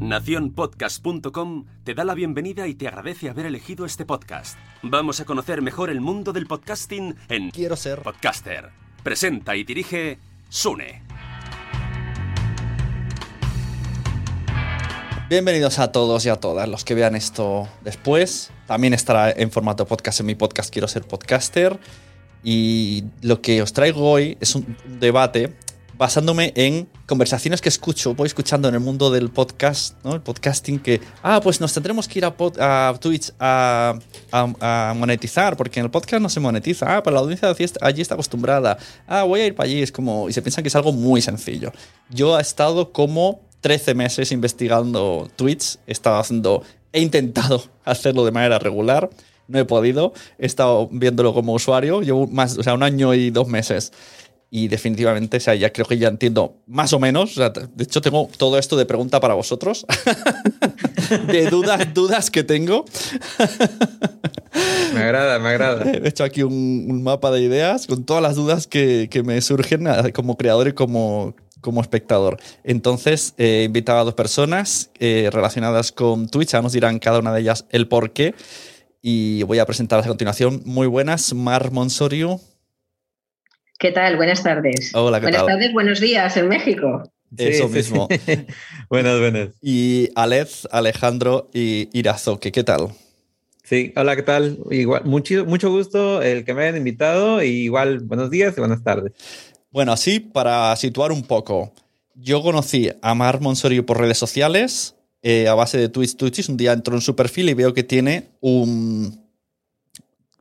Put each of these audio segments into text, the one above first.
Naciónpodcast.com te da la bienvenida y te agradece haber elegido este podcast. Vamos a conocer mejor el mundo del podcasting en Quiero ser Podcaster. Presenta y dirige Sune. Bienvenidos a todos y a todas los que vean esto después. También estará en formato podcast en mi podcast Quiero ser podcaster. Y lo que os traigo hoy es un debate basándome en conversaciones que escucho, voy escuchando en el mundo del podcast, ¿no? el podcasting, que, ah, pues nos tendremos que ir a, Twitch a, monetizar, porque en el podcast no se monetiza, ah, pero la audiencia de allí está- allí está acostumbrada, ah, voy a ir para allí, es como, y se piensan que es algo muy sencillo. Yo he estado como 13 meses investigando Twitch, he estado haciendo, he intentado hacerlo de manera regular, no he podido, he estado viéndolo como usuario, llevo más, o sea, un año y dos meses. Y definitivamente, o sea, ya creo que ya entiendo más o menos. o sea, de hecho, tengo todo esto de pregunta para vosotros. de dudas, dudas que tengo. Me agrada, me agrada. He hecho aquí un, un mapa de ideas con todas las dudas que, que me surgen como creador y como, como espectador. Entonces, eh, he invitado a dos personas eh, relacionadas con Twitch. Ya nos dirán cada una de ellas el por qué. Y voy a presentarlas a continuación. Muy buenas, Mar Monsorio. ¿Qué tal? Buenas tardes. Hola, ¿qué Buenas tal? tardes, buenos días en México. Eso Sí, mismo. sí. buenas, buenas. Y Alez, Alejandro y Irazoque. ¿Qué tal? Sí, hola, ¿qué tal? Igual, mucho, mucho gusto el que me hayan invitado y igual buenos días y buenas tardes. Bueno, así para situar un poco. Yo conocí a Mar Monsorio por redes sociales, eh, a base de Twitch Twitches. Un día entro en su perfil y veo que tiene un.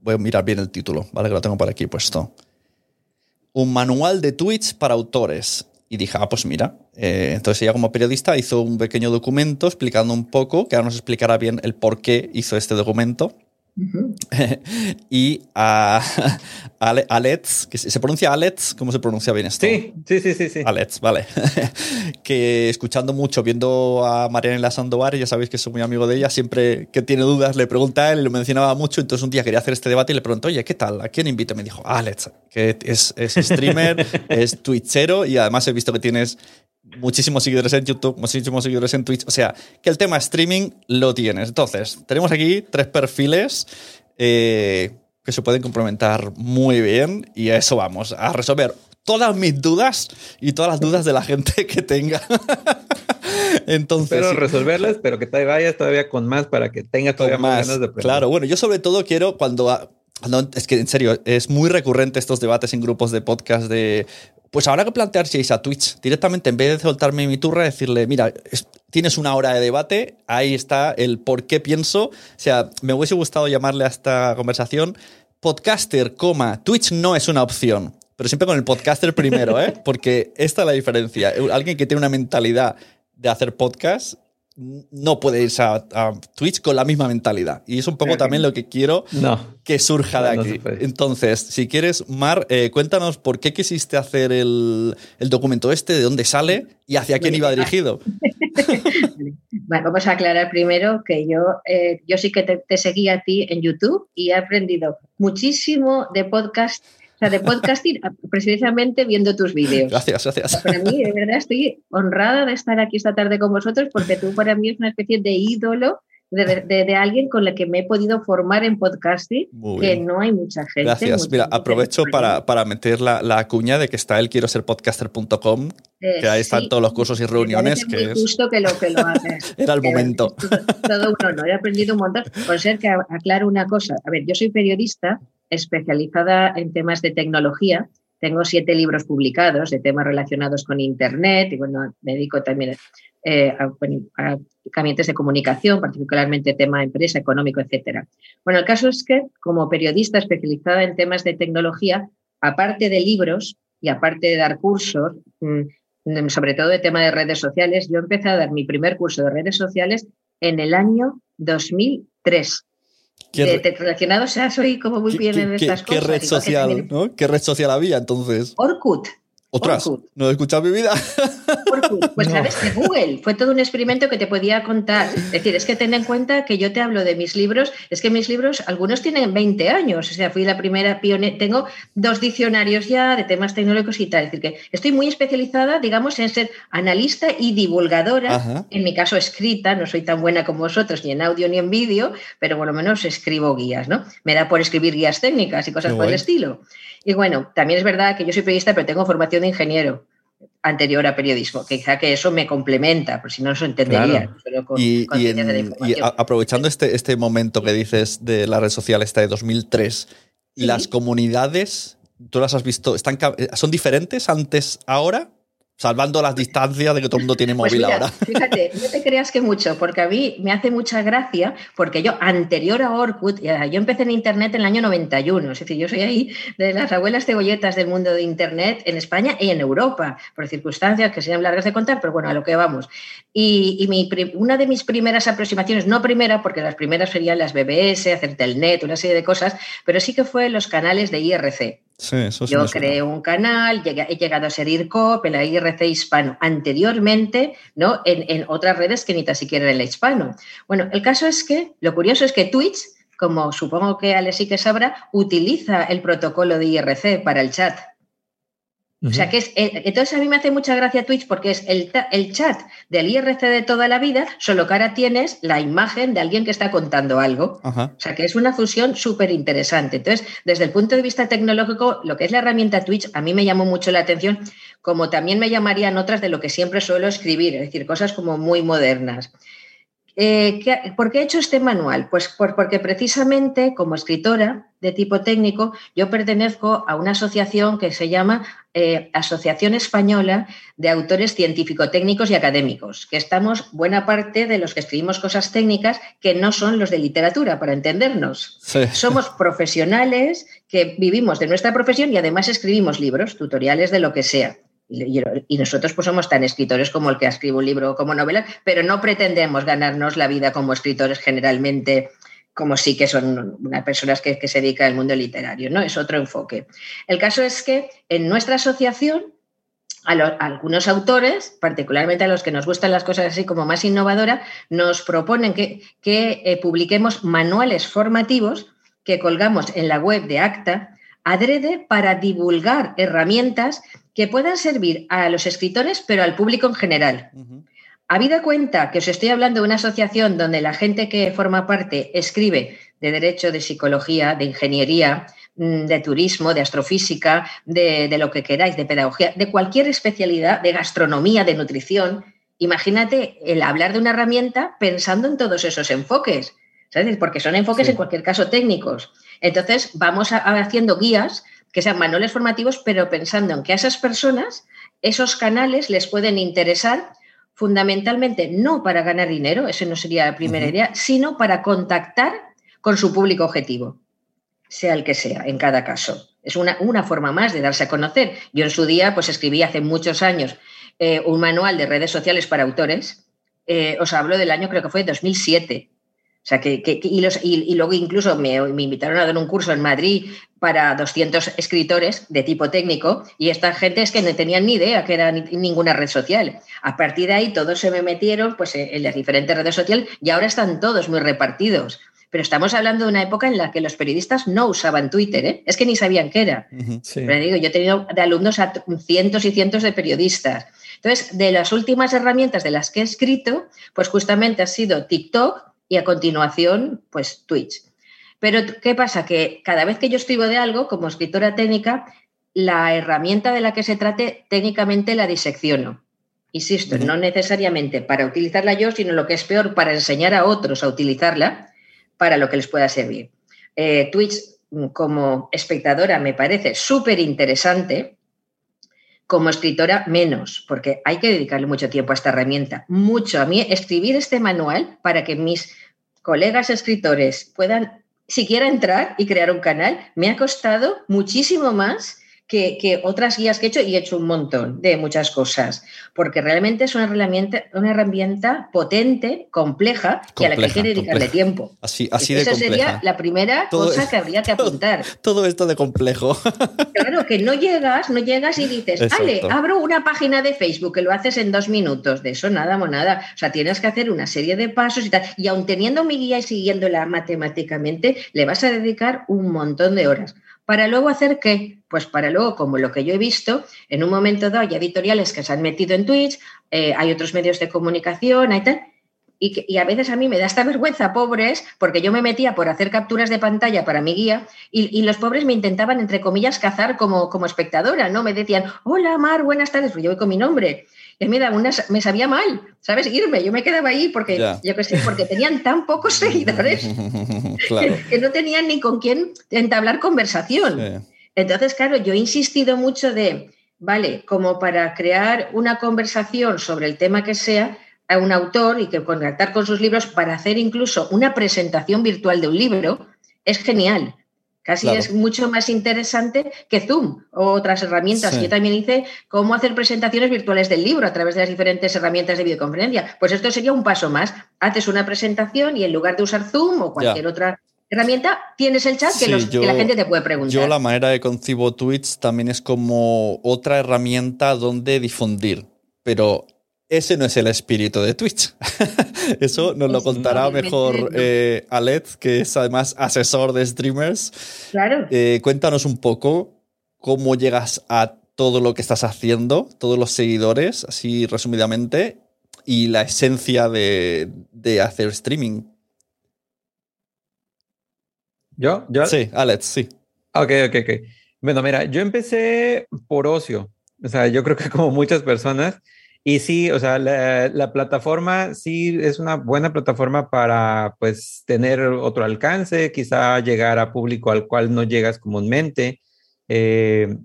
Voy a mirar bien el título, ¿vale? Que lo tengo por aquí puesto. Un manual de Twitch para autores. Y dije, ah, pues mira. Eh, entonces ella como periodista hizo un pequeño documento explicando un poco, que ahora nos explicará bien el por qué hizo este documento. Y a, Ale- Alex, que se pronuncia Alex, ¿cómo se pronuncia bien esto? Sí, sí, sí, sí. sí. Alex, vale. que escuchando mucho, viendo a Marianela Sandoval, ya sabéis que soy muy amigo de ella, siempre que tiene dudas le pregunta a él y lo mencionaba mucho. Entonces un día quería hacer este debate y le pregunto, oye, ¿qué tal? ¿A quién invito? Me dijo, Alex, que es, es streamer, es twitchero y además he visto que tienes muchísimos seguidores en YouTube, muchísimos seguidores en Twitch. O sea, que el tema streaming lo tienes. Entonces, tenemos aquí tres perfiles eh, que se pueden complementar muy bien y a eso vamos, a resolver todas mis dudas y todas las dudas de la gente que tenga. Entonces, Espero resolverlas, pero que te vayas todavía con más para que tengas todavía más, más ganas de aprender. claro, bueno, yo sobre todo quiero cuando, es que en serio, es muy recurrente estos debates en grupos de podcast de pues habrá que plantearse a Twitch directamente en vez de soltarme mi turra decirle, mira, es- tienes una hora de debate, ahí está el por qué pienso, o sea, me hubiese gustado llamarle a esta conversación podcaster, coma, Twitch no es una opción. Pero siempre con el podcaster primero, ¿eh? Porque esta es la diferencia. Alguien que tiene una mentalidad de hacer podcast no puede irse a, a Twitch con la misma mentalidad. Y es un poco también lo que quiero No. que surja de no aquí. Entonces, si quieres, Mar, eh, cuéntanos por qué quisiste hacer el, el documento este, de dónde sale y hacia quién iba dirigido. Bueno, vamos a aclarar primero que yo, eh, yo sí que te, te seguí a ti en YouTube y he aprendido muchísimo de podcast, o sea, de podcasting precisamente viendo tus vídeos. Gracias, gracias. Para mí, de verdad, estoy honrada de estar aquí esta tarde con vosotros porque tú para mí es una especie de ídolo de, de- de alguien con la que me he podido formar en podcasting, Muy que bien. no hay mucha gente. Gracias. mucha Mira, gente aprovecho para, para meter la, la cuña de que está el quiero ser podcaster.com, Eh, que ahí están sí. todos los cursos y reuniones, que muy es, justo que lo que lo haces. era el momento. Todo un honor. He aprendido un montón. Por ser que aclaro una cosa. A ver, yo soy periodista especializada en temas de tecnología. Tengo siete libros publicados de temas relacionados con Internet y bueno, me dedico también eh, a, a de comunicación, particularmente tema empresa, económico, etcétera. Bueno, el caso es que como periodista especializada en temas de tecnología, aparte de libros y aparte de dar cursos, mm, sobre todo de tema de redes sociales, yo empecé a dar mi primer curso de redes sociales en el año 2003. ¿Qué, De, de relacionado, o sea, soy como muy qué- bien en qué- estas qué cosas. red igual que social, ¿no? ¿Qué red social había entonces? Orkut. Otras, Orkut. no he escuchado mi vida. Pues No. sabes de Google, fue todo un experimento que te podía contar. Es decir, es que ten en cuenta que yo te hablo de mis libros, es que mis libros, algunos tienen 20 años, o sea, fui la primera pionera, tengo dos diccionarios ya de temas tecnológicos y tal, es decir, que estoy muy especializada, digamos, en ser analista y divulgadora, Ajá. en mi caso escrita, no soy tan buena como vosotros, ni en audio ni en vídeo, pero por lo menos escribo guías, ¿no? Me da por escribir guías técnicas y cosas Qué por el estilo. Y bueno, también es verdad que yo soy periodista, pero tengo formación de ingeniero anterior a periodismo, que quizá que eso me complementa, por si no se entendería. Claro. con- Y, con y en- a- aprovechando este, este momento que dices de la red social esta de 2003, Sí. las comunidades, ¿tú las has visto? Están, ¿Son diferentes antes, ahora? Salvando las distancias de que todo el mundo tiene Pues móvil mira, ahora. fíjate, no te creas que mucho, porque a mí me hace mucha gracia, porque yo, anterior a Orkut, yo empecé en Internet en el año 91, es decir, yo soy ahí de las abuelas cebolletas del mundo de Internet en España y en Europa, por circunstancias que sean largas de contar, pero bueno, a lo que vamos. Y, y mi una de mis primeras aproximaciones, no primera, porque las primeras serían las BBS, hacer Telnet, una serie de cosas, pero sí que fue los canales de IRC. Sí, eso sí Yo me creé un canal, llegué- he llegado a ser IRCOP, en la IRC hispano, anteriormente, ¿no? En, en otras redes que ni tan siquiera era el hispano. Bueno, el caso es que, lo curioso es que Twitch, como supongo que Ale sí que sabrá, utiliza el protocolo de IRC para el chat. O sea que es, eh, entonces a mí me hace mucha gracia Twitch porque es el, el chat del IRC de toda la vida, solo que ahora tienes la imagen de alguien que está contando algo. O sea, que es una fusión súper interesante. Entonces, desde el punto de vista tecnológico, lo que es la herramienta Twitch a mí me llamó mucho la atención, como también me llamarían otras de lo que siempre suelo escribir, es decir, cosas como muy modernas. Eh, ¿qué- ¿Por qué he hecho este manual? Pues por- porque precisamente como escritora de tipo técnico, yo pertenezco a una asociación que se llama eh, Asociación Española de Autores Científico-Técnicos y Académicos, que estamos buena parte de los que escribimos cosas técnicas que no son los de literatura, para entendernos. Sí. Somos profesionales que vivimos de nuestra profesión y además escribimos libros, tutoriales de lo que sea. Y nosotros pues somos tan escritores como el que escribe un libro o como novela, pero no pretendemos ganarnos la vida como escritores generalmente, como sí que son unas personas que, se dedican al mundo literario, ¿no? Es otro enfoque. El caso es que en nuestra asociación a, algunos autores, particularmente a los que nos gustan las cosas así como más innovadoras, nos proponen que, que, eh, publiquemos manuales formativos que colgamos en la web de ACTA adrede para divulgar herramientas que puedan servir a los escritores, pero al público en general. Habida cuenta que os estoy hablando de una asociación donde la gente que forma parte escribe de derecho, de psicología, de ingeniería, mm, de turismo, de astrofísica, de, lo que queráis, de pedagogía, de cualquier especialidad, de gastronomía, de nutrición, imagínate el hablar de una herramienta pensando en todos esos enfoques, ¿sabes? Porque son enfoques en cualquier caso técnicos. Entonces, vamos haciendo guías que sean manuales formativos, pero pensando en que a esas personas esos canales les pueden interesar fundamentalmente no para ganar dinero, eso no sería la primera idea, sino para contactar con su público objetivo, sea el que sea, en cada caso. Es una, una forma más de darse a conocer. Yo en su día, pues escribí hace muchos años eh, un manual de redes sociales para autores. Eh, os hablo del año, creo que fue 2007. O sea, que, y, luego incluso me, me, invitaron a dar un curso en Madrid para 200 escritores de tipo técnico y esta gente es que no tenían ni idea que era ninguna red social. A partir de ahí todos se me metieron pues, en las diferentes redes sociales y ahora están todos muy repartidos. Pero estamos hablando de una época en la que los periodistas no usaban Twitter, ¿eh? es que ni sabían qué era. Pero digo, yo he tenido de alumnos a cientos y cientos de periodistas. Entonces, de las últimas herramientas de las que he escrito, pues justamente ha sido TikTok, y a continuación, pues Twitch. Pero, ¿qué pasa? Que cada vez que yo escribo de algo, como escritora técnica, la herramienta de la que se trate, técnicamente la disecciono. Insisto, no necesariamente para utilizarla yo, sino lo que es peor, para enseñar a otros a utilizarla para lo que les pueda servir. Eh, Twitch, como espectadora, me parece súper interesante. Como escritora, menos, porque hay que dedicarle mucho tiempo a esta herramienta. Mucho. A mí, escribir este manual para que mis colegas escritores puedan siquiera entrar y crear un canal, me ha costado muchísimo más que, otras guías que he hecho y he hecho un montón de muchas cosas, porque realmente es una herramienta, una herramienta potente, compleja, y a la que hay que dedicarle tiempo. Así, así Esa sería la primera cosa que habría que apuntar. Todo, esto de complejo. Claro, que no llegas, no llegas y dices, vale, abro una página de Facebook, que lo haces en dos minutos, de eso nada, nada. O sea, tienes que hacer una serie de pasos y tal. Y aun teniendo mi guía y siguiéndola matemáticamente, le vas a dedicar un montón de horas. ¿Para luego hacer qué? Pues para luego, como lo que yo he visto, en un momento dado hay editoriales que se han metido en Twitch, eh, hay otros medios de comunicación, hay tal, y, a veces a mí me da esta vergüenza, pobres, porque yo me metía por hacer capturas de pantalla para mi guía y, los pobres me intentaban, entre comillas, cazar como, como espectadora, ¿no? Me decían, hola Mar, buenas tardes, pues yo voy con mi nombre. Me, me sabía mal, ¿sabes? Irme, yo me quedaba ahí porque, yo qué sé, porque tenían tan pocos seguidores que, no tenían ni con quién entablar conversación. Entonces, claro, yo he insistido mucho de, vale, como para crear una conversación sobre el tema que sea, a un autor y que contactar con sus libros para hacer incluso una presentación virtual de un libro es genial. Casi es mucho más interesante que Zoom o otras herramientas. Yo también hice cómo hacer presentaciones virtuales del libro a través de las diferentes herramientas de videoconferencia. Pues esto sería un paso más. Haces una presentación y en lugar de usar Zoom o cualquier otra herramienta, tienes el chat que, la gente te puede preguntar. Yo la manera de concibo Twitch también es como otra herramienta donde difundir, pero ese no es el espíritu de Twitch. Eso nos lo contará mejor eh, Alet, que es además asesor de streamers. Claro. Eh, cuéntanos un poco cómo llegas a todo lo que estás haciendo, todos los seguidores, así resumidamente, y la esencia de, hacer streaming. ¿Yo? ¿Yo? Sí, Alex, sí. Ok, ok, ok. Bueno, mira, yo empecé por ocio. O sea, yo creo que como muchas personas, y sí, o sea, la, plataforma sí es una buena plataforma para pues tener otro alcance, quizá llegar a público al cual no llegas comúnmente. Eh,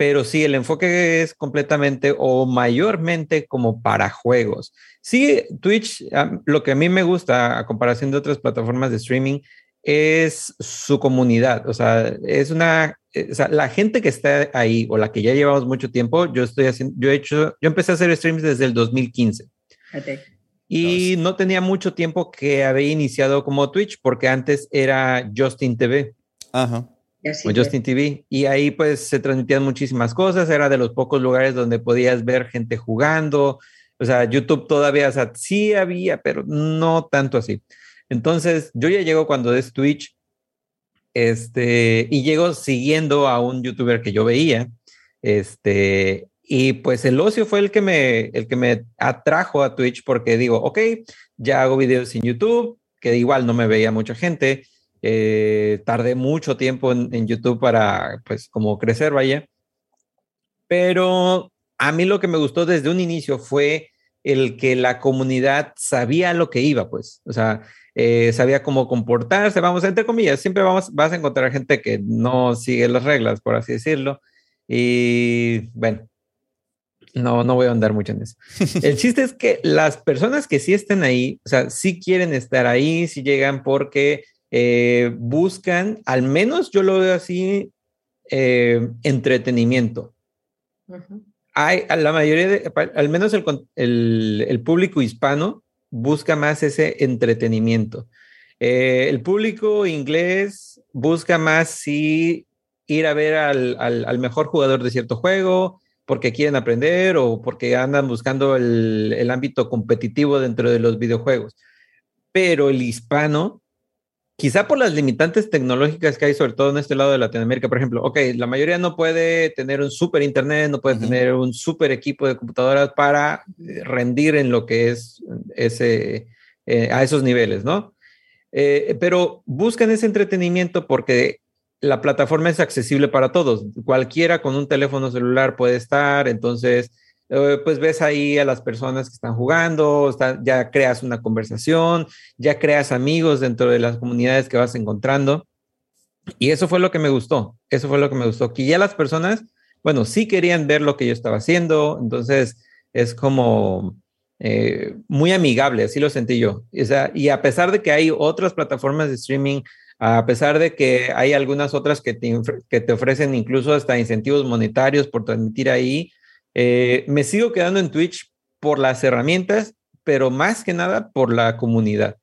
pero sí, el enfoque es completamente o mayormente como para juegos. Sí, Twitch, lo que a mí me gusta a comparación de otras plataformas de streaming es su comunidad. O sea, es una, eh, o sea, la gente que está ahí o la que ya llevamos mucho tiempo, yo estoy haciendo, yo he hecho, yo empecé a hacer streams desde el 2015. Y no tenía mucho tiempo que había iniciado como Twitch porque antes era Justin TV. Ajá. O Justin TV. Y ahí pues se transmitían muchísimas cosas. Era de los pocos lugares donde podías ver gente jugando. O sea, YouTube todavía, o sea, sí había, pero no tanto así. Entonces, yo ya llego cuando es Twitch este, y llego siguiendo a un youtuber que yo veía, este, y pues el ocio fue el que me, el que me atrajo a Twitch porque digo, ok, ya hago videos en YouTube, que igual no me veía mucha gente, eh, tardé mucho tiempo en, en, YouTube para, pues, como crecer, vaya. Pero a mí lo que me gustó desde un inicio fue el que la comunidad sabía lo que iba, pues, o sea, eh, sabía cómo comportarse, vamos, entre comillas, siempre vamos, vas a encontrar gente que no sigue las reglas, por así decirlo. Y bueno, no, no voy a andar mucho en eso. El chiste es que las personas que sí están ahí, o sea, sí quieren estar ahí, sí llegan porque eh, buscan, al menos yo lo veo así, eh, entretenimiento. Hay, a la mayoría, de, al menos el, el, el, público hispano busca más ese entretenimiento. Eh, el público inglés busca más si ir a ver al, al, al, mejor jugador de cierto juego, porque quieren aprender o porque andan buscando el, el ámbito competitivo dentro de los videojuegos. Pero el hispano quizá por las limitantes tecnológicas que hay, sobre todo en este lado de Latinoamérica, por ejemplo, ok, la mayoría no puede tener un super internet, no puede uh -huh. tener un super equipo de computadoras para eh, rendir en lo que es ese, eh, a esos niveles, ¿no? Eh, pero buscan ese entretenimiento porque la plataforma es accesible para todos. Cualquiera con un teléfono celular puede estar, entonces pues ves ahí a las personas que están jugando, está, ya creas una conversación, ya creas amigos dentro de las comunidades que vas encontrando. Y eso fue lo que me gustó, eso fue lo que me gustó, que ya las personas, bueno, sí querían ver lo que yo estaba haciendo, entonces es como eh, muy amigable, así lo sentí yo. Y a pesar de que hay otras plataformas de streaming, a pesar de que hay algunas otras que te, que te ofrecen incluso hasta incentivos monetarios por transmitir ahí, eh, me sigo quedando en Twitch por las herramientas, pero más que nada por la comunidad.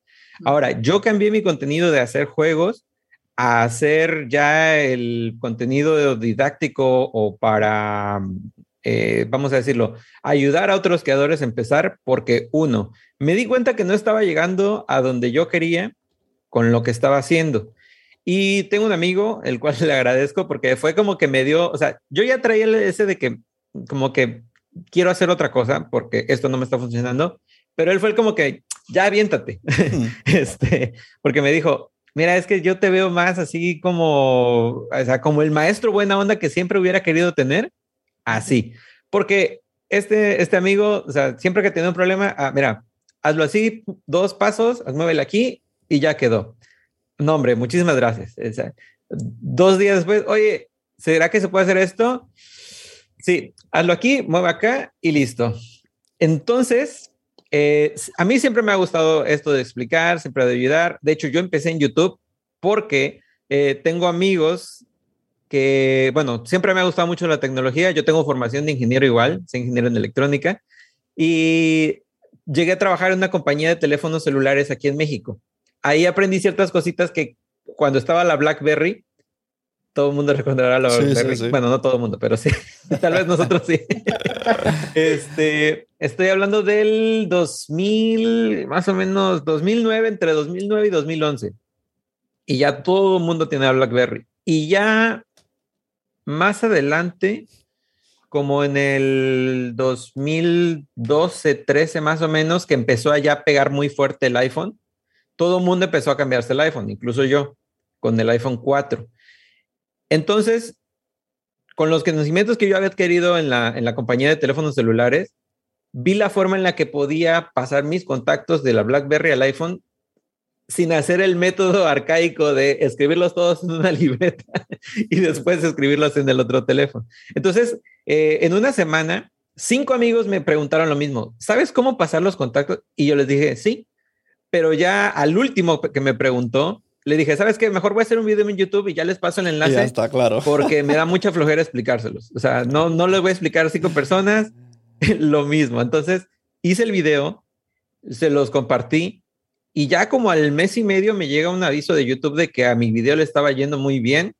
Ahora, yo cambié mi contenido de hacer juegos a hacer ya el contenido didáctico o para, eh, vamos a decirlo, ayudar a otros creadores a empezar porque uno, me di cuenta que no estaba llegando a donde yo quería con lo que estaba haciendo. Y tengo un amigo, el cual le agradezco porque fue como que me dio, o sea, yo ya traía ese de que como que quiero hacer otra cosa porque esto no me está funcionando, pero él fue como que ya aviéntate, este, porque me dijo, mira, es que yo te veo más así como, o sea, como el maestro buena onda que siempre hubiera querido tener, así, porque este, este amigo, o sea, siempre que tiene un problema, ah, mira, hazlo así, dos pasos, muévelo aquí y ya quedó. No, hombre, muchísimas gracias. O sea, dos días después, oye, ¿será que se puede hacer esto? Sí, hazlo aquí, mueve acá y listo. Entonces, eh, a mí siempre me ha gustado esto de explicar, siempre de ayudar. De hecho, yo empecé en YouTube porque eh, tengo amigos que, bueno, siempre me ha gustado mucho la tecnología. Yo tengo formación de ingeniero igual, soy ingeniero en electrónica y llegué a trabajar en una compañía de teléfonos celulares aquí en México. Ahí aprendí ciertas cositas que cuando estaba la BlackBerry, todo el mundo recordará la sí, sí, sí. Bueno, no todo el mundo, pero sí. Tal vez nosotros sí. este, estoy hablando del 2000, más o menos 2009, entre 2009 y 2011. Y ya todo el mundo tiene BlackBerry. Y ya más adelante, como en el 2012, 13 más o menos, que empezó a ya pegar muy fuerte el iPhone, todo el mundo empezó a cambiarse el iPhone, incluso yo, con el iPhone 4. Entonces, con los conocimientos que yo había adquirido en la, en la compañía de teléfonos celulares, vi la forma en la que podía pasar mis contactos de la BlackBerry al iPhone sin hacer el método arcaico de escribirlos todos en una libreta y después escribirlos en el otro teléfono. Entonces, eh, en una semana, cinco amigos me preguntaron lo mismo, ¿sabes cómo pasar los contactos? Y yo les dije, sí, pero ya al último que me preguntó, le dije, ¿sabes qué? Mejor voy a hacer un video en YouTube y ya les paso el enlace. Ya está, claro. Porque me da mucha flojera explicárselos. O sea, no, no les voy a explicar a cinco personas lo mismo. Entonces, hice el video, se los compartí y ya como al mes y medio me llega un aviso de YouTube de que a mi video le estaba yendo muy bien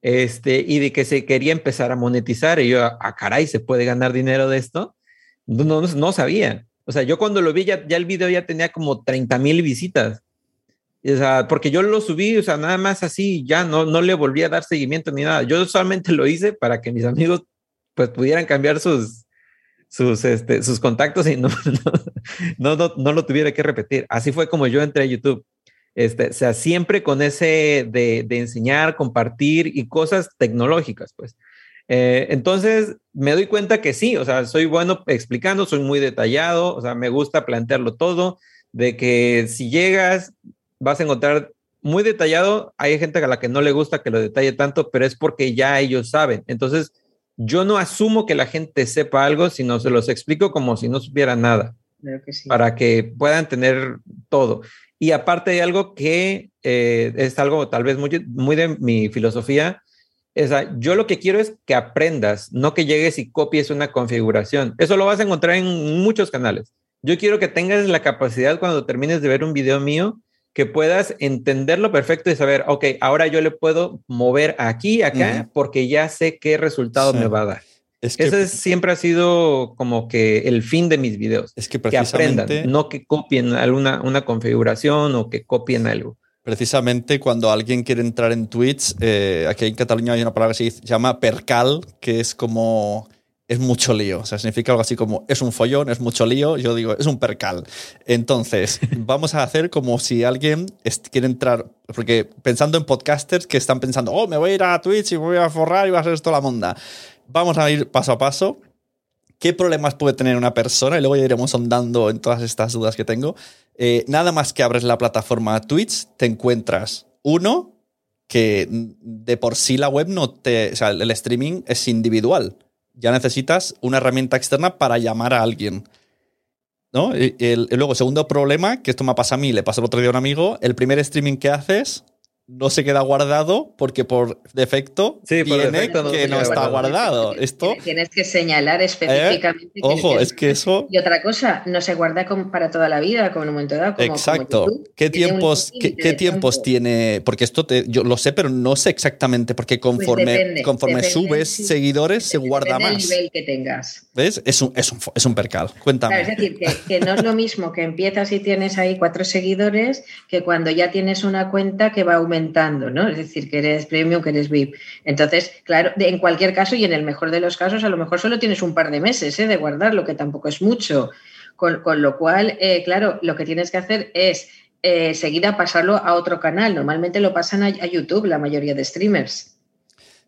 este, y de que se quería empezar a monetizar. Y yo, a ah, caray, ¿se puede ganar dinero de esto? No, no, no sabía. O sea, yo cuando lo vi, ya, ya el video ya tenía como 30 mil visitas. O sea, porque yo lo subí, o sea, nada más así, ya no, no le volví a dar seguimiento ni nada. Yo solamente lo hice para que mis amigos pues pudieran cambiar sus, sus, este, sus contactos y no, no, no, no, lo tuviera que repetir. Así fue como yo entré a YouTube. Este, o sea, siempre con ese de, de enseñar, compartir y cosas tecnológicas, pues. Eh, entonces, me doy cuenta que sí, o sea, soy bueno explicando, soy muy detallado, o sea, me gusta plantearlo todo, de que si llegas, vas a encontrar muy detallado, hay gente a la que no le gusta que lo detalle tanto, pero es porque ya ellos saben. Entonces, yo no asumo que la gente sepa algo, sino se los explico como si no supiera nada, para que puedan tener todo. Y aparte de algo que eh, es algo tal vez muy, muy de mi filosofía, yo lo que quiero es que aprendas, no que llegues y copies una configuración. Eso lo vas a encontrar en muchos canales. Yo quiero que tengas la capacidad cuando termines de ver un video mío, que puedas entenderlo perfecto y saber, ok, ahora yo le puedo mover aquí, acá, porque ya sé qué resultado me va a dar. Ese siempre ha sido como que el fin de mis videos. Es que, aprendan, no que copien alguna una configuración o que copien algo. Precisamente cuando alguien quiere entrar en Twitch, eh, aquí en Cataluña hay una palabra que se llama percal, que es como es mucho lío. O sea, significa algo así como es un follón, es mucho lío. Yo digo, es un percal. Entonces, vamos a hacer como si alguien quiere entrar, porque pensando en podcasters que están pensando, oh, me voy a ir a Twitch y voy a forrar y va a hacer esto la monda. Vamos a ir paso a paso. ¿Qué problemas puede tener una persona? Y luego ya iremos ondando en todas estas dudas que tengo. Eh, nada más que abres la plataforma Twitch, te encuentras uno que de por sí la web no te. O sea, el streaming es individual. Ya necesitas una herramienta externa para llamar a alguien. ¿No? Y, el, luego, segundo problema, que esto me pasa a mí, le pasó el otro día a un amigo, el primer streaming que haces no se queda guardado porque por defecto sí, tiene que no está guardado. Esto tienes que señalar específicamente. ¿Eh? Ojo, es que eso. Y otra cosa, no se guarda para toda la vida, como en un momento dado. Exacto. ¿Qué tiempos, qué, tiempos tiene? Porque esto yo lo sé, pero no sé exactamente porque pues conforme, conforme subes seguidores se guarda más. El nivel que tengas. ¿Ves? Es un, es un, es un percal. Cuéntame. es decir, que, que no es lo mismo que empiezas y tienes ahí cuatro seguidores que cuando ya tienes una cuenta que va aumentando ¿no? Es decir, que eres premium, que eres VIP. Entonces, claro, en cualquier caso y en el mejor de los casos, a lo mejor solo tienes un par de meses ¿eh? de guardar, lo que tampoco es mucho. Con, lo cual, eh, claro, lo que tienes que hacer es eh, seguir a pasarlo a otro canal. Normalmente lo pasan a, YouTube la mayoría de streamers.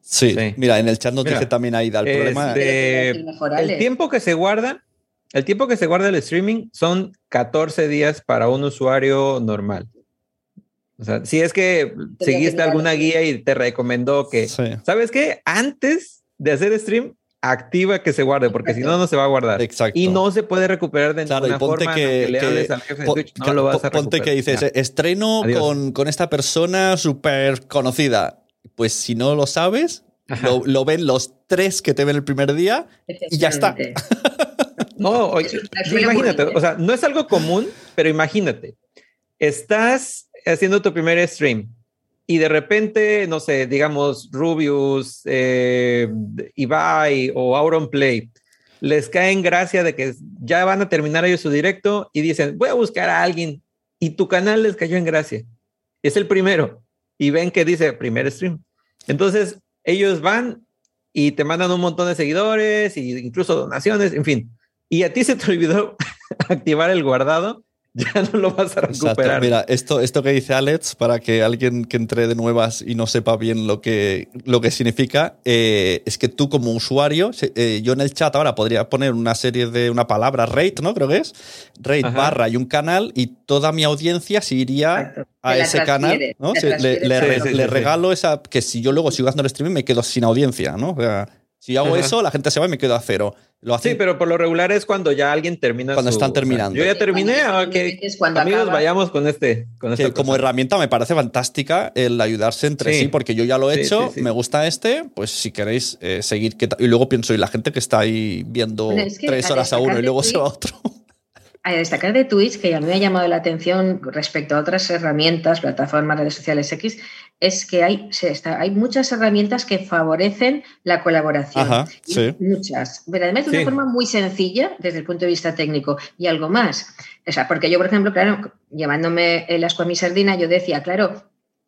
Sí, mira, en el chat nos dice también ahí, el problema. el tiempo que se guarda, el tiempo que se guarda el streaming son 14 días para un usuario normal. O sea, si es que seguiste alguna guía y te recomendó que, ¿sabes qué? Antes de hacer stream, activa que se guarde, porque si no, no se va a guardar. Exacto. Y no se puede recuperar de ninguna forma que, le hables al jefe de Twitch, no lo vas a Ponte que dices, estreno con, con, esta persona súper conocida. Pues si no lo sabes, lo, lo, ven los tres que te ven el primer día y ya está. no, imagínate, o sea, no es algo común, pero imagínate, estás haciendo tu primer stream y de repente, no sé, digamos, Rubius, eh, Ibai o Auron Play, les cae en gracia de que ya van a terminar ellos su directo y dicen, voy a buscar a alguien y tu canal les cayó en gracia. Es el primero y ven que dice primer stream. Entonces, ellos van y te mandan un montón de seguidores e incluso donaciones, en fin. Y a ti se te olvidó activar el guardado ya no lo vas a recuperar. Mira, esto, esto que dice Alex, para que alguien que entre de nuevas y no sepa bien lo que, lo que significa, eh, es que tú como usuario, eh, yo en el chat ahora podría poner una serie de una palabra, rate, ¿no? Creo que es, rate barra y un canal y toda mi audiencia se iría a ese canal, ¿no? le, regalo esa, que si yo luego sigo haciendo el streaming me quedo sin audiencia, ¿no? O sea, si hago eso, la gente se va y me quedo a cero. Lo sí, pero por lo regular es cuando ya alguien termina. Cuando están terminando. yo ya terminé, es cuando amigos, vayamos con este. Con como herramienta me parece fantástica el ayudarse entre sí, porque yo ya lo he hecho, me gusta este, pues si queréis eh, seguir. y luego pienso, y la gente que está ahí viendo tres horas a uno y luego se va a otro. A destacar de Twitch, que a mí me ha llamado la atención respecto a otras herramientas, plataformas, redes sociales X, es que hay, hay muchas herramientas que favorecen la colaboración. Ajá, sí. Muchas. Pero además de una Sí. forma muy sencilla desde el punto de vista técnico y algo más. O sea, porque yo, por ejemplo, claro, llevándome el asco a mi sardina, yo decía, claro,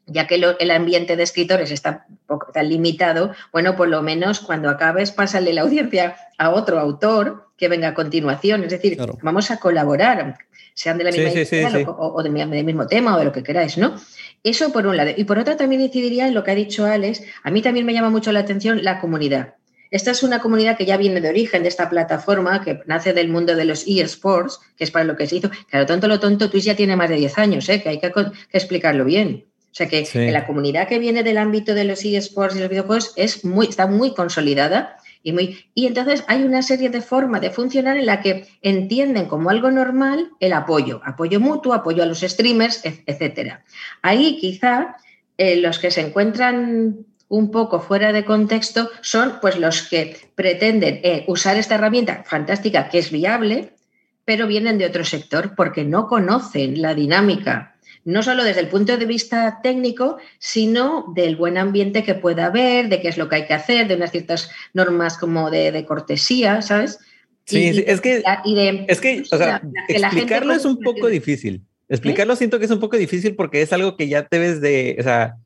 ya que lo- el ambiente de escritores está poco tan limitado, bueno, por lo menos cuando acabes, pásale la audiencia a otro autor que venga a continuación. Es decir, Claro. vamos a colaborar, sean de la misma sí, sí, sí. o, o del mismo tema o de lo que queráis, ¿no? Eso por un lado. Y por otro también incidiría en lo que ha dicho Alex. A mí también me llama mucho la atención la comunidad. Esta es una comunidad que ya viene de origen de esta plataforma, que nace del mundo de los eSports, que es para lo que se hizo. Claro, tonto lo tonto, Twitch ya tiene más de 10 años, ¿eh? que hay que, que explicarlo bien. O sea que Sí. la comunidad que viene del ámbito de los eSports y los videojuegos es muy, está muy consolidada y, muy, y entonces hay una serie de formas de funcionar en la que entienden como algo normal el apoyo, apoyo mutuo, apoyo a los streamers, et- etcétera. Ahí quizá eh, los que se encuentran un poco fuera de contexto son pues los que pretenden eh, usar esta herramienta fantástica que es viable, pero vienen de otro sector porque no conocen la dinámica no solo desde el punto de vista técnico, sino del buen ambiente que pueda haber, de qué es lo que hay que hacer, de unas ciertas normas como de, de cortesía, ¿sabes? Sí, Y- sí, es que- y de- Es que, o sea, la- que la gente explicarlo es un poco difícil. Explicarlo siento que es un poco difícil porque es algo que ya debes de, o sea,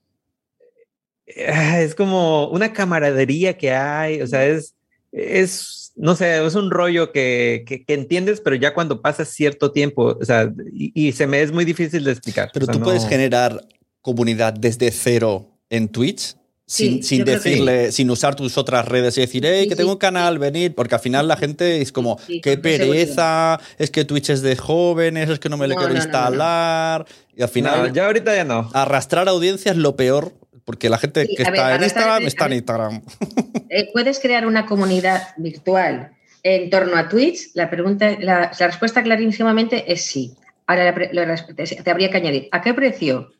eh, es como una camaradería que hay, o sea, es, es, no sé, es un rollo que, que, que entiendes, pero ya cuando pasas cierto tiempo, o sea, y, y se me es muy difícil de explicar. Pero o sea, tú puedes generar comunidad desde cero en Twitch. Sin, Sí, decirle, sin usar tus otras redes y decir, hey, Sí, que sí, tengo un sí. canal, venid, porque al final la gente es como, Sí, qué pereza, es que Twitch es de jóvenes, es que no me lo No, quiero no, no, no. instalar. Y al final, No, ya ahorita ya no. arrastrar audiencia es lo peor, porque la gente Sí, que ver, está en Instagram es- está en. Instagram. Eh, ¿Puedes crear una comunidad virtual en torno a Twitch? La, pregunta, la, la respuesta clarísimamente es sí. Ahora la la te, habría que añadir, ¿a qué precio?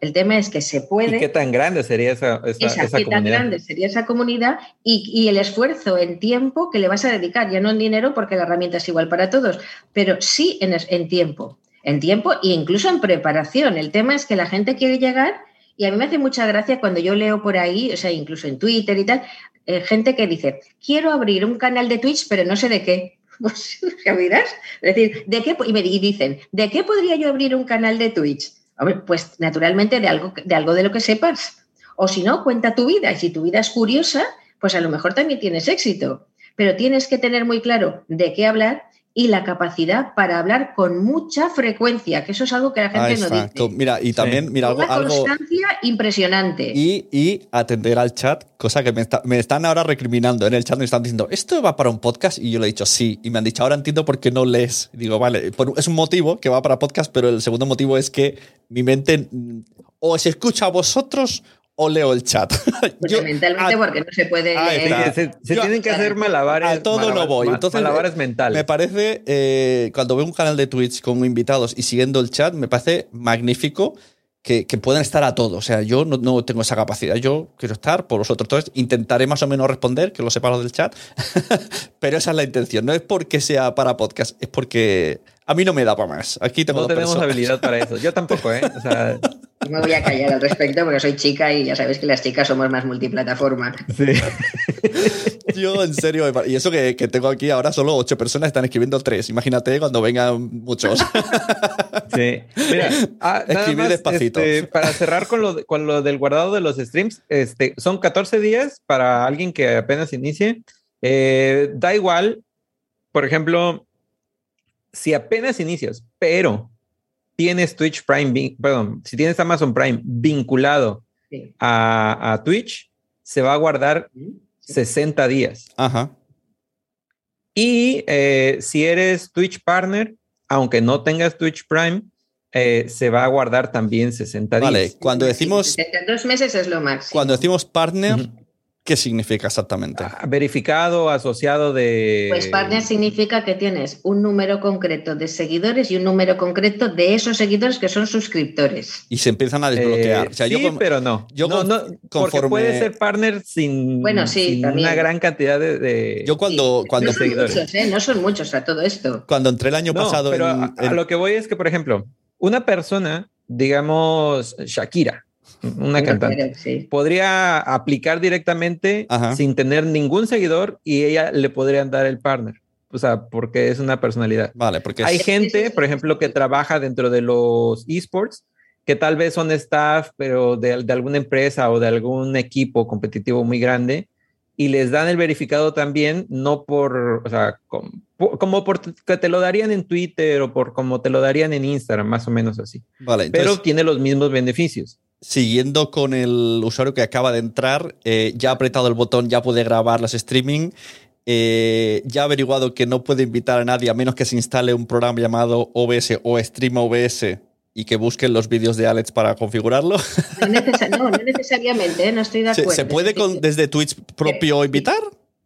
El tema es que se puede... ¿Y qué tan grande sería esa, esa, esa, esa qué tan grande sería esa comunidad y, y el esfuerzo en tiempo que le vas a dedicar, ya no en dinero porque la herramienta es igual para todos, pero sí en, en tiempo, en tiempo e incluso en preparación. El tema es que la gente quiere llegar y a mí me hace mucha gracia cuando yo leo por ahí, o sea, incluso en Twitter y tal, eh, gente que dice, quiero abrir un canal de Twitch, pero no sé de qué. Pues, ¿ya? Es decir, ¿de qué? y dicen, ¿de qué podría yo abrir un canal de Twitch? Hombre, pues naturalmente de algo, de algo de lo que sepas. O si no, cuenta tu vida. Y si tu vida es curiosa, pues a lo mejor también tienes éxito. Pero tienes que tener muy claro de qué hablar y la capacidad para hablar con mucha frecuencia, que eso es algo que la gente no dice. Mira, y también, mira, algo, Una algo, constancia impresionante. y, y atender al chat, cosa que me, está- me están ahora recriminando en el chat, me están diciendo, ¿esto va para un podcast? Y yo le he dicho, sí. Y me han dicho, ahora entiendo por qué no lees. Y digo, vale, por- es un motivo que va para podcast, pero el segundo motivo es que mi mente mm, o se escucha a vosotros o leo el chat. Pues Yo- mentalmente, a- porque no se puede Ahí leer. Se, se Yo- tienen que hacer malabares. a todo malabares- no voy. Entonces, malabares mentales. Me parece, eh, cuando veo un canal de Twitch con invitados y siguiendo el chat, me parece magnífico que, que puedan estar a todo. O sea, yo no, no tengo esa capacidad. Yo quiero estar por vosotros. Entonces, intentaré más o menos responder, que lo sepa los del chat. Pero esa es la intención. No es porque sea para podcast, es porque a mí no me da para más. Aquí tengo no dos tenemos personas. habilidad para eso. Yo tampoco, ¿eh? O sea, Yo me voy a callar al respecto porque soy chica y ya sabéis que las chicas somos más multiplataforma. sí. Yo, en serio, y eso que, que tengo aquí ahora solo ocho personas están escribiendo tres. Imagínate cuando vengan muchos. Sí. Mira, ah, Escribir más, despacito. este, para cerrar con lo, con lo del guardado de los streams, este, son 14 días para alguien que apenas inicie. Eh, da igual, por ejemplo, si apenas inicias, pero tienes Twitch Prime, perdón, si tienes Amazon Prime vinculado Sí. a, a Twitch, se va a guardar 60 días. Ajá. Y eh, si eres Twitch Partner, aunque no tengas Twitch Prime, eh, se va a guardar también 60 días. Vale, cuando decimos, dos meses es lo máximo. cuando decimos partner. ¿Qué significa exactamente? Ah, verificado, asociado de... Pues partner significa que tienes un número concreto de seguidores y un número concreto de esos seguidores que son suscriptores. Y se empiezan a desbloquear. Eh, O sea, yo sí, con- pero no. yo no, no, porque conforme- puede ser partner sin, Bueno, sí, sin también. una gran cantidad de... de- yo cuando, Sí, cuando, no son seguidores. muchos, ¿eh? No son muchos a todo esto. cuando entré el año No, pasado pero en, a, a en- lo que voy es que, por ejemplo, una persona, digamos, Shakira, una cantante, sí. podría aplicar directamente Ajá. sin tener ningún seguidor y ella le podrían dar el partner. O sea, porque es una personalidad. Vale, porque es- Hay gente, por ejemplo, que trabaja dentro de los esports, que tal vez son staff, pero de, de alguna empresa o de algún equipo competitivo muy grande, y les dan el verificado también, no por, o sea, como por que te lo darían en Twitter o por como te lo darían en Instagram, más o menos así. vale, Pero entonces, tiene los mismos beneficios. Siguiendo con el usuario que acaba de entrar, eh, ya ha apretado el botón, ya puede grabar las streaming. eh, ya ha averiguado que no puede invitar a nadie a menos que se instale un programa llamado OBS o Stream OBS y que busquen los vídeos de Alex para configurarlo. No, no, no necesariamente, ¿eh? no estoy de ¿Se, acuerdo. se puede con- desde Twitch propio Sí. invitar?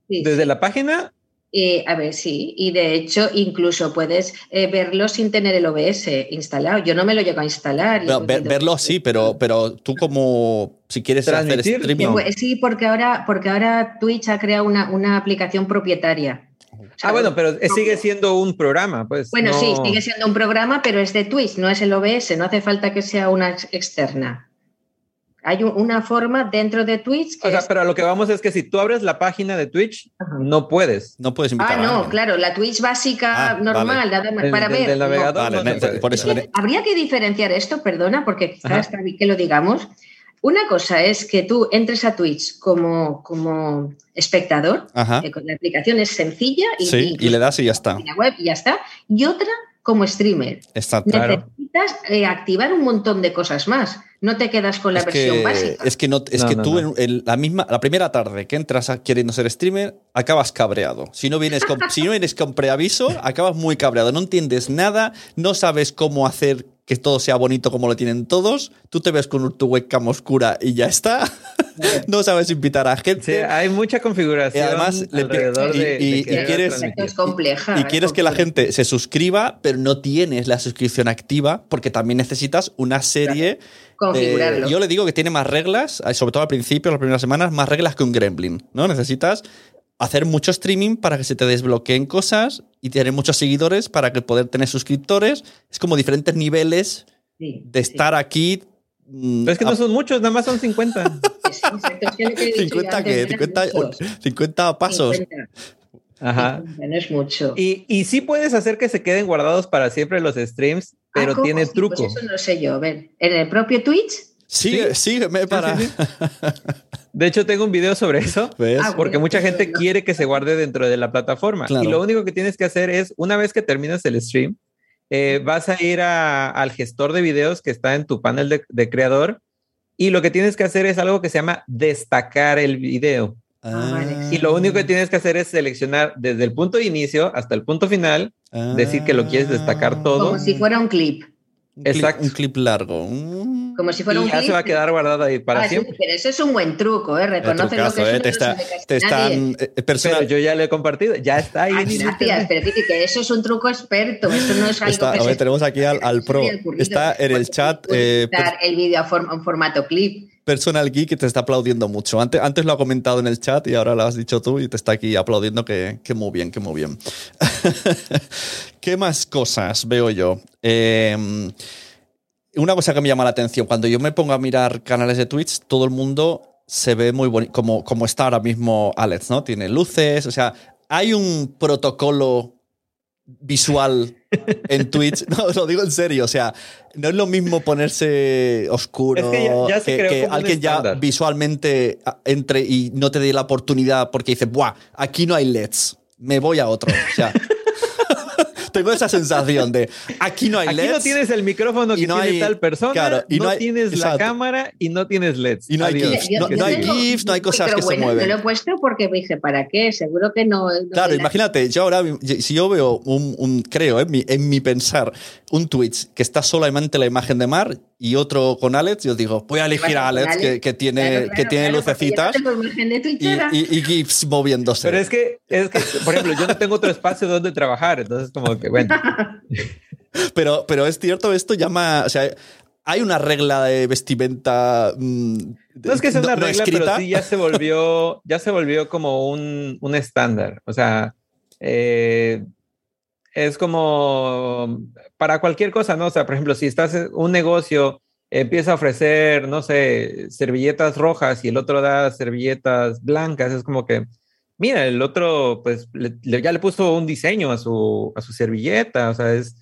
sí, Desde la página, Eh, a ver, sí, y de hecho incluso puedes eh, verlo sin tener el OBS instalado. Yo no me lo llego a instalar. ver- verlo sí, pero, pero tú como si quieres hacer Transmitir, streaming. no. Pues sí, porque ahora, porque ahora Twitch ha creado una, una aplicación propietaria. Ah, bueno, pero sigue siendo un programa, pues. Bueno, no- sí, sigue siendo un programa, pero es de Twitch, no es el OBS, no hace falta que sea una ex- externa. Hay un- una forma dentro de Twitch que O sea, es- pero a lo que vamos es que si tú abres la página de Twitch, Ajá. no puedes. No puedes invitar Ah, no, claro, la Twitch básica Ah, normal, nada más Del- para ver. del no. navegador Vale, no se ne- puede. por eso- Es que Habría que diferenciar esto, perdona, porque quizás Ajá. está bien que lo digamos. Una cosa es que tú entres a Twitch como, como espectador, eh, con la aplicación es sencilla y, Sí, y le das y ya está. web y ya está. Y otra como streamer. Está Claro. Necesitas eh, activar un montón de cosas más. No te quedas con la es versión que, básica. es que no es No, que no, tú no. En, en la misma la primera tarde que entras a- queriendo ser streamer acabas cabreado si no vienes con, si no vienes con preaviso acabas muy cabreado no entiendes nada no sabes cómo hacer que todo sea bonito como lo tienen todos tú te ves con tu webcam oscura y ya está no sabes invitar a gente Sí, hay mucha configuración Y además alrededor y- de, y- de y quieres- transmitir. Es compleja. y quieres que la gente se suscriba, pero no tienes la suscripción activa porque también necesitas una serie. Configurarlo. de- yo le digo que tiene más reglas, eh, sobre todo al principio, las primeras semanas, más reglas que un Gremlin. ¿no? Necesitas hacer mucho streaming para que se te desbloqueen cosas y tener muchos seguidores para que poder tener suscriptores. Es como diferentes niveles Sí, de sí, estar aquí. Mm, Pero es que no son muchos, nada más son 50. sí, exacto. Es que lo que he dicho 50, yo antes, ¿qué? eran 50, muchos. 50 pasos. 50. Ajá. 50, No es mucho. Y, y sí puedes hacer que se queden guardados para siempre los streams, pero Ah, tiene Sí, truco. Pues eso no sé yo. A ver, en el propio Twitch. Sigue, sígueme para. sí, De hecho, tengo un video sobre eso. ¿Ves? Ah, Porque mucha gente quiere que se guarde dentro de la plataforma. Claro. Y lo único que tienes que hacer es, una vez que terminas el stream, eh, vas a ir a- al gestor de videos que está en tu panel de, de creador y lo que tienes que hacer es algo que se llama destacar el video. Ah. Y lo único que tienes que hacer es seleccionar desde el punto de inicio hasta el punto final, decir que lo quieres destacar todo. Como si fuera un clip. Un clip- Exacto. Un clip largo. Mm. Como si fuera y un ya clip. se va a quedar guardado ahí para Ah, sí, siempre. pero eso es un buen truco, ¿eh? Reconoce lo que es ¿eh? Te, está- te están eh, Pero personal. yo ya lo he compartido, ya está ahí. Ah, gracias, pero Kiki, que eso es un truco experto, eso no es algo Está- que a ver, se- tenemos aquí al, al pro. Está en el chat eh, el vídeo en formato clip. Personal Geek que te está aplaudiendo mucho. Antes, antes lo ha comentado en el chat y ahora lo has dicho tú y te está aquí aplaudiendo que, que muy bien, que muy bien. ¿Qué más cosas veo yo? Eh, una cosa que me llama la atención, cuando yo me pongo a mirar canales de Twitch, todo el mundo se ve muy bonito, como, como está ahora mismo Alex, ¿no? Tiene luces, o sea, hay un protocolo visual en Twitch. No, lo digo en serio. O sea, no es lo mismo ponerse oscuro. Es que ya- ya se creó que como un alguien ya visualmente ah, entre y no te dé la oportunidad porque dice, ¡buah! Aquí no hay LEDs. Me voy a otro. O sea, tengo esa sensación de aquí no hay Aquí LEDs. no tienes el micrófono que no tiene hay- tal persona, claro, y no, no hay- tienes exacto. la cámara y no tienes LEDs. Y no hay. GIFs, Yo- no- yo no hay GIFs, no hay cosas pero que se bueno, mueven. Yo lo he puesto porque dije, ¿para qué? Seguro que no. no Claro, me la- imagínate, yo ahora, si yo veo un, un- creo, en mi, en mi pensar, un Twitch que está solamente la imagen de Mar, y otro con Alex, yo digo, voy a elegir a Alex, que, que, tiene, Claro, claro, que tiene claro, lucecitas no y, y, y GIFs moviéndose. Pero es que, es que, por ejemplo, yo no tengo otro espacio donde trabajar, entonces como que, bueno, Pero, pero es cierto, esto llama. O sea, hay una regla de vestimenta. mm, no es que sea una no regla, escrita. pero sí ya se volvió, ya se volvió como un, un estándar. O sea, eh, es como para cualquier cosa, ¿no? O sea, por ejemplo, si estás en un negocio, empieza a ofrecer, no sé, servilletas rojas y el otro da servilletas blancas, es como que, mira, el otro, pues, le- ya le puso un diseño a su, a su servilleta, o sea, es,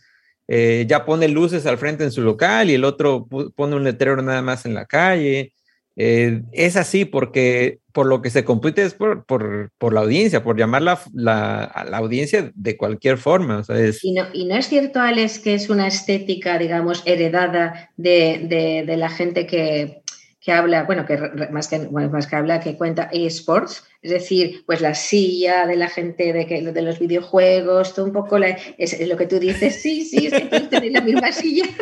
eh, ya pone luces al frente en su local y el otro pone un letrero nada más en la calle. Eh, es así porque por lo que se compite es por, por, por la audiencia, por llamar la, la- a la audiencia de cualquier forma. O sea, Y no, y no es cierto, Alex, que es una estética, digamos, heredada de- de la gente que, que habla, bueno, que más que, bueno, más que habla, que cuenta eSports, es decir, pues la silla de la gente de, que, de los videojuegos, todo un poco la- es, es lo que tú dices, sí, sí, es que todos tenéis la misma silla.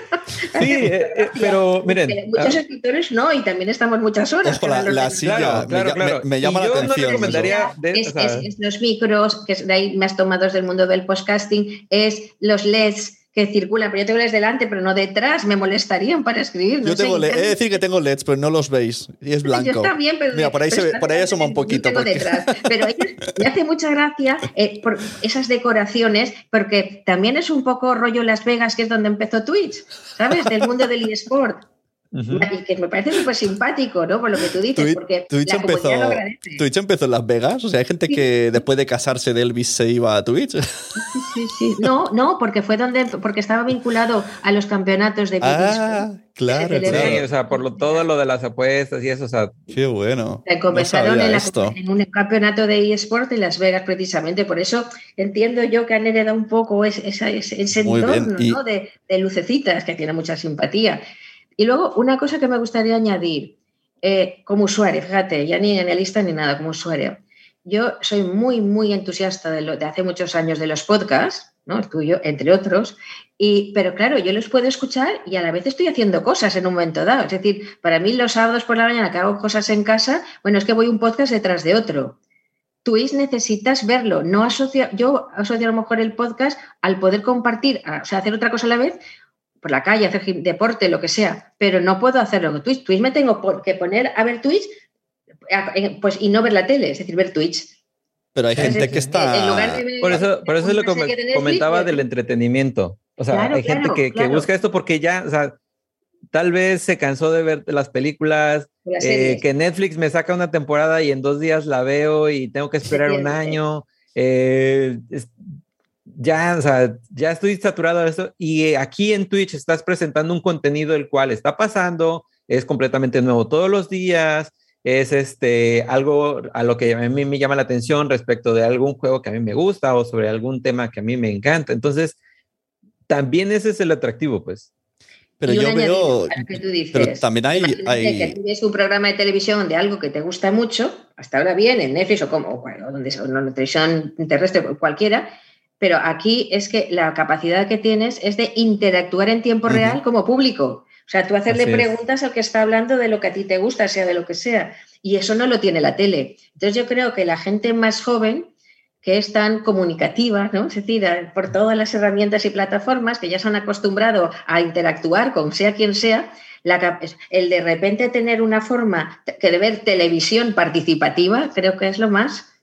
Sí, eh, eh, pero miren, muchos ah, escritores no, y también estamos muchas horas. Ojo, la- la silla. claro, me claro, lla- claro. me- me llama Y la yo no atención recomendaría de- es, o sea, es- es los micros, que es de ahí más tomados del mundo del podcasting, es los LEDs que circulan, pero yo tengo LEDs delante, pero no detrás, me molestarían para escribir. no Yo tengo LED, he de decir que tengo LEDs, pero no los veis. Y es Yo blanco. está bien, pero Mira, por ahí, se ve- está por ahí delante, asoma un yo poquito. tengo porque- detrás. Pero me hace mucha gracia eh, por esas decoraciones, porque también es un poco rollo Las Vegas, que es donde empezó Twitch, ¿sabes? Del mundo del eSport. Y que me parece súper simpático, ¿no? Por lo que tú dices, Twitch, porque Twitch la empezó, lo agradece. Twitch empezó en Las Vegas. O sea, hay gente que después de casarse de Elvis se iba a Twitch. Sí, sí. No, no, porque fue donde, porque estaba vinculado a los campeonatos de ah, claro, celebra- Sí, claro. o sea, por lo, todo lo de las apuestas y eso, o sea, Qué bueno. Se No comenzaron en, la- en un campeonato de eSport en Las Vegas, precisamente. Por eso entiendo yo que han heredado un poco ese, esa- ese- ese Muy bien. entorno Y- ¿no? de, de lucecitas, que tiene mucha simpatía. Y luego, una cosa que me gustaría añadir, eh, como usuario, fíjate, ya ni analista ni nada, como usuario. Yo soy muy, muy entusiasta de, lo, de hace muchos años de los podcasts, ¿no? el tuyo, entre otros, y, pero claro, yo los puedo escuchar y a la vez estoy haciendo cosas en un momento dado. Es decir, para mí los sábados por la mañana que hago cosas en casa, bueno, es que voy un podcast detrás de otro. Twitch necesitas verlo, no asocio, yo asocio a lo mejor el podcast al poder compartir, o sea, hacer otra cosa a la vez, por la calle, hacer deporte, lo que sea, pero no puedo hacerlo con Twitch. Twitch me tengo por- que poner a ver Twitch eh, pues, y no ver la tele, es decir, ver Twitch. Pero hay Es gente decir, que está. de ver por eso, por eso es lo que comentaba pues, del entretenimiento. O sea, Claro, hay gente claro, que, que claro. busca esto porque ya, o sea, tal vez se cansó de ver las películas, las eh, que Netflix me saca una temporada y en dos días la veo y tengo que esperar un año. eh, es- ya, o sea, ya estoy saturado de eso. Y eh, aquí en Twitch estás presentando un contenido el cual está pasando, es completamente nuevo todos los días. Es este algo a lo que a mí me llama la atención respecto de algún juego que a mí me gusta o sobre algún tema que a mí me encanta. Entonces, también ese es el atractivo, pues. Pero yo veo. que tú dices. Pero también hay. Hay que tú ves un programa de televisión de algo que te gusta mucho, hasta ahora bien, en Netflix o como, o cual- o donde sea, o en la televisión terrestre, cualquiera, pero aquí es que la capacidad que tienes es de interactuar en tiempo real como público. O sea, tú hacerle Así es. preguntas al que está hablando de lo que a ti te gusta, sea de lo que sea. Y eso no lo tiene la tele. Entonces yo creo que la gente más joven, que es tan comunicativa, ¿no? Es decir, por todas las herramientas y plataformas que ya se han acostumbrado a interactuar con sea quien sea, la el de repente tener una forma que de ver televisión participativa, creo que es lo más.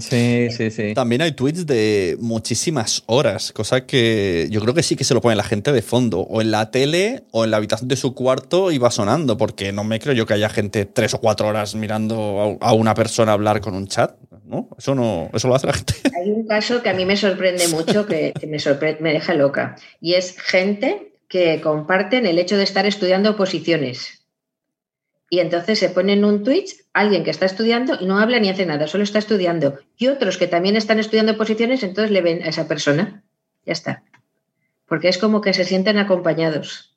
Sí, sí, sí. También hay tweets de muchísimas horas, cosa que yo creo que sí que se lo pone la gente de fondo, o en la tele o en la habitación de su cuarto y va sonando, porque no me creo yo que haya gente tres o cuatro horas mirando a a una persona hablar con un chat, ¿no? Eso no, eso lo hace la gente. Hay un caso que a mí me sorprende mucho, que, que me, sorpre- me deja loca, y es gente que comparten el hecho de estar estudiando oposiciones. Y entonces se pone en un Twitch alguien que está estudiando y no habla ni hace nada, solo está estudiando. Y otros que también están estudiando oposiciones, entonces le ven a esa persona. Ya está. Porque es como que se sienten acompañados.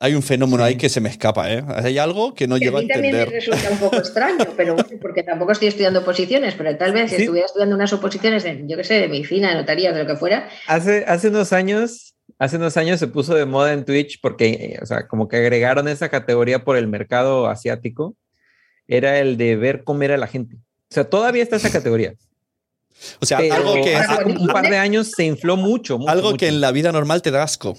Hay un fenómeno ahí que se me escapa, ¿eh? Hay algo que no Que a llego a mí también me entender. resulta un poco extraño, pero bueno, porque tampoco estoy estudiando oposiciones, pero tal vez si Sí. estuviera estudiando unas oposiciones de, yo qué sé, de medicina, de notaría, de lo que fuera, Hace, hace unos años hace unos años se puso de moda en Twitch porque, o sea, como que agregaron esa categoría por el mercado asiático, era el de ver comer a la gente. O sea, todavía está esa categoría. O sea, Pero algo que, hace un par de años se infló mucho. mucho, algo mucho. que en la vida normal te da asco.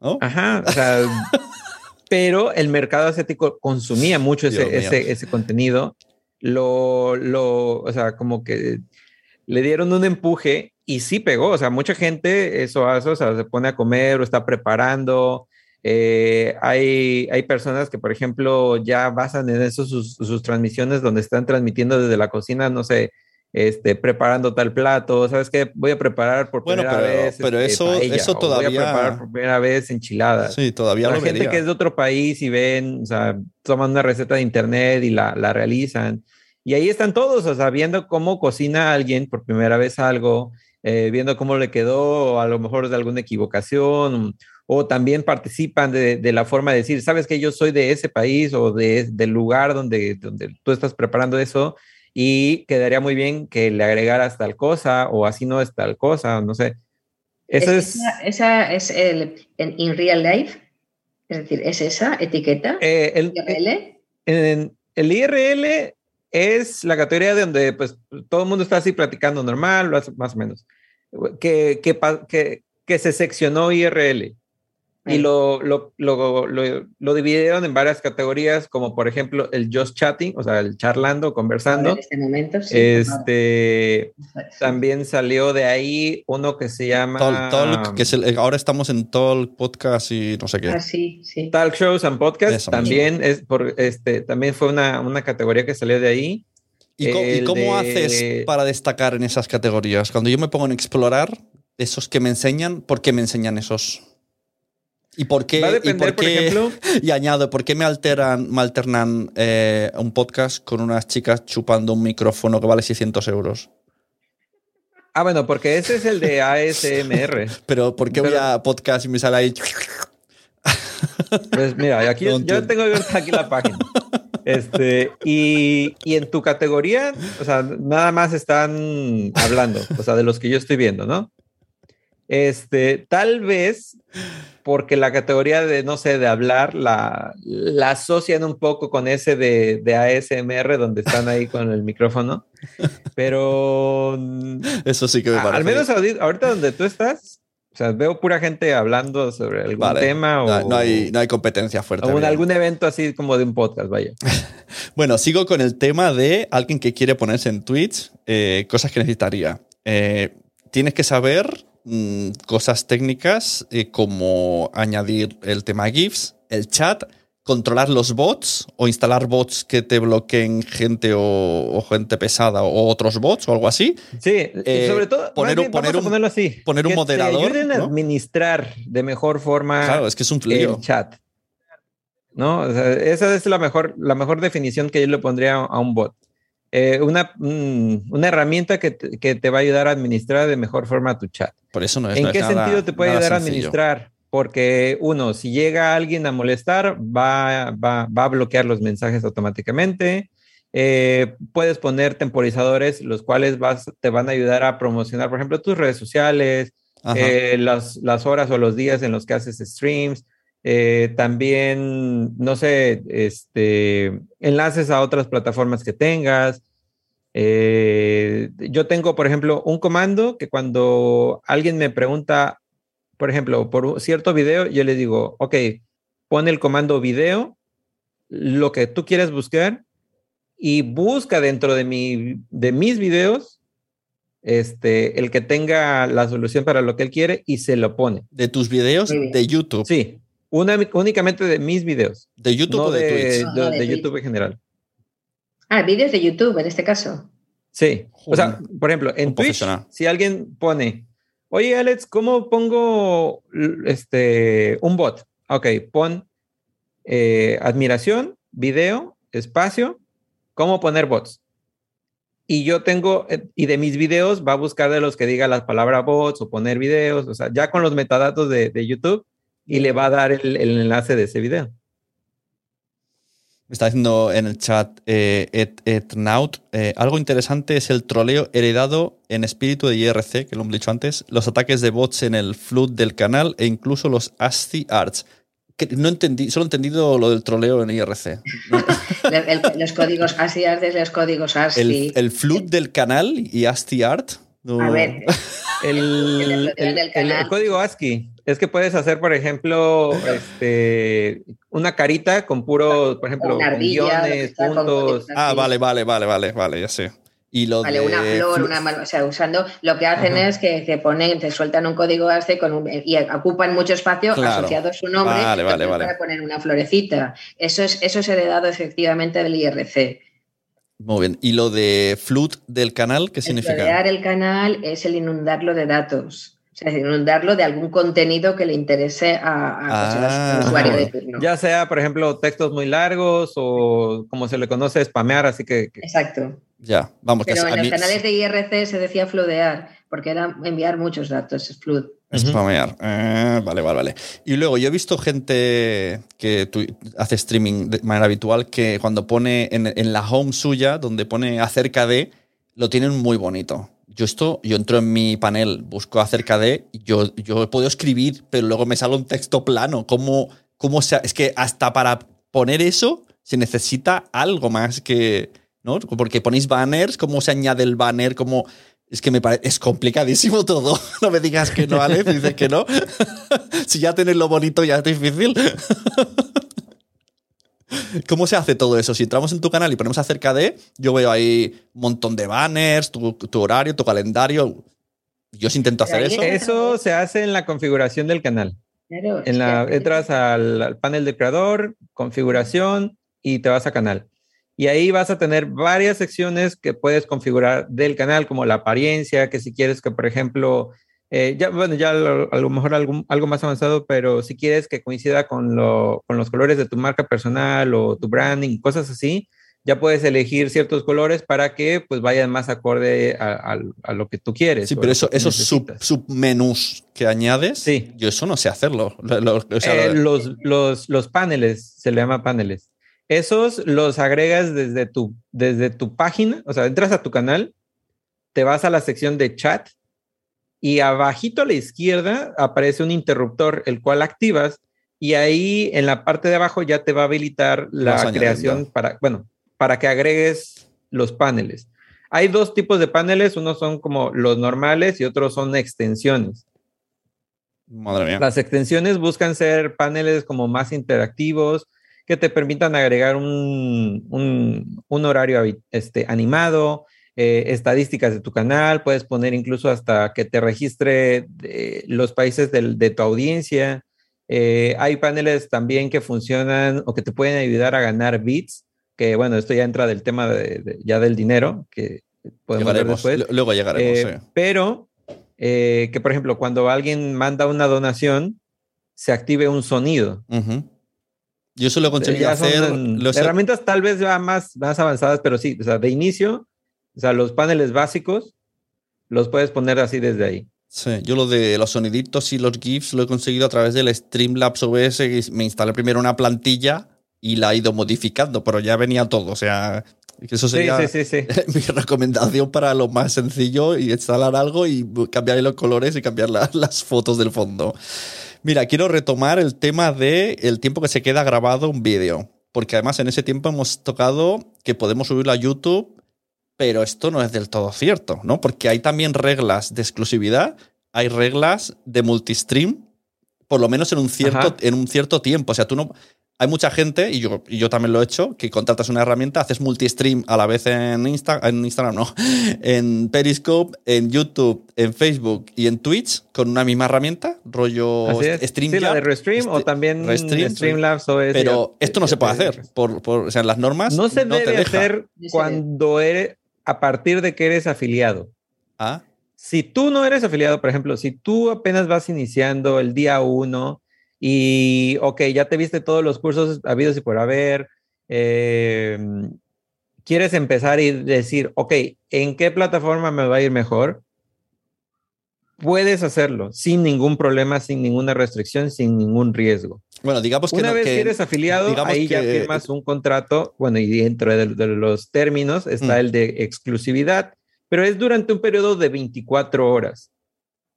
¿No? Ajá, o sea, pero el mercado asiático consumía mucho ese, ese, ese contenido. Lo, lo, o sea, como que le dieron un empuje y sí pegó. O sea, mucha gente eso hace, o sea, se pone a comer o está preparando. Eh, hay, hay personas que, por ejemplo, ya basan en eso sus, sus transmisiones donde están transmitiendo desde la cocina, no sé, este, preparando tal plato. ¿Sabes qué? Voy a preparar por Bueno, primera pero- vez. pero este, eso- paella, eso todavía- Voy a preparar por primera vez enchiladas. Sí, todavía La gente vería. que es de otro país y ven, o sea, toman una receta de internet y la, la realizan. Y ahí están todos, o sea, viendo cómo cocina alguien por primera vez algo, eh, viendo cómo le quedó, a lo mejor de alguna equivocación, o también participan de, de la forma de decir, sabes que yo soy de ese país o de, del lugar donde, donde tú estás preparando eso, y quedaría muy bien que le agregaras tal cosa, o así no es tal cosa, no sé. Eso es... Esa, esa es el en in real life. Es decir, ¿es esa etiqueta? eh, el- IRL? en el IRL es la categoría de donde pues todo el mundo está así platicando normal, más, o menos. Que, que, que, que se seccionó IRL y lo, lo, lo, lo, lo dividieron en varias categorías, como por ejemplo el just chatting, o sea, el charlando, conversando. En este momento, sí. Este también salió de ahí uno que se llama Talk, Talk, que es el- ahora estamos en Talk Podcast y no sé qué. Ah, sí, sí. Talk Shows and. Eso mismo. También es por este, también fue una, una categoría que salió de ahí. ¿Y, co- y el cómo de- haces para destacar en esas categorías? Cuando yo me pongo en explorar, esos que me enseñan, ¿por qué me enseñan esos? ¿Y por qué? Va a y depender, por por qué- ejemplo, y añado, ¿por qué me alteran, me alternan eh, un podcast con unas chicas chupando un micrófono que vale 600 euros? Ah, bueno, porque ese es el de ASMR. Pero ¿por qué voy a podcast y me sale ahí? Pues mira, aquí No yo tengo aquí la página. Este, y, y en tu categoría, o sea, nada más están hablando, o sea, de los que yo estoy viendo, ¿no? Este, tal vez porque la categoría de, no sé, de hablar, la, la asocian un poco con ese de, de ASMR, donde están ahí con el micrófono, pero Eso sí que me a- parece. al menos ahorita donde tú estás, o sea, veo pura gente hablando sobre algún Vale, tema o, no, no hay, no hay competencia fuerte. o en algún evento así como de un podcast, vaya. Bueno, sigo con el tema de alguien que quiere ponerse en Twitch, eh, cosas que necesitaría. Eh, tienes que saber mm, cosas técnicas eh, como añadir el tema GIFs, el chat, controlar los bots o instalar bots que te bloqueen gente o, o gente pesada o otros bots o algo así. Sí, Eh, y sobre todo, poner un- bien, poner vamos a un- ponerlo así. poner un que te moderador, ayuden a ¿no? administrar de mejor forma Claro, es que es un lío. el chat. ¿No? O sea, esa es la mejor, la mejor definición que yo le pondría a un bot. Eh, una, mm, una herramienta que te, que te va a ayudar a administrar de mejor forma tu chat. Por eso no es ¿En no es qué nada- sentido te puede ayudar a administrar? Porque uno, si llega alguien a molestar, va, va, va a bloquear los mensajes automáticamente. Eh, puedes poner temporizadores, los cuales vas, te van a ayudar a promocionar, por ejemplo, tus redes sociales, eh, las, las horas o los días en los que haces streams. Eh, también, no sé, este, enlaces a otras plataformas que tengas. Eh, yo tengo, por ejemplo, un comando que cuando alguien me pregunta, por ejemplo, por un cierto video, yo le digo, ok, pon el comando video, lo que tú quieras buscar y busca dentro de, mi, de mis videos este, el que tenga la solución para lo que él quiere y se lo pone. De tus videos de YouTube. Sí, una, únicamente de mis videos, ¿De YouTube no o de, de, Twitch? Ah, de-. YouTube en general. Ah, vídeos de YouTube en este caso. Sí, o sea, por ejemplo, en Un Twitch, si alguien pone, oye Alex, ¿cómo pongo este, un bot? Ok, pon eh, admiración, video, espacio, cómo poner bots. Y yo tengo, eh, y de mis videos va a buscar de los que diga las palabras bots o poner videos, o sea, ya con los metadatos de, de YouTube y le va a dar el, el enlace de ese video. Me está diciendo en el chat eh, et, Etnaut, eh, algo interesante es el troleo heredado en espíritu de IRC, que lo hemos dicho antes, los ataques de bots en el flood del canal e incluso los ASCII Arts. Que no entendí, solo he entendido lo del troleo en IRC. los códigos ASCII Arts los códigos ASCII. El, el flood del canal y ASCII Art. A ver, el, el, código ASCII es que puedes hacer, por ejemplo, este, una carita con puro, por ejemplo, guiones, puntos. Ah, vale, vale, vale, vale, vale, ya sé. Y lo vale, una flor, una o sea, usando, lo que hacen es que te ponen, te sueltan un código ASCII con un, y ocupan mucho espacio asociado a su nombre vale, vale, vale. para poner una florecita. Eso es, eso es heredado efectivamente del IRC. Muy bien. ¿Y lo de flood del canal, qué el significa? Florear el canal es el inundarlo de datos. O sea, inundarlo de algún contenido que le interese a, a ah. usuario de turno. Ya sea, por ejemplo, textos muy largos o como se le conoce, spamear, así que... Exacto. Ya, vamos. Pero en los canales de IRC se decía flodear, porque era enviar muchos datos, es flood. Spamear. Eh, vale, vale, vale. Y luego yo he visto gente que hace streaming de manera habitual que cuando pone en, en, la home suya, donde pone acerca de, lo tienen muy bonito. Yo esto, yo entro en mi panel, busco acerca de, yo, yo puedo escribir, pero luego me sale un texto plano. ¿Cómo, cómo se, es que hasta para poner eso se necesita algo más que, ¿no? Porque ponéis banners, ¿cómo se añade el banner? ¿Cómo es que me parece, es complicadísimo todo. No me digas que no, Ale, dices que no. si ya tienes lo bonito ya es difícil. ¿Cómo se hace todo eso? Si entramos en tu canal y ponemos acerca de, yo veo ahí un montón de banners, tu, horario, tu calendario. Yo sí intento hacer eso. Eso se hace en la configuración del canal. en la, entras al panel de creador, configuración y te vas a canal. Y ahí vas a tener varias secciones que puedes configurar del canal, como la apariencia, que si quieres que, por ejemplo, eh, ya, bueno, ya a lo mejor algo, algo, más avanzado, pero si quieres que coincida con, lo, con los colores de tu marca personal o tu branding, cosas así, ya puedes elegir ciertos colores para que pues vayan más acorde a, a, lo que tú quieres. Sí, pero eso, esos sub, submenús que añades, sí. yo eso no sé hacerlo. Eh, los, los, los paneles, se le llama paneles. Esos los agregas desde tu, desde tu página, o sea, entras a tu canal, te vas a la sección de chat y abajito a la izquierda aparece un interruptor, el cual activas y ahí en la parte de abajo ya te va a habilitar la creación para, bueno, para que agregues los paneles. Hay dos tipos de paneles, unos son como los normales y otros son extensiones. Madre mía. Las extensiones buscan ser paneles como más interactivos, que te permitan agregar un, un, horario este, animado, eh, estadísticas de tu canal, puedes poner incluso hasta que te registre los países de tu audiencia. Eh, hay paneles también que funcionan o que te pueden ayudar a ganar bits, que bueno, esto ya entra del tema de, ya del dinero, que podemos ver después. Luego llegaremos. Eh, pero que, por ejemplo, cuando alguien manda una donación, se active un sonido. Yo eso lo he conseguido hacer. Los herramientas tal vez más, más avanzadas, pero sí, o sea, de inicio, o sea, los paneles básicos los puedes poner así desde ahí. Sí, yo lo de los soniditos y los GIFs lo he conseguido a través del Streamlabs OBS. Me instalé primero una plantilla y la he ido modificando, pero ya venía todo. O sea, eso sería mi recomendación para lo más sencillo y instalar algo y cambiar los colores y cambiar las fotos del fondo. Mira, quiero retomar el tema de el tiempo que se queda grabado un vídeo. Porque además en ese tiempo hemos tocado que podemos subirlo a YouTube, pero esto no es del todo cierto, ¿no? Porque hay también reglas de exclusividad, hay reglas de multistream, por lo menos en un cierto, en un cierto tiempo. O sea, tú no hay mucha gente, y yo, y yo también lo he hecho, que contratas una herramienta, haces multi-stream a la vez en, Insta, en Instagram, no, en Periscope, en YouTube, en Facebook y en Twitch con una misma herramienta, rollo Stream. Sí, la de Restream o también Streamlabs o Pero esto no se puede hacer, por, por, o sea, las normas. No se debe hacer cuando eres, a partir de que eres afiliado. Ah. Si tú no eres afiliado, por ejemplo, si tú apenas vas iniciando el día uno, y, ok, ya te viste todos los cursos habidos y por haber. Eh, quieres empezar y decir, ok, ¿en qué plataforma me va a ir mejor? puedes hacerlo sin ningún problema, sin ninguna restricción, sin ningún riesgo. Bueno, digamos que Una no- vez que- eres afiliado, ahí ya firmas un contrato, bueno, y dentro de, de los términos está Mm. el de exclusividad, pero es durante un periodo de 24 horas.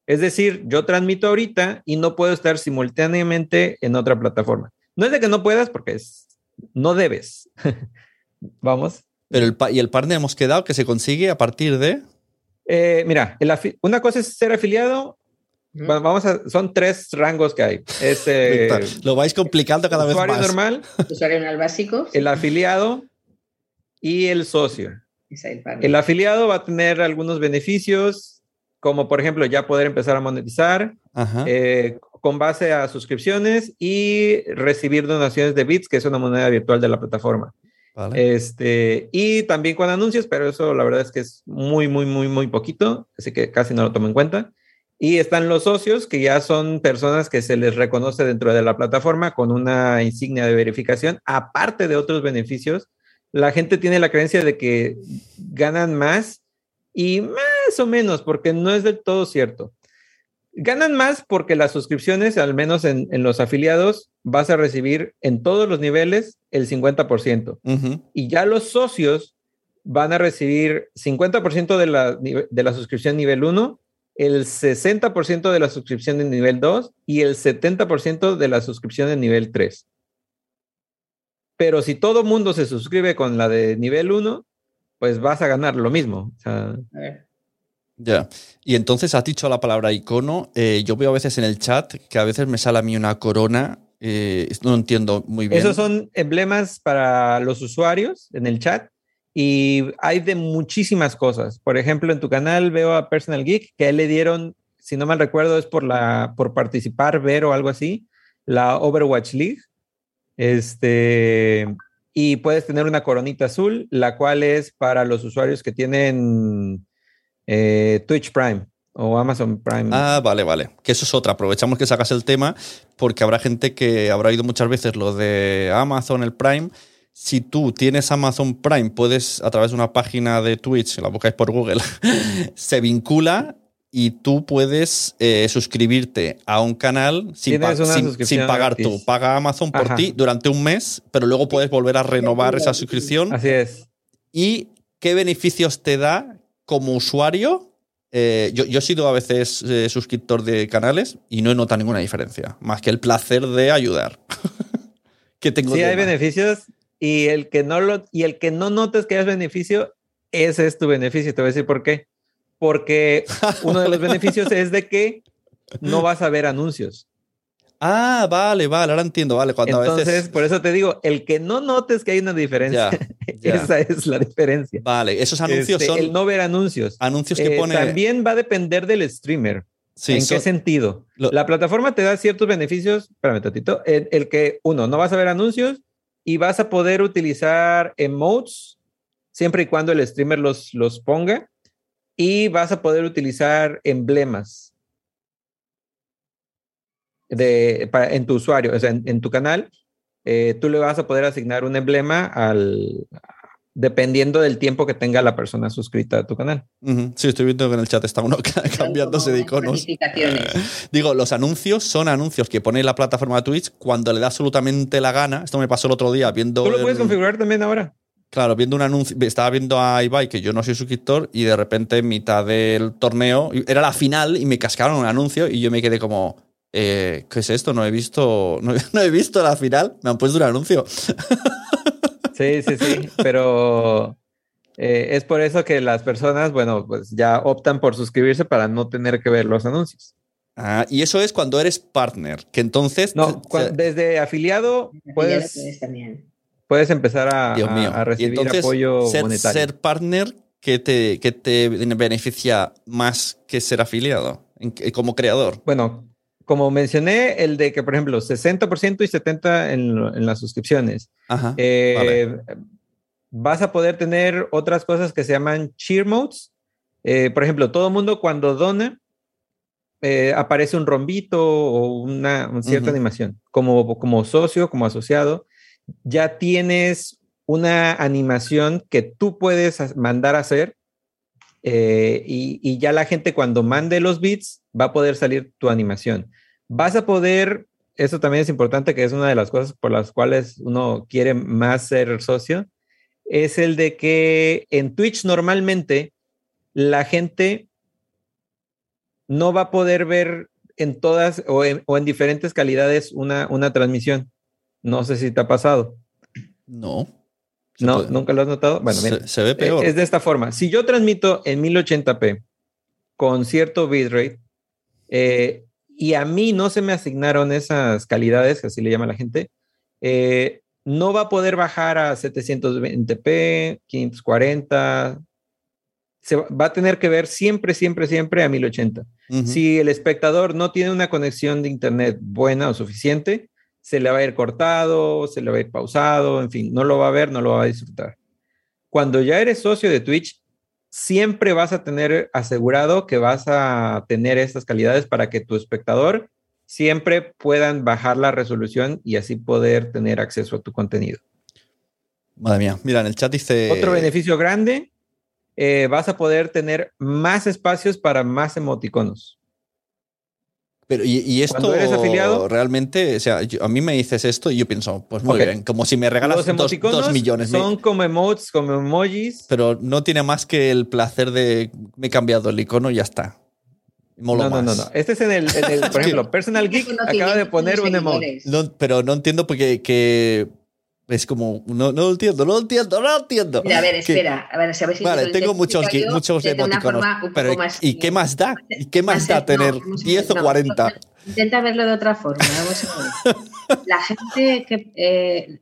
Es decir, yo transmito ahorita y no puedo estar simultáneamente en otra plataforma. No es de que no puedas, porque es, no debes. Vamos. Pero el y el partner hemos quedado que se consigue a partir de. Eh, mira, una cosa es ser afiliado. ¿Mm? Bueno, vamos a, son tres rangos que hay. Es eh, Lo vais complicando cada vez usuario más. normal, Usuario el básico. el afiliado y el socio. es el partner. El afiliado va a tener algunos beneficios, como por ejemplo ya poder empezar a monetizar eh, con base a suscripciones y recibir donaciones de bits, que es una moneda virtual de la plataforma. vale. Este, y también con anuncios, pero eso la verdad es que es muy, muy, muy, muy poquito, así que casi no lo tomo en cuenta. Y están los socios, que ya son personas que se les reconoce dentro de la plataforma con una insignia de verificación, aparte de otros beneficios. La gente tiene la creencia de que ganan más y más o menos, porque no es del todo cierto. Ganan más porque las suscripciones, al menos en, en los afiliados, vas a recibir en todos los niveles el 50% Ujú. y ya los socios van a recibir 50% de la, de la suscripción nivel 1, el 60% de la suscripción de nivel 2 y el 70% de la suscripción de nivel 3. Pero si todo mundo se suscribe con la de nivel 1, pues vas a ganar lo mismo. O sea, A ver. Ya. Y entonces has dicho la palabra icono. eh, yo veo a veces en el chat que a veces me sale a mí una corona. eh, no entiendo muy bien. Esos son emblemas para los usuarios en el chat y hay de muchísimas cosas. Por ejemplo, en tu canal veo a Personal Geek que le dieron, si no mal recuerdo, es por la por participar, ver o algo así, la Overwatch League. Este y puedes tener una coronita azul, la cual es para los usuarios que tienen eh, Twitch Prime o Amazon Prime. Ah, vale, vale. Que eso es otra. Aprovechamos que sacas el tema porque habrá gente que habrá oído muchas veces lo de Amazon, el Prime. Si tú tienes Amazon Prime, puedes a través de una página de Twitch, la buscáis por Google, se vincula y tú puedes eh, suscribirte a un canal sin, pa- sin- pagar gratis. tú. Paga Amazon por Ajá. ti durante un mes, pero luego puedes volver a renovar esa suscripción. Así es. ¿Y qué beneficios te da como usuario? Eh, yo, yo he sido a veces eh, suscriptor de canales y no he notado ninguna diferencia, más que el placer de ayudar. que tengo Sí, hay más. beneficios y el que no lo y el que no notes que hay beneficio, ese es tu beneficio. Te voy a decir por qué. Porque uno de los beneficios es de que no vas a ver anuncios. Ah, vale, vale, ahora entiendo, vale. Cuando a Entonces, veces. por eso te digo, el que no notes que hay una diferencia, Ya, ya. esa es la diferencia. Vale, esos anuncios Este, son el no ver anuncios. anuncios que Eh, pone. También va a depender del streamer. Sí, ¿En son- qué sentido? lo- La plataforma te da ciertos beneficios, espérame tantito, el, el que, uno, no vas a ver anuncios y vas a poder utilizar emotes siempre y cuando el streamer los, los ponga y vas a poder utilizar emblemas de, para- en tu usuario, o sea, en, en tu canal, eh, tú le vas a poder asignar un emblema al dependiendo del tiempo que tenga la persona suscrita a tu canal. Ujú, Sí, estoy viendo que en el chat está uno cambiándose de iconos. Digo, los anuncios son anuncios que pone la plataforma Twitch cuando le da absolutamente la gana. Esto me pasó el otro día viendo. Tú lo puedes el- configurar también ahora. Claro, viendo un anuncio, estaba viendo a Ibai, que yo no soy suscriptor, y de repente en mitad del torneo, era la final y me cascaron un anuncio y yo me quedé como, eh, ¿qué es esto? No he visto, no, he- no he visto la final, me han puesto un anuncio. Sí, sí, sí, pero eh, es por eso que las personas, bueno, pues ya optan por suscribirse para no tener que ver los anuncios. Ah, y eso es cuando eres partner, que entonces... No, desde afiliado puedes, puedes también. puedes empezar a, Dios a- mío. a Y recibir entonces, apoyo ser, monetario. ser partner, ¿qué te, qué te beneficia más que ser afiliado en- como creador? Bueno, como mencioné, el de que, por ejemplo, 60% y 70% en, las suscripciones. Ajá. Eh, Vas a poder tener otras cosas que se llaman cheer modes. Eh, por ejemplo, todo mundo cuando dona, eh, aparece un rombito o una, una cierta animación. Como, como socio, como asociado, ya tienes una animación que tú puedes mandar a hacer eh, y, ya la gente cuando mande los bits va a poder salir tu animación. Vas a poder, eso también es importante, que es una de las cosas por las cuales uno quiere más ser socio, es el de que en Twitch normalmente la gente no va a poder ver en todas o en, o en diferentes calidades una, una transmisión. No sé si te ha pasado. No. No, nunca lo has notado. Bueno, se, mira, se ve peor. es de esta forma. Si yo transmito en 1080p con cierto bitrate eh, y a mí no se me asignaron esas calidades, así le llama la gente, eh, no va a poder bajar a 720p, 540. Se va, va a tener que ver siempre, siempre, siempre a 1080. Uh -huh. Si el espectador no tiene una conexión de internet buena o suficiente, se le va a ir cortado, se le va a ir pausado, en fin, no lo va a ver, no lo va a disfrutar. Cuando ya eres socio de Twitch, siempre vas a tener asegurado que vas a tener estas calidades para que tu espectador siempre puedan bajar la resolución y así poder tener acceso a tu contenido. Madre mía, mira, en el chat dice... Otro beneficio grande, eh, vas a poder tener más espacios para más emoticonos. Pero, y, y esto eres afiliado, realmente, o sea, yo, a mí me dices esto y yo pienso, pues muy okay. bien, como si me regalas Los dos, dos, millones. Son me, como emotes, como emojis. Pero no tiene más que el placer de me he cambiado el icono y ya está. Molo no, más. no, no, no. Este es en el, en el por ejemplo, Personal Geek acaba de poner un emote. No, pero no entiendo porque que es como, no, no lo entiendo, no lo entiendo, no lo entiendo. Mira, a ver, espera, a ver, si a ver si Vale, tengo muchos, yo, muchos emoticonos. Pero, más, ¿y qué más da? ¿Y qué más, más da tener no, 10 o 40? Intenta verlo de otra forma. Vamos a ver. La gente que. Eh,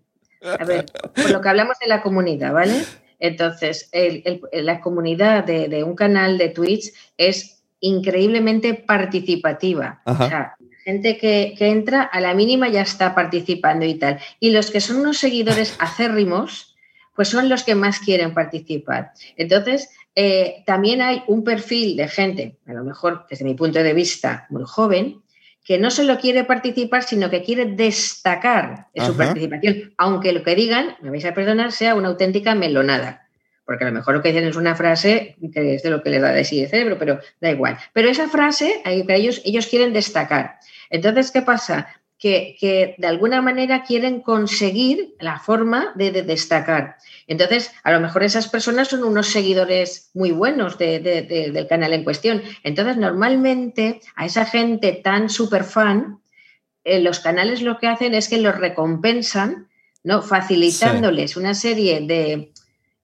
a ver, por lo que hablamos de la comunidad, ¿vale? Entonces, el, el, la comunidad de, de, un canal de Twitch es increíblemente participativa. Ajá. O sea, gente que, que, entra a la mínima ya está participando y tal. Y los que son unos seguidores acérrimos, pues son los que más quieren participar. Entonces, eh, también hay un perfil de gente, a lo mejor desde mi punto de vista muy joven, que no solo quiere participar, sino que quiere destacar en su participación, aunque lo que digan, me vais a perdonar, sea una auténtica melonada. Porque a lo mejor lo que dicen es una frase que es de lo que les da de sí de cerebro, pero da igual. Pero esa frase, ellos, ellos quieren destacar. Entonces, ¿qué pasa? Que, que, de alguna manera quieren conseguir la forma de, de, destacar. Entonces, a lo mejor esas personas son unos seguidores muy buenos de, de, del canal en cuestión. Entonces, normalmente a esa gente tan super fan, eh, los canales lo que hacen es que los recompensan, ¿no? facilitándoles sí. una serie de,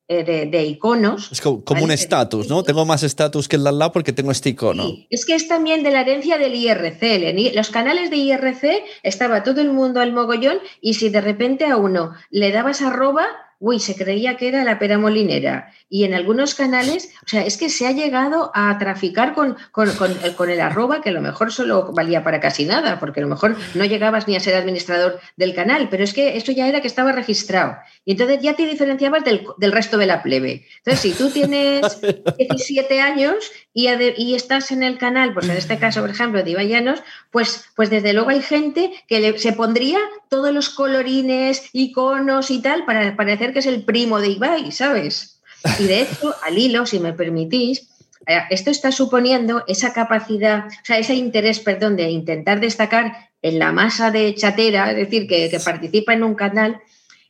de, de, iconos. Es como, un estatus, ¿no? Tengo más estatus que el de al lado porque tengo este icono. Sí, es que es también de la herencia del IRC. En los canales de IRC estaba todo el mundo al mogollón y si de repente a uno le dabas arroba, uy, se creía que era la pera molinera. Y en algunos canales, o sea, es que se ha llegado a traficar con, con, con, el, con, el, arroba, que a lo mejor solo valía para casi nada, porque a lo mejor no llegabas ni a ser administrador del canal, pero es que eso ya era que estaba registrado. Y entonces ya te diferenciabas del, del resto de la plebe. Entonces, si tú tienes 17 años y, y, estás en el canal, pues en este caso, por ejemplo, de Ibayanos, pues, pues desde luego hay gente que le, se pondría todos los colorines, iconos y tal para parecer que es el primo de Ibai, ¿sabes? Y de hecho, al hilo, si me permitís, eh, esto está suponiendo esa capacidad, o sea, ese interés, perdón, de intentar destacar en la masa de chatera, es decir, que, que participa en un canal,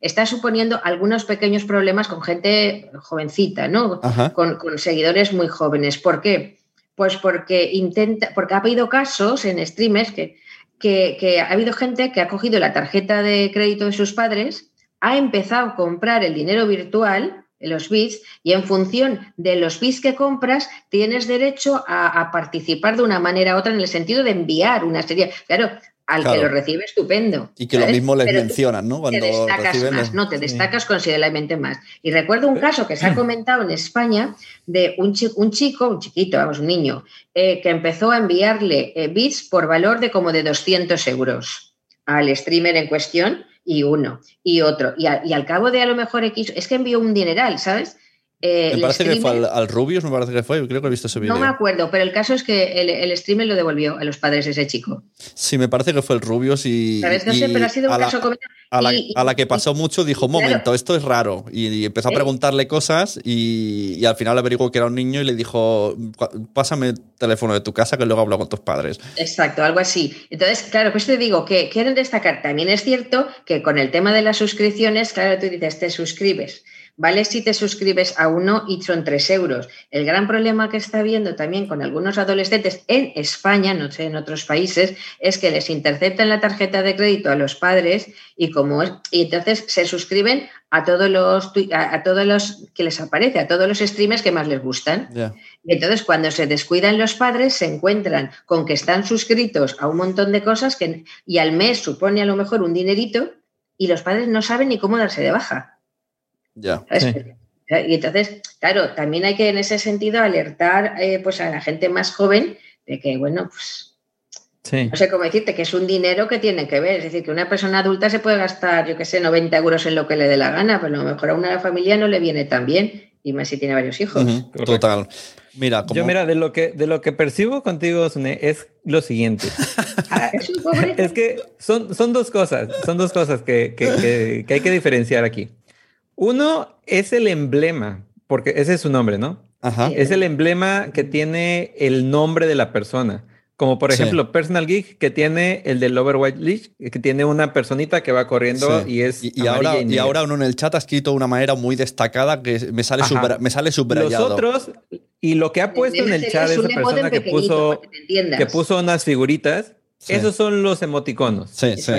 está suponiendo algunos pequeños problemas con gente jovencita, ¿no? Con, con, seguidores muy jóvenes. ¿Por qué? Pues porque intenta, porque ha habido casos en streamers que, que, que, ha habido gente que ha cogido la tarjeta de crédito de sus padres, ha empezado a comprar el dinero virtual, los bits, y en función de los bits que compras, tienes derecho a, a participar de una manera u otra en el sentido de enviar una serie. Claro, al claro. que lo recibe estupendo. Y que ¿sabes? lo mismo les Pero mencionan, ¿no? Cuando te destacas reciben... más, no, te destacas sí. considerablemente más. Y recuerdo un caso que se ha comentado en España de un chico, un, chico, un chiquito, vamos, un niño, eh, que empezó a enviarle eh, bits por valor de como de 200 euros al streamer en cuestión y uno y otro. Y, a, y al cabo de a lo mejor X, es que envió un dineral, ¿sabes? Eh, me parece que fue al, al Rubius, me parece que fue. Creo que he visto ese vídeo. No me acuerdo, pero el caso es que el, el streamer lo devolvió a los padres ese chico. Sí, me parece que fue el Rubius y. ¿Sabes? No sé, y pero ha sido un a la- caso como... A la, y- a la que y- pasó mucho dijo, un claro. momento, esto es raro. Y, empezó a ¿Eh? preguntarle cosas y, y al final averiguó que era un niño y le dijo, "Cu- pásame el teléfono de tu casa que luego hablo con tus padres. Exacto, algo así. Entonces, claro, pues te digo que quieren destacar. También es cierto que con el tema de las suscripciones, claro, tú dices, te suscribes. Vale si te suscribes a uno y son tres euros. El gran problema que está habiendo también con algunos adolescentes en España, no sé, en otros países, es que les interceptan la tarjeta de crédito a los padres y como es, y entonces se suscriben a todos los a, a todos los que les aparece, a todos los streamers que más les gustan. Y entonces, cuando se descuidan los padres, se encuentran con que están suscritos a un montón de cosas que, y al mes supone a lo mejor un dinerito y los padres no saben ni cómo darse de baja. Ya. Sí. Y entonces, claro, también hay que en ese sentido alertar eh, pues a la gente más joven de que, bueno, pues Sí. no sé cómo decirte, que es un dinero que tiene que ver. Es decir, que una persona adulta se puede gastar, yo qué sé, 90 euros en lo que le dé la gana, pero a lo mejor a una familia no le viene tan bien, y más si tiene varios hijos. Total. Mira, como, Yo, mira, de lo que, de lo que percibo contigo, Sune, es lo siguiente. Ah, Es un pobre. es que son, son dos cosas, son dos cosas que, que- que- que hay que diferenciar aquí. Uno es el emblema, porque ese es su nombre, ¿no? Ajá. Es el emblema que tiene el nombre de la persona. Como por Sí. ejemplo, Personal Geek, que tiene el del Overwatch League, que tiene una personita que va corriendo Sí. y es. Y, y ahora, y ahora uno en el chat ha escrito de una manera muy destacada que me sale, subra- me sale Los subrayado. otros, y lo que ha puesto en el chat Es esa persona que puso, que que puso unas figuritas, Sí. esos son los emoticonos. Sí, sí,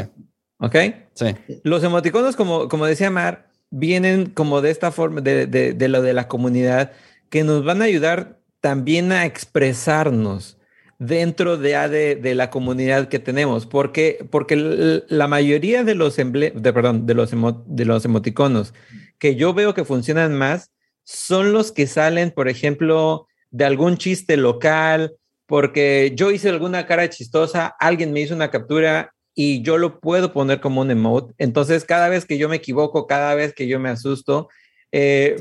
¿Ok? sí. Los emoticonos, como, como decía Mar, vienen como de esta forma, de, de- de lo de la comunidad, que nos van a ayudar también a expresarnos dentro de, de, de la comunidad que tenemos, porque, porque la mayoría de los, emble de, perdón, de, los de los emoticonos que yo veo que funcionan más son los que salen, por ejemplo, de algún chiste local, porque yo hice alguna cara chistosa, alguien me hizo una captura y yo lo puedo poner como un emote. Entonces, cada vez que yo me equivoco, cada vez que yo me asusto, eh,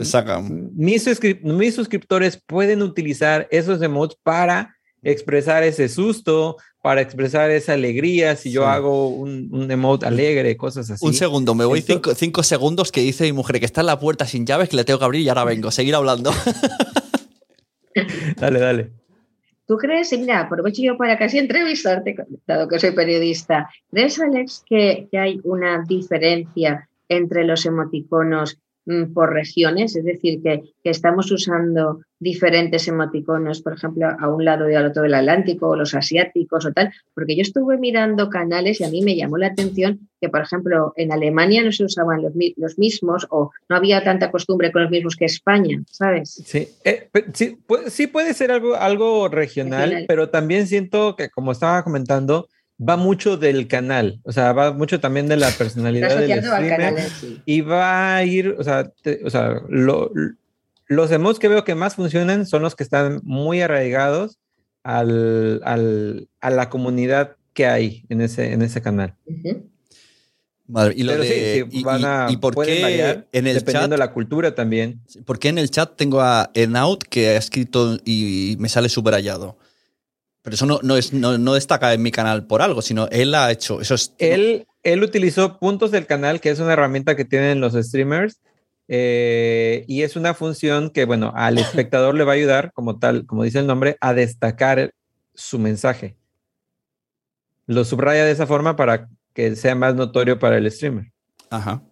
mis, suscrip- mis suscriptores pueden utilizar esos emotes para expresar ese susto, para expresar esa alegría. Si yo Sí. hago un, un emote alegre, cosas así. Un segundo, me voy cinco, cinco segundos que dice mi mujer que está en la puerta sin llaves, que le tengo que abrir y ahora vengo. Seguir hablando. Dale, dale. ¿Tú crees, y mira, aprovecho yo para casi entrevistarte, dado que soy periodista, ¿crees, Alex, que, que hay una diferencia entre los emoticonos mm, por regiones? Es decir, que, que estamos usando diferentes emoticonos, por ejemplo, a un lado y al otro del Atlántico, o los asiáticos o tal, porque yo estuve mirando canales y a mí me llamó la atención que, por ejemplo, en Alemania no se usaban los, mi- los mismos o no había tanta costumbre con los mismos que España, ¿sabes? Sí, eh, sí, pu- sí puede ser algo, algo regional, Regional. pero también siento que, como estaba comentando, va mucho del canal, o sea, va mucho también de la personalidad del streamer. canal sí. y va a ir, o sea, te- o sea lo- los emotes que veo que más funcionan son los que están muy arraigados al, al- a la comunidad que hay en ese, en ese canal. Madre, y lo Pero sí, de. sí, y- van y- a, y por qué variar en el dependiendo chat de la cultura también. ¿Por qué en el chat tengo a Enaut que ha escrito y me sale subrayado? Pero eso no, no, es, no, no destaca en mi canal por algo, sino él ha hecho. Eso es, Él, él utilizó puntos del canal, que es una herramienta que tienen los streamers, eh, y es una función que, bueno, al espectador le va a ayudar, como tal, como dice el nombre, a destacar su mensaje. Lo subraya de esa forma para que sea más notorio para el streamer. Ajá.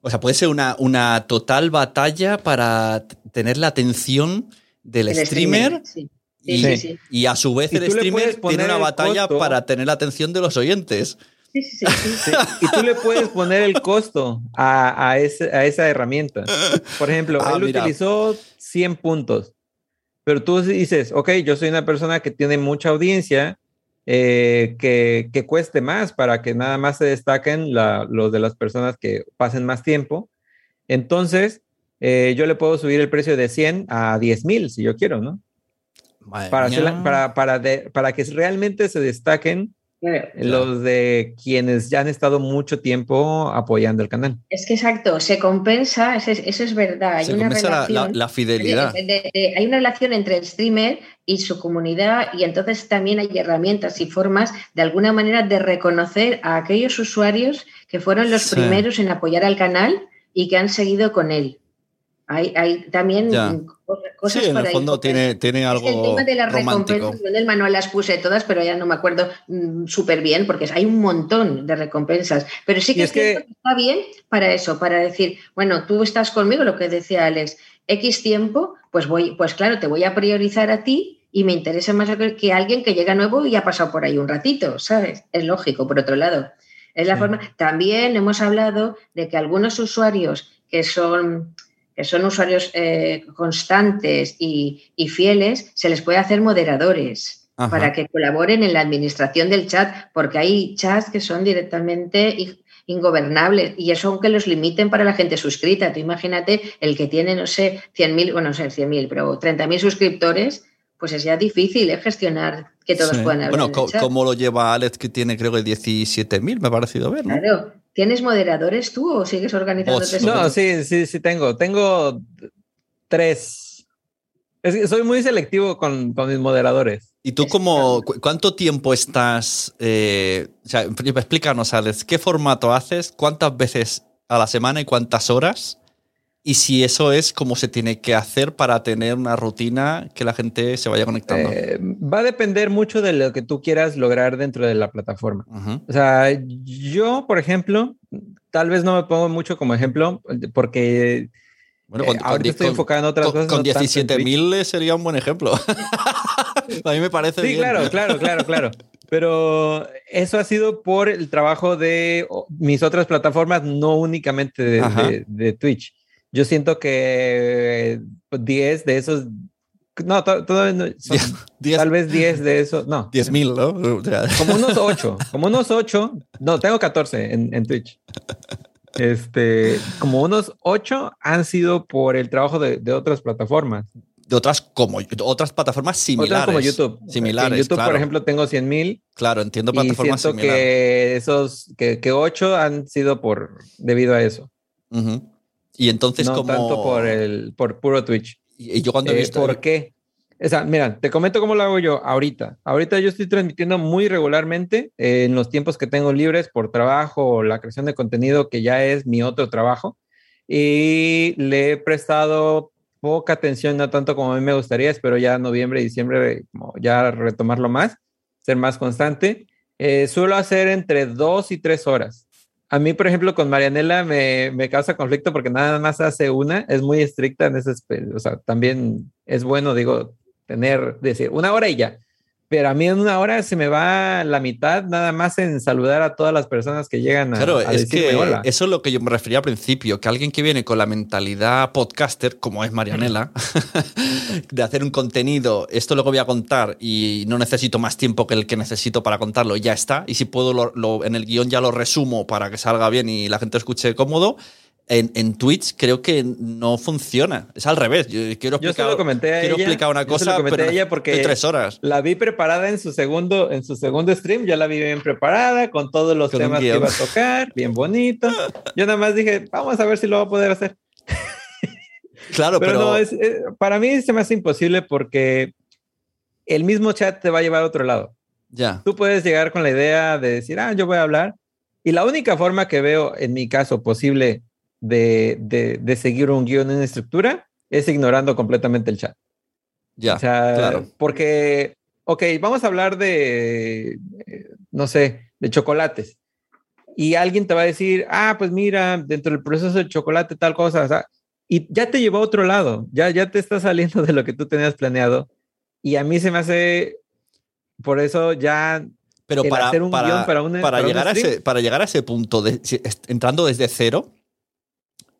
O sea, puede ser una, una total batalla para tener la atención del El streamer. sí. Y, Sí, sí, sí. y a su vez Y el streamer tiene una batalla costo. para tener la atención de los oyentes. Sí, sí, sí, sí. Sí, y tú le puedes poner el costo a, a, ese- a esa herramienta. Por ejemplo, Ah, él mira. utilizó 100 puntos, pero tú dices, ok, yo soy una persona que tiene mucha audiencia, eh, que, que cueste más para que nada más se destaquen la- los de las personas que pasen más tiempo. Entonces, eh, yo le puedo subir el precio de 100 a 10 mil si yo quiero, ¿no? Para, hacerla- para, para, de- para que realmente se destaquen los de quienes ya han estado mucho tiempo apoyando el canal. Es que exacto, se compensa, eso es, verdad. Hay Se una compensa la- relación, la, la fidelidad. de- de- de- hay una relación entre el streamer y su comunidad y entonces también hay herramientas y formas de alguna manera de reconocer a aquellos usuarios que fueron los Sí. primeros en apoyar al canal y que han seguido con él. Hay, hay también Ya. co- cosas Sí, en por el ahí. fondo tiene, tiene Es que el algo tema de las romántico. recompensas, yo en el manual las puse todas, pero ya no me acuerdo súper bien, porque hay un montón de recompensas. Pero sí que es que- que está bien para eso, para decir, bueno, tú estás conmigo, lo que decía Alex, X tiempo, pues voy, pues claro, te voy a priorizar a ti y me interesa más que que alguien que llega nuevo y ha pasado por ahí un ratito, ¿sabes? Es lógico, por otro lado. Es la Sí. forma. También hemos hablado de que algunos usuarios que son que son usuarios eh, constantes y, y fieles, se les puede hacer moderadores Ajá. para que colaboren en la administración del chat, porque hay chats que son directamente ingobernables y eso aunque los limiten para la gente suscrita. Tú imagínate el que tiene, no sé, 100.000, bueno, no sé, 100.000, pero 30.000 suscriptores, pues es ya difícil ¿eh? gestionar que todos Sí. puedan hablar Bueno, co-. ¿cómo lo lleva Alex, que tiene creo que 17.000, me ha parecido ver, ¿no? Claro. ¿Tienes moderadores tú o sigues organizándote? Bots, solo? No, sí, sí, sí tengo. Tengo tres. Es que soy muy selectivo con, con mis moderadores. ¿Y tú cómo, cu- cuánto tiempo estás, eh, o sea, explícanos, Alex, qué formato haces, cuántas veces a la semana y cuántas horas? Y si eso es como se tiene que hacer para tener una rutina que la gente se vaya conectando. Eh, va a depender mucho de lo que tú quieras lograr dentro de la plataforma. O sea, yo, por ejemplo, tal vez no me pongo mucho como ejemplo porque Bueno, eh, ahorita estoy enfocado en otras con- cosas. con no tanto en Twitch. 17.000 sería un buen ejemplo. a mí me parece Sí, bien. claro, claro, claro, claro. Pero eso ha sido por el trabajo de mis otras plataformas, no únicamente de, Ajá. de- de Twitch. Yo siento que pues, 10 de esos, no, to- todavía no, son Diez- diez- tal vez 10 de esos, no, 10.000, ¿no? O sea, como unos 8, como unos 8, no, tengo 14 en, en Twitch. Este, como unos 8 han sido por el trabajo de, de otras plataformas. de otras como otras plataformas similares. Otras como YouTube. Similares. En YouTube, claro. por ejemplo, tengo 100 mil Claro, entiendo y plataformas siento similares. que esos, que, que 8 han sido por, debido a eso. Ujú. Y entonces, no como. tanto por el, por puro Twitch. Y y yo cuando he Eh, visto. ¿Por qué? O sea, mira, te comento cómo lo hago yo ahorita. Ahorita yo estoy transmitiendo muy regularmente eh, en los tiempos que tengo libres por trabajo o la creación de contenido, que ya es mi otro trabajo. Y le he prestado poca atención, no tanto como a mí me gustaría. Espero ya noviembre, diciembre, como ya retomarlo más, ser más constante. Eh, suelo hacer entre dos y tres horas. A mí, por ejemplo, con Marianela me, me causa conflicto porque nada más hace una, es muy estricta en ese, o sea, también es bueno, digo, tener, decir, una hora y ya. Pero a mí en una hora se me va la mitad nada más en saludar a todas las personas que llegan a, Claro, a es que hola. eso es lo que yo me refería al principio, que alguien que viene con la mentalidad podcaster, como es Marianela, de hacer un contenido, esto lo que voy a contar y no necesito más tiempo que el que necesito para contarlo, ya está. Y si puedo, lo- lo- en el guion ya lo resumo para que salga bien y la gente escuche cómodo. En, en Twitch creo que no funciona. Es al revés. Yo quiero Yo se explicar, lo comenté a quiero ella, explicar una yo se lo cosa, comenté pero a ella porque tres horas. La vi preparada en su segundo, en su segundo stream, ya la vi bien preparada, con todos los Con temas que iba a tocar, bien bonito. Yo nada más dije, vamos a ver si lo va a poder hacer. Claro, pero, pero, no, es, eh, para mí se me hace imposible porque el mismo chat te va a llevar a otro lado. ya. Tú puedes llegar con la idea de decir, ah, yo voy a hablar. Y la única forma que veo, en mi caso, posible de, de, de seguir un guion, una estructura, es ignorando completamente el chat. Ya, o sea, claro. porque, ok, vamos a hablar de, eh, no sé, de chocolates. Y alguien te va a decir, ah, pues mira, dentro del proceso del chocolate tal cosa, o sea, y ya te llevó a otro lado, ya, ya te está saliendo de lo que tú tenías planeado. Y a mí se me hace, por eso ya Pero para, hacer un para, guion para un- para para un llegar a ese, para llegar a ese punto, de, entrando desde cero,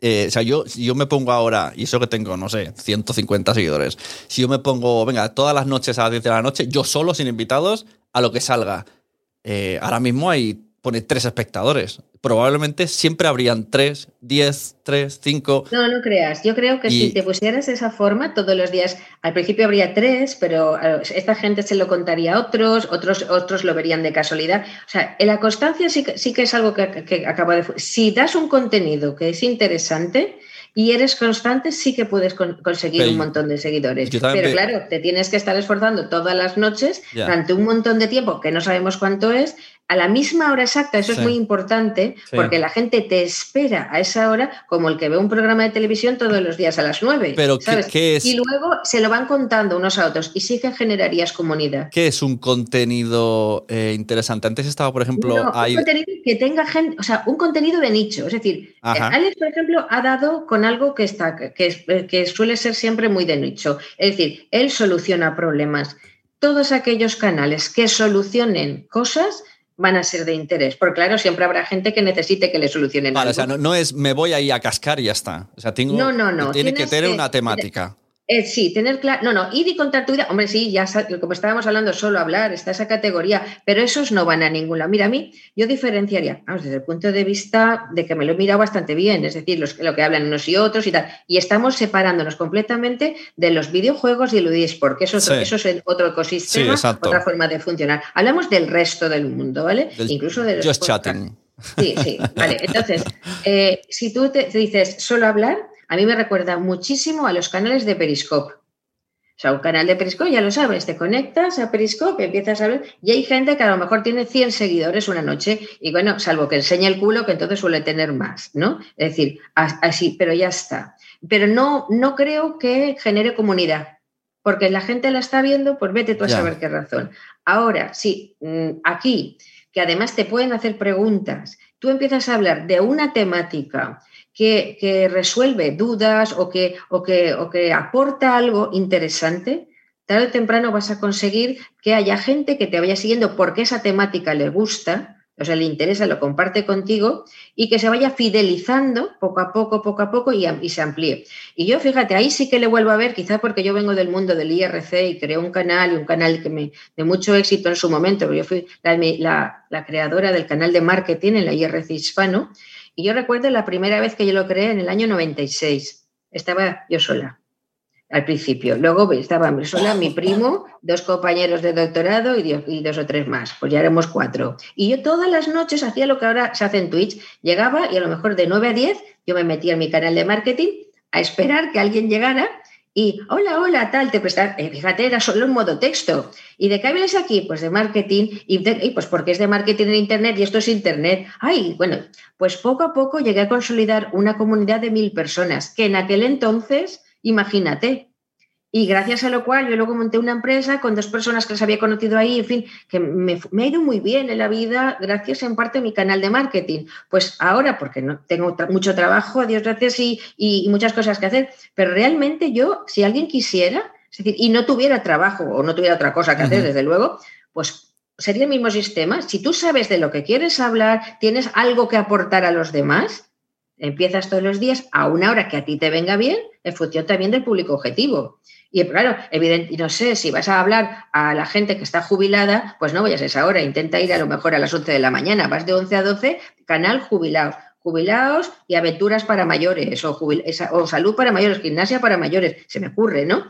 eh, o sea, yo, si yo me pongo ahora, y eso que tengo, no sé, 150 seguidores, si yo me pongo, venga, todas las noches a las 10 de la noche, yo solo, sin invitados, a lo que salga. Eh, ahora mismo hay pone tres espectadores. Probablemente siempre habrían tres, diez, tres, cinco. No, no creas. Yo creo que si te pusieras de esa forma todos los días, al principio habría tres, pero esta gente se lo contaría a otros, otros, otros lo verían de casualidad. O sea, la constancia sí que, sí que es algo que, que acaba de... Si das un contenido que es interesante, y eres constante, sí que puedes conseguir un montón de seguidores. Pero claro, te tienes que estar esforzando todas las noches durante un montón de tiempo, que no sabemos cuánto es, a la misma hora exacta, eso es muy importante, porque la gente te espera a esa hora como el que ve un programa de televisión todos los días a las nueve. Pero ¿qué, es? Y luego se lo van contando unos a otros y sí que generarías comunidad. ¿Qué es un contenido eh, interesante? Antes estaba, por ejemplo, un contenido que tenga gente, o sea, un contenido de nicho. Es decir, eh, Alex, por ejemplo, ha dado con algo que está, que, que suele ser siempre muy de nicho. Es decir, él soluciona problemas. Todos aquellos canales que solucionen cosas van a ser de interés. Porque claro, siempre habrá gente que necesite que le solucionen vale, O sea, no, es me voy ahí a cascar y ya está. O sea, tengo, no, no, no. Tiene que tener una temática. Eh, sí, tener claro. No, no, ir y contar tu vida. Hombre, sí, ya como estábamos hablando, solo hablar, está esa categoría, pero esos no van a ningún lado. Mira, a mí, yo diferenciaría, vamos, desde el punto de vista de que me lo he mirado bastante bien, es decir, lo que hablan unos y otros y tal. Y estamos separándonos completamente de los videojuegos y el eSport, que eso, eso es otro ecosistema, otra forma de funcionar. Hablamos del resto del mundo, ¿vale? Incluso de los. Just chatting. Sí, sí, vale. Entonces, eh, si tú te dices solo hablar, a mí me recuerda muchísimo a los canales de Periscope. O sea, un canal de Periscope, ya lo sabes, te conectas a Periscope, empiezas a ver, y hay gente que a lo mejor tiene 100 seguidores una noche, y bueno, salvo que enseñe el culo, que entonces suele tener más, ¿no? Es decir, así, pero ya está. Pero no, no creo que genere comunidad, porque la gente la está viendo, pues vete tú a saber qué razón. Ahora, sí, mm, aquí, que además te pueden hacer preguntas, tú empiezas a hablar de una temática que, resuelve dudas o que, o, que, o que aporta algo interesante, tarde o temprano vas a conseguir que haya gente que te vaya siguiendo porque esa temática le gusta, o sea, le interesa, lo comparte contigo y que se vaya fidelizando poco a poco, poco a poco y, se amplíe. Y yo, fíjate, ahí sí que le vuelvo a ver, quizás porque yo vengo del mundo del IRC y creo un canal y un canal que me de mucho éxito en su momento, yo fui la, la creadora del canal de marketing en la IRC hispano y yo recuerdo la primera vez que yo lo creé en el año 96. Estaba yo sola al principio. Luego estaba sola, mi primo, dos compañeros de doctorado y dos, o tres más. Pues ya éramos cuatro. Y yo todas las noches hacía lo que ahora se hace en Twitch. Llegaba y a lo mejor de 9 a 10 yo me metía en mi canal de marketing a esperar que alguien llegara y hola, hola, tal, te prestar, eh, fíjate, era solo en modo texto. ¿Y de qué vienes aquí? Pues de marketing, y, pues porque es de marketing en Internet y esto es Internet. Ay, bueno, pues poco a poco llegué a consolidar una comunidad de mil personas, que en aquel entonces, imagínate, y gracias a lo cual yo luego monté una empresa con dos personas que las había conocido ahí, en fin, que me, ha ido muy bien en la vida gracias en parte a mi canal de marketing. Pues ahora, porque no tengo mucho trabajo, Dios gracias, y, y, muchas cosas que hacer, pero realmente yo, si alguien quisiera, es decir, y no tuviera trabajo o no tuviera otra cosa que hacer, desde luego, pues sería el mismo sistema. Si tú sabes de lo que quieres hablar, tienes algo que aportar a los demás, empiezas todos los días a una hora que a ti te venga bien, en función también del público objetivo. Y claro, evidente, no sé, si vas a hablar a la gente que está jubilada, pues no vayas a esa hora, intenta ir a lo mejor a las 11 de la mañana, vas de 11 a 12, canal jubilado jubilados y aventuras para mayores o, o, salud para mayores, gimnasia para mayores, se me ocurre, ¿no?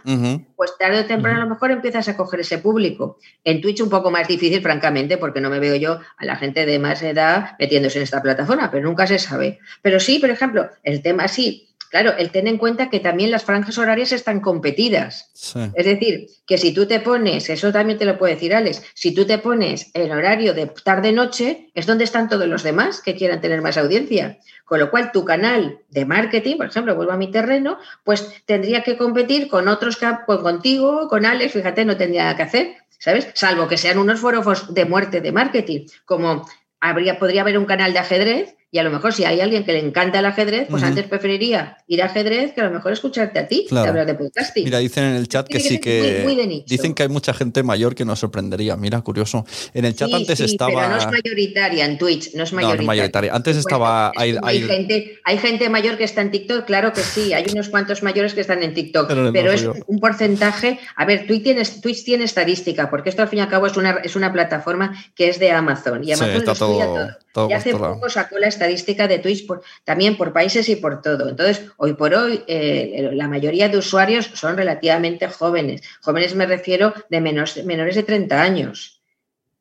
Pues tarde o temprano a lo mejor empiezas a coger ese público. En Twitch un poco más difícil, francamente, porque no me veo yo a la gente de más edad metiéndose en esta plataforma, pero nunca se sabe. Pero sí, por ejemplo, el tema sí, Claro, el tener en cuenta que también las franjas horarias están competidas. Es decir, que si tú te pones, eso también te lo puede decir Alex, si tú te pones el horario de tarde-noche, es donde están todos los demás que quieran tener más audiencia. Con lo cual, tu canal de marketing, por ejemplo, vuelvo a mi terreno, pues tendría que competir con otros, que, pues contigo, con Alex, fíjate, no tendría nada que hacer, ¿sabes? Salvo que sean unos foros de muerte de marketing, como habría, podría haber un canal de ajedrez y a lo mejor si hay alguien que le encanta el ajedrez, pues antes preferiría ir a ajedrez que a lo mejor escucharte a ti hablar de podcasting. Mira, dicen en el chat que, sí que... dicen que hay mucha gente mayor que nos sorprendería. Mira, curioso. En el chat antes estaba... Pero no es mayoritaria en Twitch, no es mayoritaria. Antes estaba... Hay, gente, hay gente mayor que está en TikTok, claro que sí. Hay unos cuantos mayores que están en TikTok. Pero, es un porcentaje... A ver, Twitch tiene, Twitch tiene estadística, porque esto al fin y al cabo es una, es una plataforma que es de Amazon. Y Amazon está todo, todo y hace poco sacó la estadística de Twitch por, también por países y por todo. Entonces, hoy por hoy, eh, la mayoría de usuarios son relativamente jóvenes. Jóvenes me refiero de menos, menores de 30 años.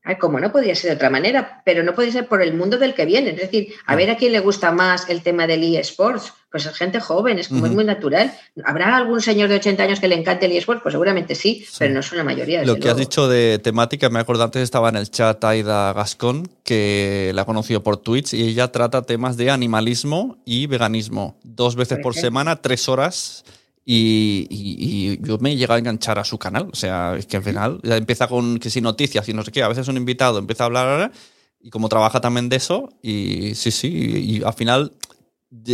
Ay, como no podría ser de otra manera, pero no puede ser por el mundo del que viene. Es decir, a ver a quién le gusta más el tema del eSports. Pues es gente joven, es como es muy natural. ¿Habrá algún señor de 80 años que le encante el eSports? Pues seguramente sí, pero no son la mayoría. Lo que has dicho de temática, me acuerdo antes estaba en el chat Aida Gascón, que la ha conocido por Twitch, y ella trata temas de animalismo y veganismo. Dos veces por semana, tres horas y, yo me he llegado a enganchar a su canal. O sea, es que al final empieza con que si noticias y no sé qué. A veces un invitado empieza a hablar y como trabaja también de eso. Y sí, sí. Y, al final,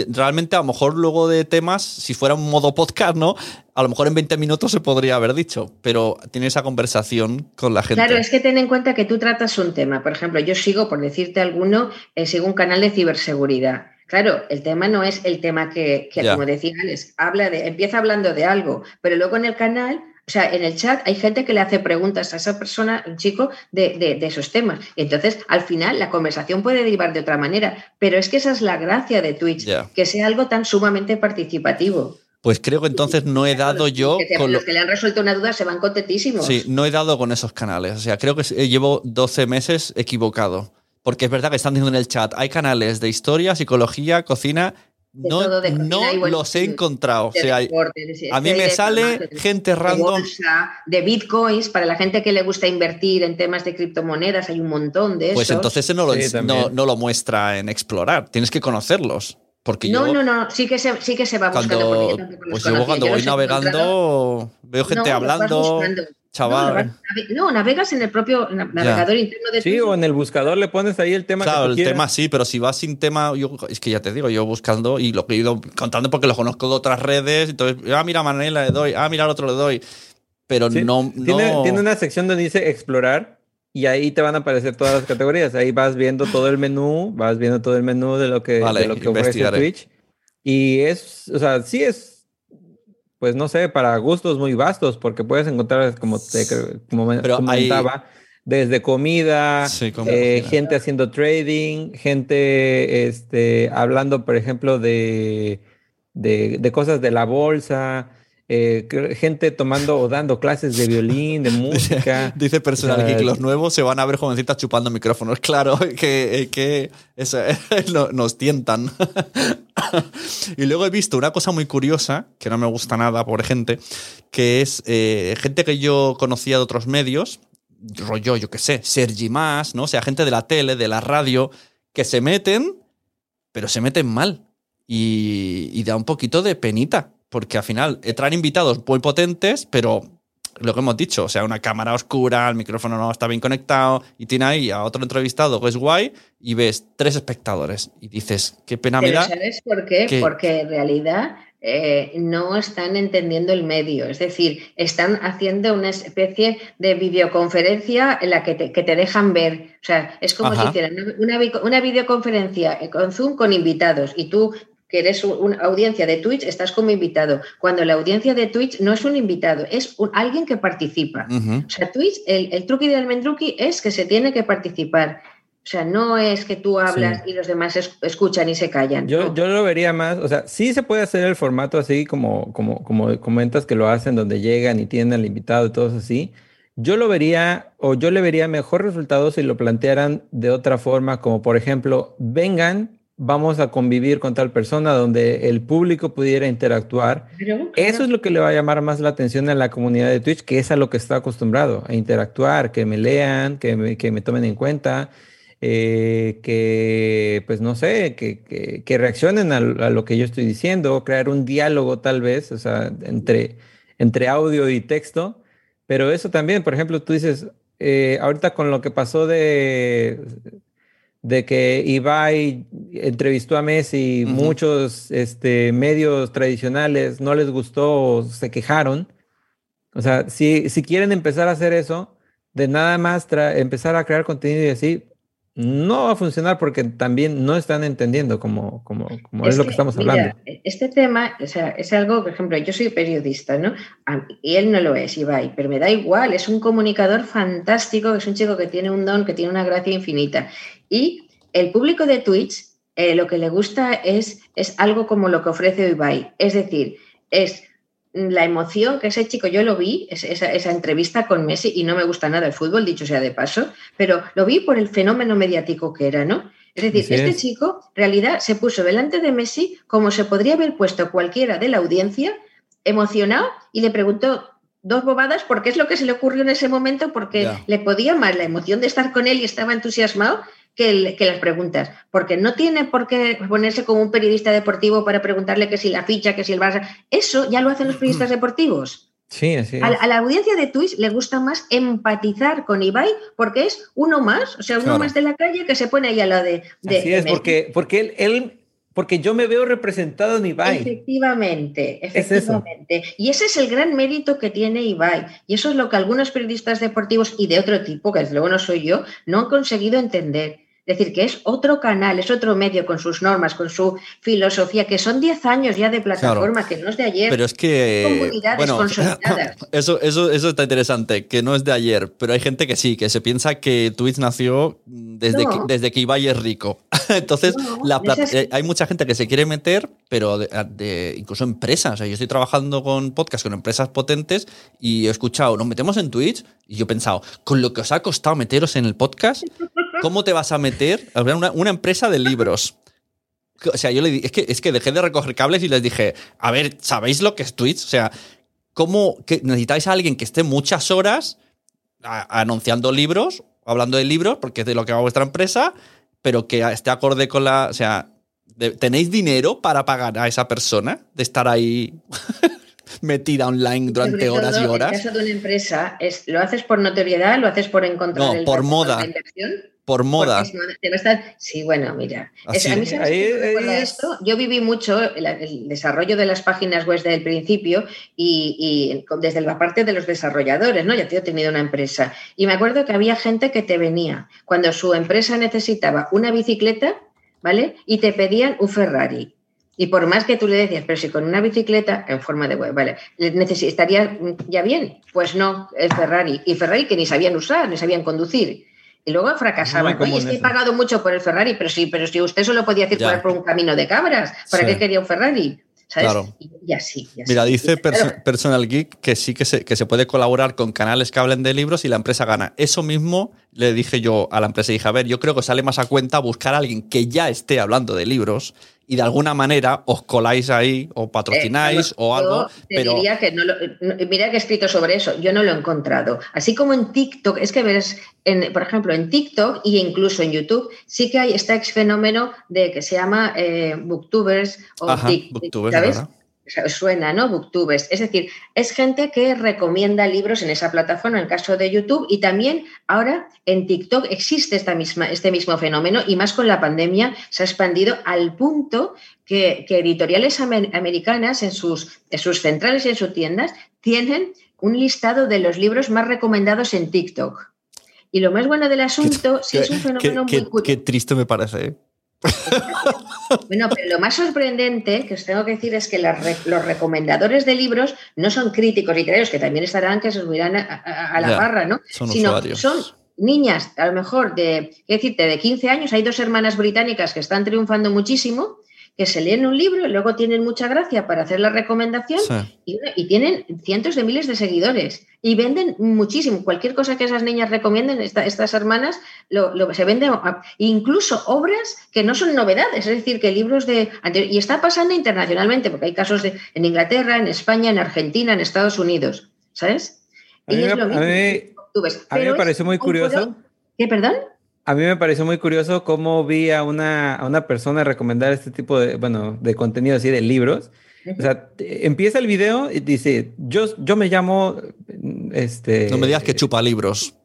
realmente a lo mejor luego de temas, si fuera un modo podcast, ¿no? A lo mejor en 20 minutos se podría haber dicho. Pero tiene esa conversación con la gente. Claro, es que ten en cuenta que tú tratas un tema. Por ejemplo, yo sigo, por decirte alguno, eh, sigo un canal de ciberseguridad. Claro, el tema no es el tema que, como decía Alex, habla de, empieza hablando de algo, pero luego en el canal, o sea, en el chat hay gente que le hace preguntas a esa persona, un chico, de, esos temas. Entonces, al final, la conversación puede derivar de otra manera, pero es que esa es la gracia de Twitch, que sea algo tan sumamente participativo. Pues creo que entonces no he dado yo. con los que le han resuelto una duda se van contentísimos. Sí, no he dado con esos canales. O sea, creo que llevo 12 meses equivocado. Porque es verdad que están diciendo en el chat, hay canales de historia, psicología, cocina. no, no los he encontrado. o sea, a mí me sale gente random. De, bitcoins, para la gente que le gusta invertir en temas de criptomonedas, hay un montón de Pues entonces no lo, no, lo muestra en explorar. Tienes que conocerlos. Porque no, no, no, sí que se, sí que se va buscando. pues yo cuando voy navegando veo gente hablando. Chaval. No, navegas en el propio navegador interno de Sí, o en el buscador le pones ahí el tema. Claro, el tema sí, pero si vas sin tema, yo, es que ya te digo, yo buscando y lo que he ido contando porque lo conozco de otras redes, entonces, ah, mira, Manela le doy, ah, mira, al otro le doy. Pero no, Tiene, tiene una sección donde dice explorar y ahí te van a aparecer todas las categorías. Ahí vas viendo todo el menú, vas viendo todo el menú de lo que, de lo que ofrece Twitch. Y es, o sea, sí es pues no sé, para gustos muy vastos, porque puedes encontrar, como te como comentaba, desde comida, eh, gente haciendo trading, gente este, hablando, por ejemplo, de, de cosas de la bolsa, eh, gente tomando o dando clases de violín, de música. Dice personal que los nuevos se van a ver jovencitas chupando micrófonos. Claro, que, que eso, nos tientan. y luego he visto una cosa muy curiosa, que no me gusta nada, por gente, que es eh, gente que yo conocía de otros medios, rollo, yo qué sé, Sergi Más, ¿no? O sea, gente de la tele, de la radio, que se meten, pero se meten mal. Y, y da un poquito de penita porque al final eh, traen invitados muy potentes, pero lo que hemos dicho, o sea, una cámara oscura, el micrófono no está bien conectado, y tiene ahí a otro entrevistado que es guay, y ves tres espectadores, y dices, qué pena me da. ¿Sabes por qué? Porque en realidad eh, no están entendiendo el medio, es decir, están haciendo una especie de videoconferencia en la que te, dejan ver, o sea, es como si hicieran una, una videoconferencia con Zoom con invitados y tú que eres una audiencia de Twitch, estás como invitado. Cuando la audiencia de Twitch no es un invitado, es alguien que participa. O sea, Twitch, el, truqui del mendruqui es que se tiene que participar. O sea, no es que tú hablas y los demás escuchan y se callan. Yo, yo lo vería más, o sea, sí se puede hacer el formato así como, como, como comentas que lo hacen, donde llegan y tienen al invitado y todo así. Yo lo vería, o yo le vería mejor resultado si lo plantearan de otra forma, como por ejemplo, vengan vamos a convivir con tal persona donde el público pudiera interactuar. Eso es lo que le va a llamar más la atención a la comunidad de Twitch, que es a lo que está acostumbrado, a interactuar, que me lean, que me, que me tomen en cuenta, eh, que, pues no sé, que, que, reaccionen a, lo que yo estoy diciendo, crear un diálogo tal vez, o sea, entre, entre audio y texto. Pero eso también, por ejemplo, tú dices, eh, ahorita con lo que pasó de de que Ibai entrevistó a Messi, muchos este, medios tradicionales no les gustó, se quejaron. O sea, si, si quieren empezar a hacer eso, de nada más empezar a crear contenido y así, no va a funcionar porque también no están entendiendo cómo, es, lo que estamos hablando. Este tema o sea, es algo, por ejemplo, yo soy periodista, ¿no? Y él no lo es, Ibai, pero me da igual, es un comunicador fantástico, es un chico que tiene un don, que tiene una gracia infinita. Y el público de Twitch eh, lo que le gusta es, es algo como lo que ofrece Ibai. Es decir, es la emoción que ese chico, yo lo vi, esa, esa, entrevista con Messi, y no me gusta nada el fútbol, dicho sea de paso, pero lo vi por el fenómeno mediático que era, ¿no? Es decir, este chico, en realidad, se puso delante de Messi como se podría haber puesto cualquiera de la audiencia, emocionado, y le preguntó dos bobadas porque es lo que se le ocurrió en ese momento, porque le podía más la emoción de estar con él y estaba entusiasmado que, las preguntas, porque no tiene por qué ponerse como un periodista deportivo para preguntarle que si la ficha, que si el Barça. Eso ya lo hacen los periodistas deportivos. Sí, así A, la audiencia de Twitch le gusta más empatizar con Ibai porque es uno más, o sea, uno más de la calle que se pone ahí a de. de así es, porque, porque él, él porque yo me veo representado en Ibai. Efectivamente, efectivamente. y ese es el gran mérito que tiene Ibai. Y eso es lo que algunos periodistas deportivos y de otro tipo, que desde luego no soy yo, no han conseguido entender. Es decir, que es otro canal, es otro medio con sus normas, con su filosofía, que son 10 años ya de plataforma, que no es de ayer. Pero es que. bueno, Eso, eso, eso está interesante, que no es de ayer, pero hay gente que sí, que se piensa que Twitch nació desde, que, desde que Ibai es rico. Entonces, la eh, hay mucha gente que se quiere meter, pero de, incluso empresas. O sea, yo estoy trabajando con podcasts con empresas potentes y he escuchado, nos metemos en Twitch, y yo he pensado, con lo que os ha costado meteros en el podcast. ¿Cómo te vas a meter a una, una empresa de libros? O sea, yo le dije, es que, es que dejé de recoger cables y les dije, a ver, ¿sabéis lo que es Twitch? O sea, ¿cómo que necesitáis a alguien que esté muchas horas anunciando libros, hablando de libros, porque es de lo que va vuestra empresa, pero que esté acorde con la. O sea, ¿tenéis dinero para pagar a esa persona de estar ahí? metida online durante horas y horas. En el caso de una empresa, es, ¿lo haces por notoriedad? ¿Lo haces por encontrar no, por moda. Por moda. Sí, bueno, mira. a mí esto. Yo viví mucho el, desarrollo de las páginas web desde el principio y, desde la parte de los desarrolladores, ¿no? Ya he tenido una empresa. Y me acuerdo que había gente que te venía cuando su empresa necesitaba una bicicleta, ¿vale? Y te pedían un Ferrari. Y por más que tú le decías, pero si con una bicicleta en forma de web, vale, necesitaría ya bien. Pues no, el Ferrari. Y Ferrari que ni sabían usar, ni sabían conducir. Y luego fracasaban. Oye, es que he pagado mucho por el Ferrari, pero sí, pero si usted solo podía circular por un camino de cabras, ¿para qué quería un Ferrari? Claro. Y, así, Mira, dice Personal Geek que sí que se, que se puede colaborar con canales que hablen de libros y la empresa gana. Eso mismo le dije yo a la empresa y dije, a ver, yo creo que sale más a cuenta buscar a alguien que ya esté hablando de libros y de alguna manera os coláis ahí o patrocináis eh, o algo. Te pero... diría que no lo, mira que he escrito sobre eso, yo no lo he encontrado. Así como en TikTok, es que ves, en, por ejemplo, en TikTok e incluso en YouTube, sí que hay este fenómeno de que se llama eh, booktubers o TikTok, ¿sabes? Suena, ¿no? Booktubers. Es decir, es gente que recomienda libros en esa plataforma, en el caso de YouTube, y también ahora en TikTok existe esta misma, este mismo fenómeno y más con la pandemia se ha expandido al punto que, editoriales americanas en sus, en sus centrales y en sus tiendas tienen un listado de los libros más recomendados en TikTok. Y lo más bueno del asunto, si es un fenómeno muy... Qué triste me parece, ¿eh? Bueno, pero lo más sorprendente que os tengo que decir es que los recomendadores de libros no son críticos literarios, que también estarán que se subirán a, la barra, ¿no? Son Sino son niñas, a lo mejor de, ¿qué decirte? de 15 años. Hay dos hermanas británicas que están triunfando muchísimo que se leen un libro y luego tienen mucha gracia para hacer la recomendación y, tienen cientos de miles de seguidores y venden muchísimo. Cualquier cosa que esas niñas recomienden, estas hermanas, lo, se venden incluso obras que no son novedades, es decir, que libros de... Y está pasando internacionalmente, porque hay casos de, en Inglaterra, en España, en Argentina, en Estados Unidos, ¿sabes? Y es lo mismo. A mí, me parece muy curioso. ¿Qué, perdón? A mí me pareció muy curioso cómo vi a una, una persona recomendar este tipo de, bueno, de contenido así de libros. O sea, empieza el video y dice, yo, yo me llamo, este... No me digas que chupa libros.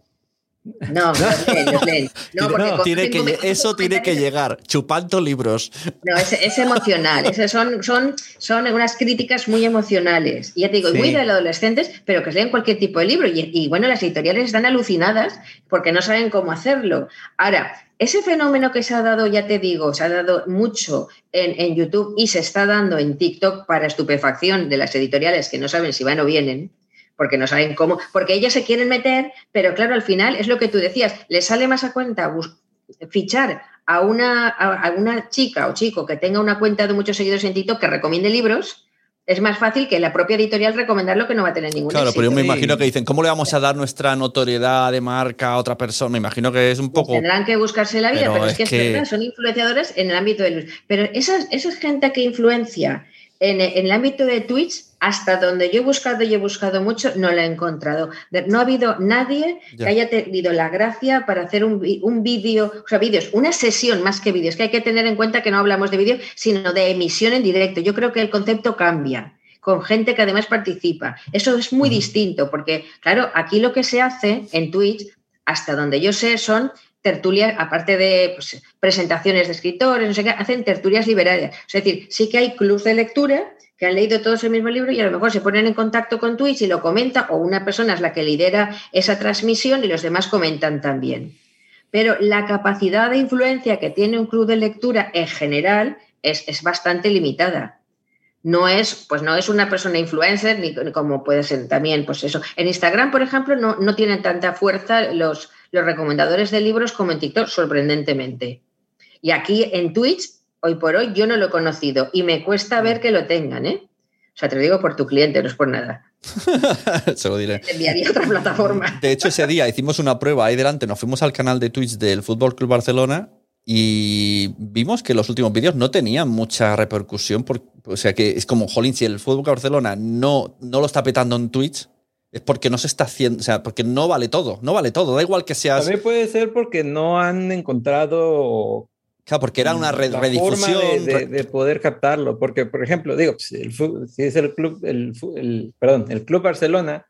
No, no, no, tiene que, eso tiene que llegar, chupando libros. No, es, emocional. son, son, son unas críticas muy emocionales. Y ya te digo, muy de adolescentes, pero que leen cualquier tipo de libro. Y, bueno, las editoriales están alucinadas porque no saben cómo hacerlo. Ahora, ese fenómeno que se ha dado, ya te digo, se ha dado mucho en, en YouTube y se está dando en TikTok para estupefacción de las editoriales que no saben si van o vienen porque no saben cómo, porque ellas se quieren meter, pero claro, al final es lo que tú decías, les sale más a cuenta fichar a una, a una chica o chico que tenga una cuenta de muchos seguidores en TikTok que recomiende libros, es más fácil que la propia editorial recomendar lo que no va a tener ningún Claro, pero yo me imagino que dicen, ¿cómo le vamos a dar nuestra notoriedad de marca a otra persona? Me imagino que es un Pues poco... Tendrán que buscarse la vida, Pero pero, es es que, es que- verdad, son influenciadores en el ámbito del... Pero esa, esa gente que influencia en, en el ámbito de Twitch, hasta donde yo he buscado y he buscado mucho, no la he encontrado. No ha habido nadie Ya. que haya tenido la gracia para hacer un, un vídeo, o sea, vídeos, una sesión más que vídeos, que hay que tener en cuenta que no hablamos de vídeo, sino de emisión en directo. Yo creo que el concepto cambia con gente que además participa. Eso es muy distinto, porque, claro, aquí lo que se hace en Twitch, hasta donde yo sé, son tertulias, aparte de pues, presentaciones de escritores, no sé qué, hacen tertulias liberarias. Es decir, sí que hay clubs de lectura que han leído todos el mismo libro y a lo mejor se ponen en contacto con Twitch y lo comenta, o una persona es la que lidera esa transmisión y los demás comentan también. Pero la capacidad de influencia que tiene un club de lectura en general es, es bastante limitada no es, pues no es una persona influencer, ni como puede ser también, pues eso. En Instagram, por ejemplo, no, no tienen tanta fuerza los, los recomendadores de libros como en TikTok, sorprendentemente. Y aquí en Twitch, hoy por hoy, yo no lo he conocido y me cuesta ver que lo tengan, ¿eh? O sea, te lo digo por tu cliente, no es por nada. Se lo diré. Te enviaría a otra plataforma. De hecho, ese día hicimos una prueba ahí delante, nos fuimos al canal de Twitch del Fútbol Club Barcelona y vimos que los últimos vídeos no tenían mucha repercusión. por- o sea que es como, jolín, si el Fútbol Club Barcelona no, no lo está petando en Twitch, es porque no se está haciendo, o sea, porque no vale todo, no vale todo. Da igual que seas. También puede ser porque no han encontrado Claro, porque era una red, la redifusión. forma de, de- de poder captarlo. Porque, por ejemplo, digo, si, el si es el club, el, el- perdón, el club Barcelona,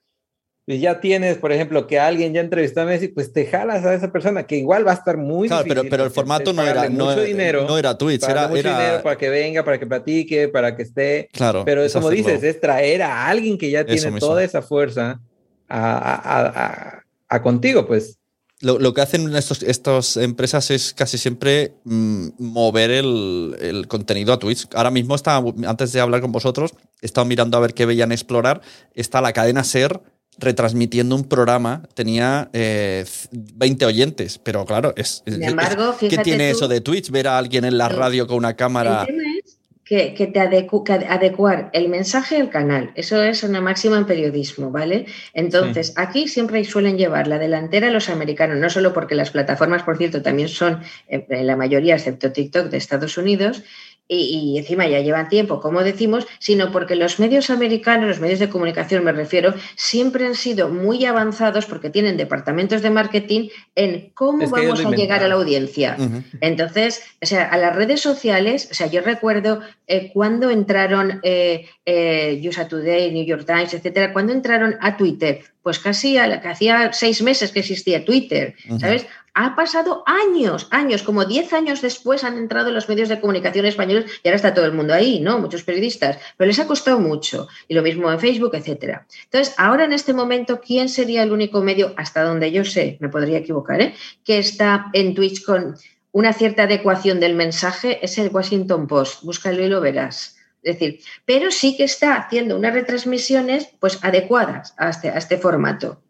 y ya tienes, por ejemplo, que alguien ya entrevistó a Messi, pues te jalas a esa persona que igual va a estar muy Claro, pero, difícil pero el porque formato no era, no, mucho dinero, no era Twitch, pagarle era, mucho era- dinero para que venga, para que platique, para que esté. claro. Pero es como dices, es traer a alguien que ya tiene mismo. toda esa fuerza a, a- a- a- a contigo, pues. Lo, lo que hacen estos, estas empresas es casi siempre mm, mover el, el contenido a Twitch. Ahora mismo está, antes de hablar con vosotros, he estado mirando a ver qué veían explorar. Está la cadena Ser retransmitiendo un programa. Tenía eh, 20 oyentes, pero claro, es, Sin es- embargo, ¿qué fíjate tiene tú- eso de Twitch? Ver a alguien en la radio con una cámara. El tema es que, que te adecu- que adecuar el mensaje al canal. Eso es una máxima en periodismo, ¿vale? Entonces, aquí siempre suelen llevar la delantera los americanos, no solo porque las plataformas, por cierto, también son, eh, en la mayoría, excepto TikTok, de Estados Unidos, y, y encima ya llevan tiempo, como decimos, sino porque los medios americanos, los medios de comunicación me refiero, siempre han sido muy avanzados porque tienen departamentos de marketing en cómo Es que ellos vamos a llegar a la audiencia. Entonces, o sea, a las redes sociales, o sea, yo recuerdo eh, cuando entraron eh, eh, USA Today, New York Times, etcétera, cuando entraron a Twitter, pues casi a hacía seis meses que existía Twitter. ¿sabes? Ha pasado años, años, como diez años después han entrado los medios de comunicación españoles y ahora está todo el mundo ahí, ¿no? Muchos periodistas, pero les ha costado mucho. Y lo mismo en Facebook, etcétera. Entonces, ahora en este momento, ¿quién sería el único medio, hasta donde yo sé, me podría equivocar, ¿eh? que está en Twitch con una cierta adecuación del mensaje? Es el Washington Post. Búscalo y lo verás. Es decir, pero sí que está haciendo unas retransmisiones pues adecuadas a este, a este formato.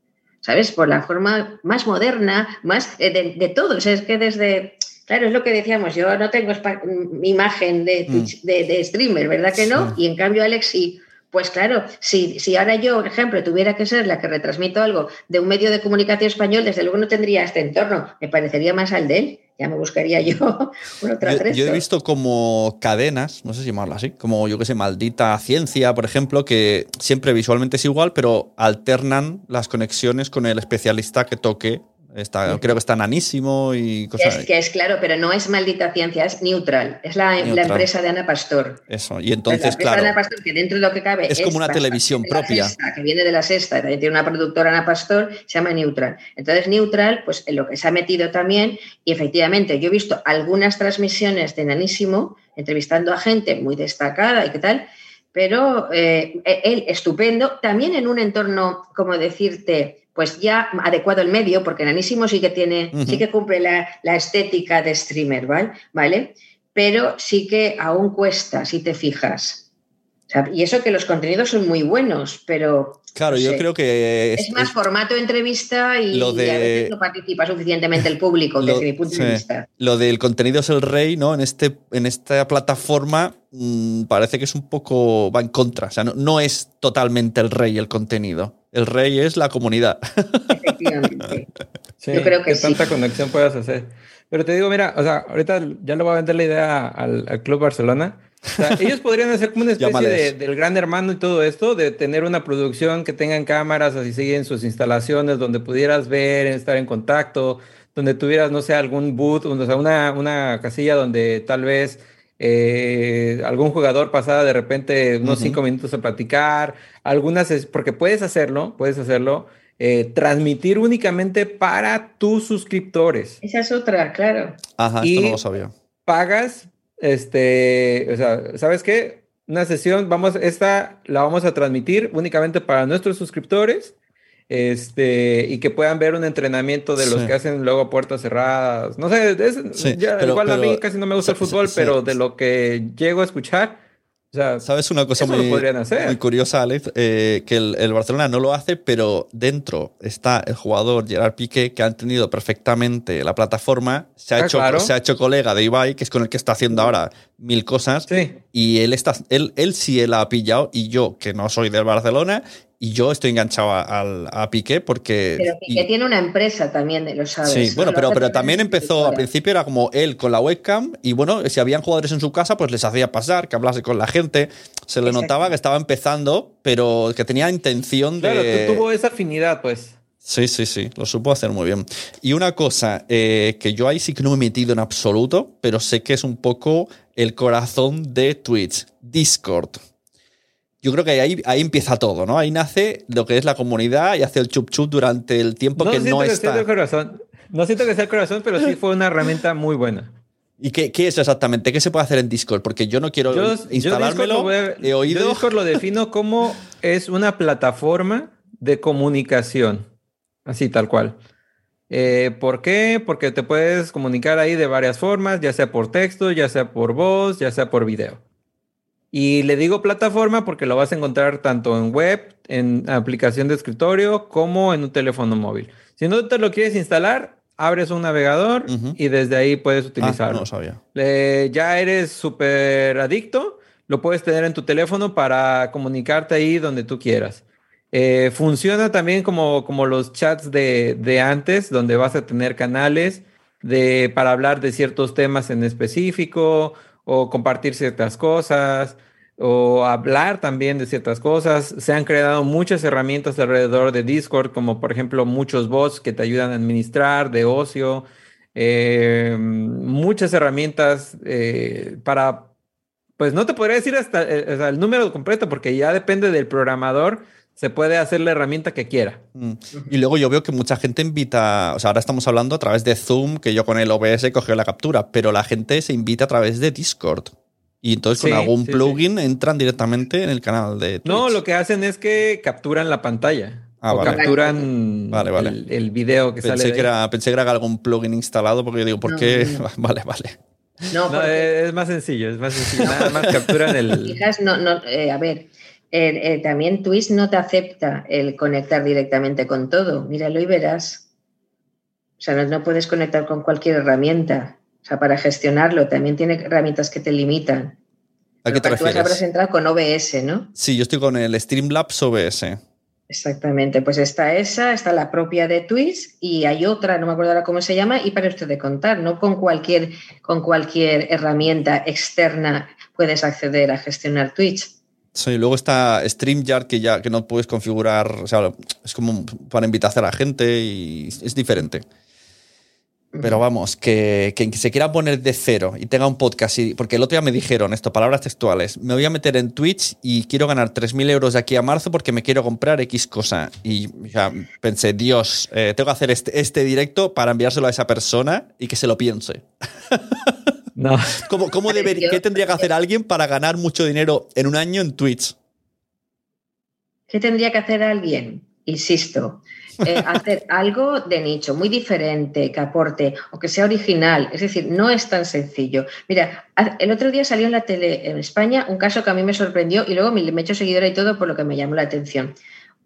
¿Sabes? Por la forma más moderna, más eh, de, de todo. O sea, es que desde. Claro, es lo que decíamos, yo no tengo mm, imagen de, Twitch- de, de streamer, ¿verdad que no? Sí. Y en cambio Alex sí. Pues claro, si, si ahora yo, por ejemplo, tuviera que ser la que retransmito algo de un medio de comunicación español, desde luego no tendría este entorno. Me parecería más al de él. Ya me buscaría yo un otra Yo, yo he visto como cadenas, no sé si llamarlo así, como yo que sé, maldita ciencia, por ejemplo, que siempre visualmente es igual, pero alternan las conexiones con el especialista que toque. Está, creo que está nanísimo y cosas. es, que es claro, pero no es maldita ciencia, es neutral. Es la, empresa de Ana Pastor. Eso. Y la entonces, empresa claro. de Ana Pastor, que dentro de lo que cabe. Es como una televisión propia. Sexta, que viene de la sexta, también tiene una productora Ana Pastor, se llama Neutral. Entonces, Neutral, pues en lo que se ha metido también, y efectivamente, yo he visto algunas transmisiones de Nanísimo, entrevistando a gente muy destacada y qué tal, pero eh, él estupendo, también en un entorno, como decirte, pues ya adecuado al medio, porque Nanísimo sí que tiene, sí que cumple la, la estética de streamer, ¿vale? ¿vale? Pero sí que aún cuesta, si te fijas. Y eso que los contenidos son muy buenos, pero. Claro, yo creo que. Es, más formato entrevista y, a veces no participa suficientemente el público, desde mi punto de vista. Lo del contenido es el rey, ¿no? En, este, en esta plataforma mm, parece que es un poco. va en contra. O sea, no, es totalmente el rey el contenido. El rey es la comunidad. Efectivamente. yo creo que, tanta conexión puedas hacer. Pero te digo, mira, o sea, ahorita ya le voy a vender la idea al Club Barcelona ellos podrían hacer como una especie de, del gran hermano y todo esto, de tener una producción que tengan cámaras así siguen sus instalaciones, donde pudieras ver, estar en contacto, donde tuvieras, no sé, algún boot, o sea, una, una casilla donde tal vez eh, algún jugador pasara de repente unos cinco minutos a platicar, algunas, es, porque puedes hacerlo, puedes hacerlo, eh, transmitir únicamente para tus suscriptores. Esa es otra, claro. Ajá, esto no lo sabía. Pagas este, o sea, ¿sabes qué? Una sesión, vamos, esta la vamos a transmitir únicamente para nuestros suscriptores. Este, y que puedan ver un entrenamiento de los que hacen luego puertas cerradas. No sé, igual a mí casi no me gusta el fútbol, pero de lo que llego a escuchar, ¿Sabes una cosa muy, muy, curiosa, Alex? Eh, que el, Barcelona no lo hace, pero dentro está el jugador Gerard Piqué, que ha entendido perfectamente la plataforma, se ha, ah, hecho, se ha hecho colega de Ibai, que es con el que está haciendo ahora mil cosas, y él, está, él, él sí él ha pillado, y yo, que no soy del Barcelona, y yo estoy enganchado a, a Piqué porque. Pero Piqué tiene una empresa también, lo sabes. Sí, bueno, pero, pero también empezó, al principio era como él con la webcam y bueno, si habían jugadores en su casa, pues les hacía pasar, que hablase con la gente. Se le notaba que estaba empezando, pero que tenía intención de. Claro, tuvo esa afinidad, pues. Sí, sí, sí, lo supo hacer muy bien. Y una cosa eh, que yo ahí sí que no me he metido en absoluto, pero sé que es un poco el corazón de Twitch, Discord yo creo que ahí, ahí empieza todo, ¿no? Ahí nace lo que es la comunidad y hace el chup chup durante el tiempo que no que está. el corazón. No siento que sea el corazón, pero sí fue una herramienta muy buena. ¿Y qué, qué, es exactamente? ¿Qué se puede hacer en Discord? Porque yo no quiero instalármelo. he oído. Yo Discord lo defino como es una plataforma de comunicación. Así, tal cual. Eh, ¿Por qué? Porque te puedes comunicar ahí de varias formas, ya sea por texto, ya sea por voz, ya sea por video. Y le digo plataforma porque lo vas a encontrar tanto en web, en aplicación de escritorio, como en un teléfono móvil. Si no te lo quieres instalar, abres un navegador y desde ahí puedes ah, utilizarlo. sabía. ya eres súper adicto, lo puedes tener en tu teléfono para comunicarte ahí donde tú quieras. Eh, funciona también como, como los chats de, de, antes, donde vas a tener canales de, para hablar de ciertos temas en específico o compartir ciertas cosas o hablar también de ciertas cosas. Se han creado muchas herramientas alrededor de Discord, como por ejemplo muchos bots que te ayudan a administrar de ocio, eh, muchas herramientas eh, para, pues no te podría decir hasta eh, el número completo porque ya depende del programador se puede hacer la herramienta que quiera. Mm. Y luego yo veo que mucha gente invita, o sea, ahora estamos hablando a través de Zoom, que yo con el OBS cogió la captura, pero la gente se invita a través de Discord. Y entonces con algún plugin entran directamente en el canal de Twitch. No, lo que hacen es que capturan la pantalla. Ah, o capturan vale, vale. El, video que pensé sale. Que era, pensé que era algún plugin instalado porque yo digo, ¿por qué? vale, vale. No, es más sencillo, es más sencillo. Nada más capturan el. no, no, eh, a ver, también Twitch no te acepta el conectar directamente con todo. Míralo y verás. O sea, no, puedes conectar con cualquier herramienta. O sea, para gestionarlo también tiene herramientas que te limitan. ¿A qué te refieres? Tú habrás entrado con OBS, ¿no? Sí, yo estoy con el Streamlabs OBS. Exactamente, pues está esa, está la propia de Twitch y hay otra, no me acuerdo ahora cómo se llama, y para usted de contar, no con cualquier, con cualquier herramienta externa puedes acceder a gestionar Twitch. Sí, luego está StreamYard que ya que no puedes configurar, o sea, es como para invitar a la gente y es diferente. Pero vamos, que, que, se quiera poner de cero y tenga un podcast, y, porque el otro día me dijeron esto, palabras textuales, me voy a meter en Twitch y quiero ganar 3.000 euros de aquí a marzo porque me quiero comprar X cosa. Y ya pensé, Dios, eh, tengo que hacer este, este directo para enviárselo a esa persona y que se lo piense. No. ¿Cómo, cómo ¿Qué tendría que hacer alguien para ganar mucho dinero en un año en Twitch? ¿Qué tendría que hacer alguien? Insisto, eh, hacer algo de nicho, muy diferente, que aporte o que sea original. Es decir, no es tan sencillo. Mira, el otro día salió en la tele en España un caso que a mí me sorprendió y luego me he hecho seguidora y todo por lo que me llamó la atención.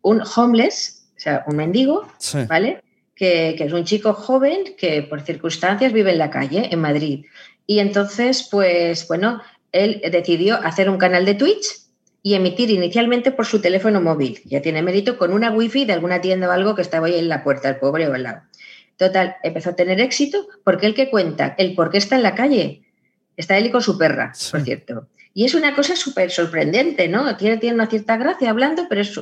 Un homeless, o sea, un mendigo, ¿vale? Que, que es un chico joven que por circunstancias vive en la calle, en Madrid. Y entonces, pues bueno, él decidió hacer un canal de Twitch y emitir inicialmente por su teléfono móvil. Ya tiene mérito con una wifi de alguna tienda o algo que estaba ahí en la puerta, el pobre o al lado. Total, empezó a tener éxito porque él que cuenta el por qué está en la calle. Está él y con su perra, por cierto. Y es una cosa súper sorprendente, ¿no? Tiene, tiene una cierta gracia hablando, pero es,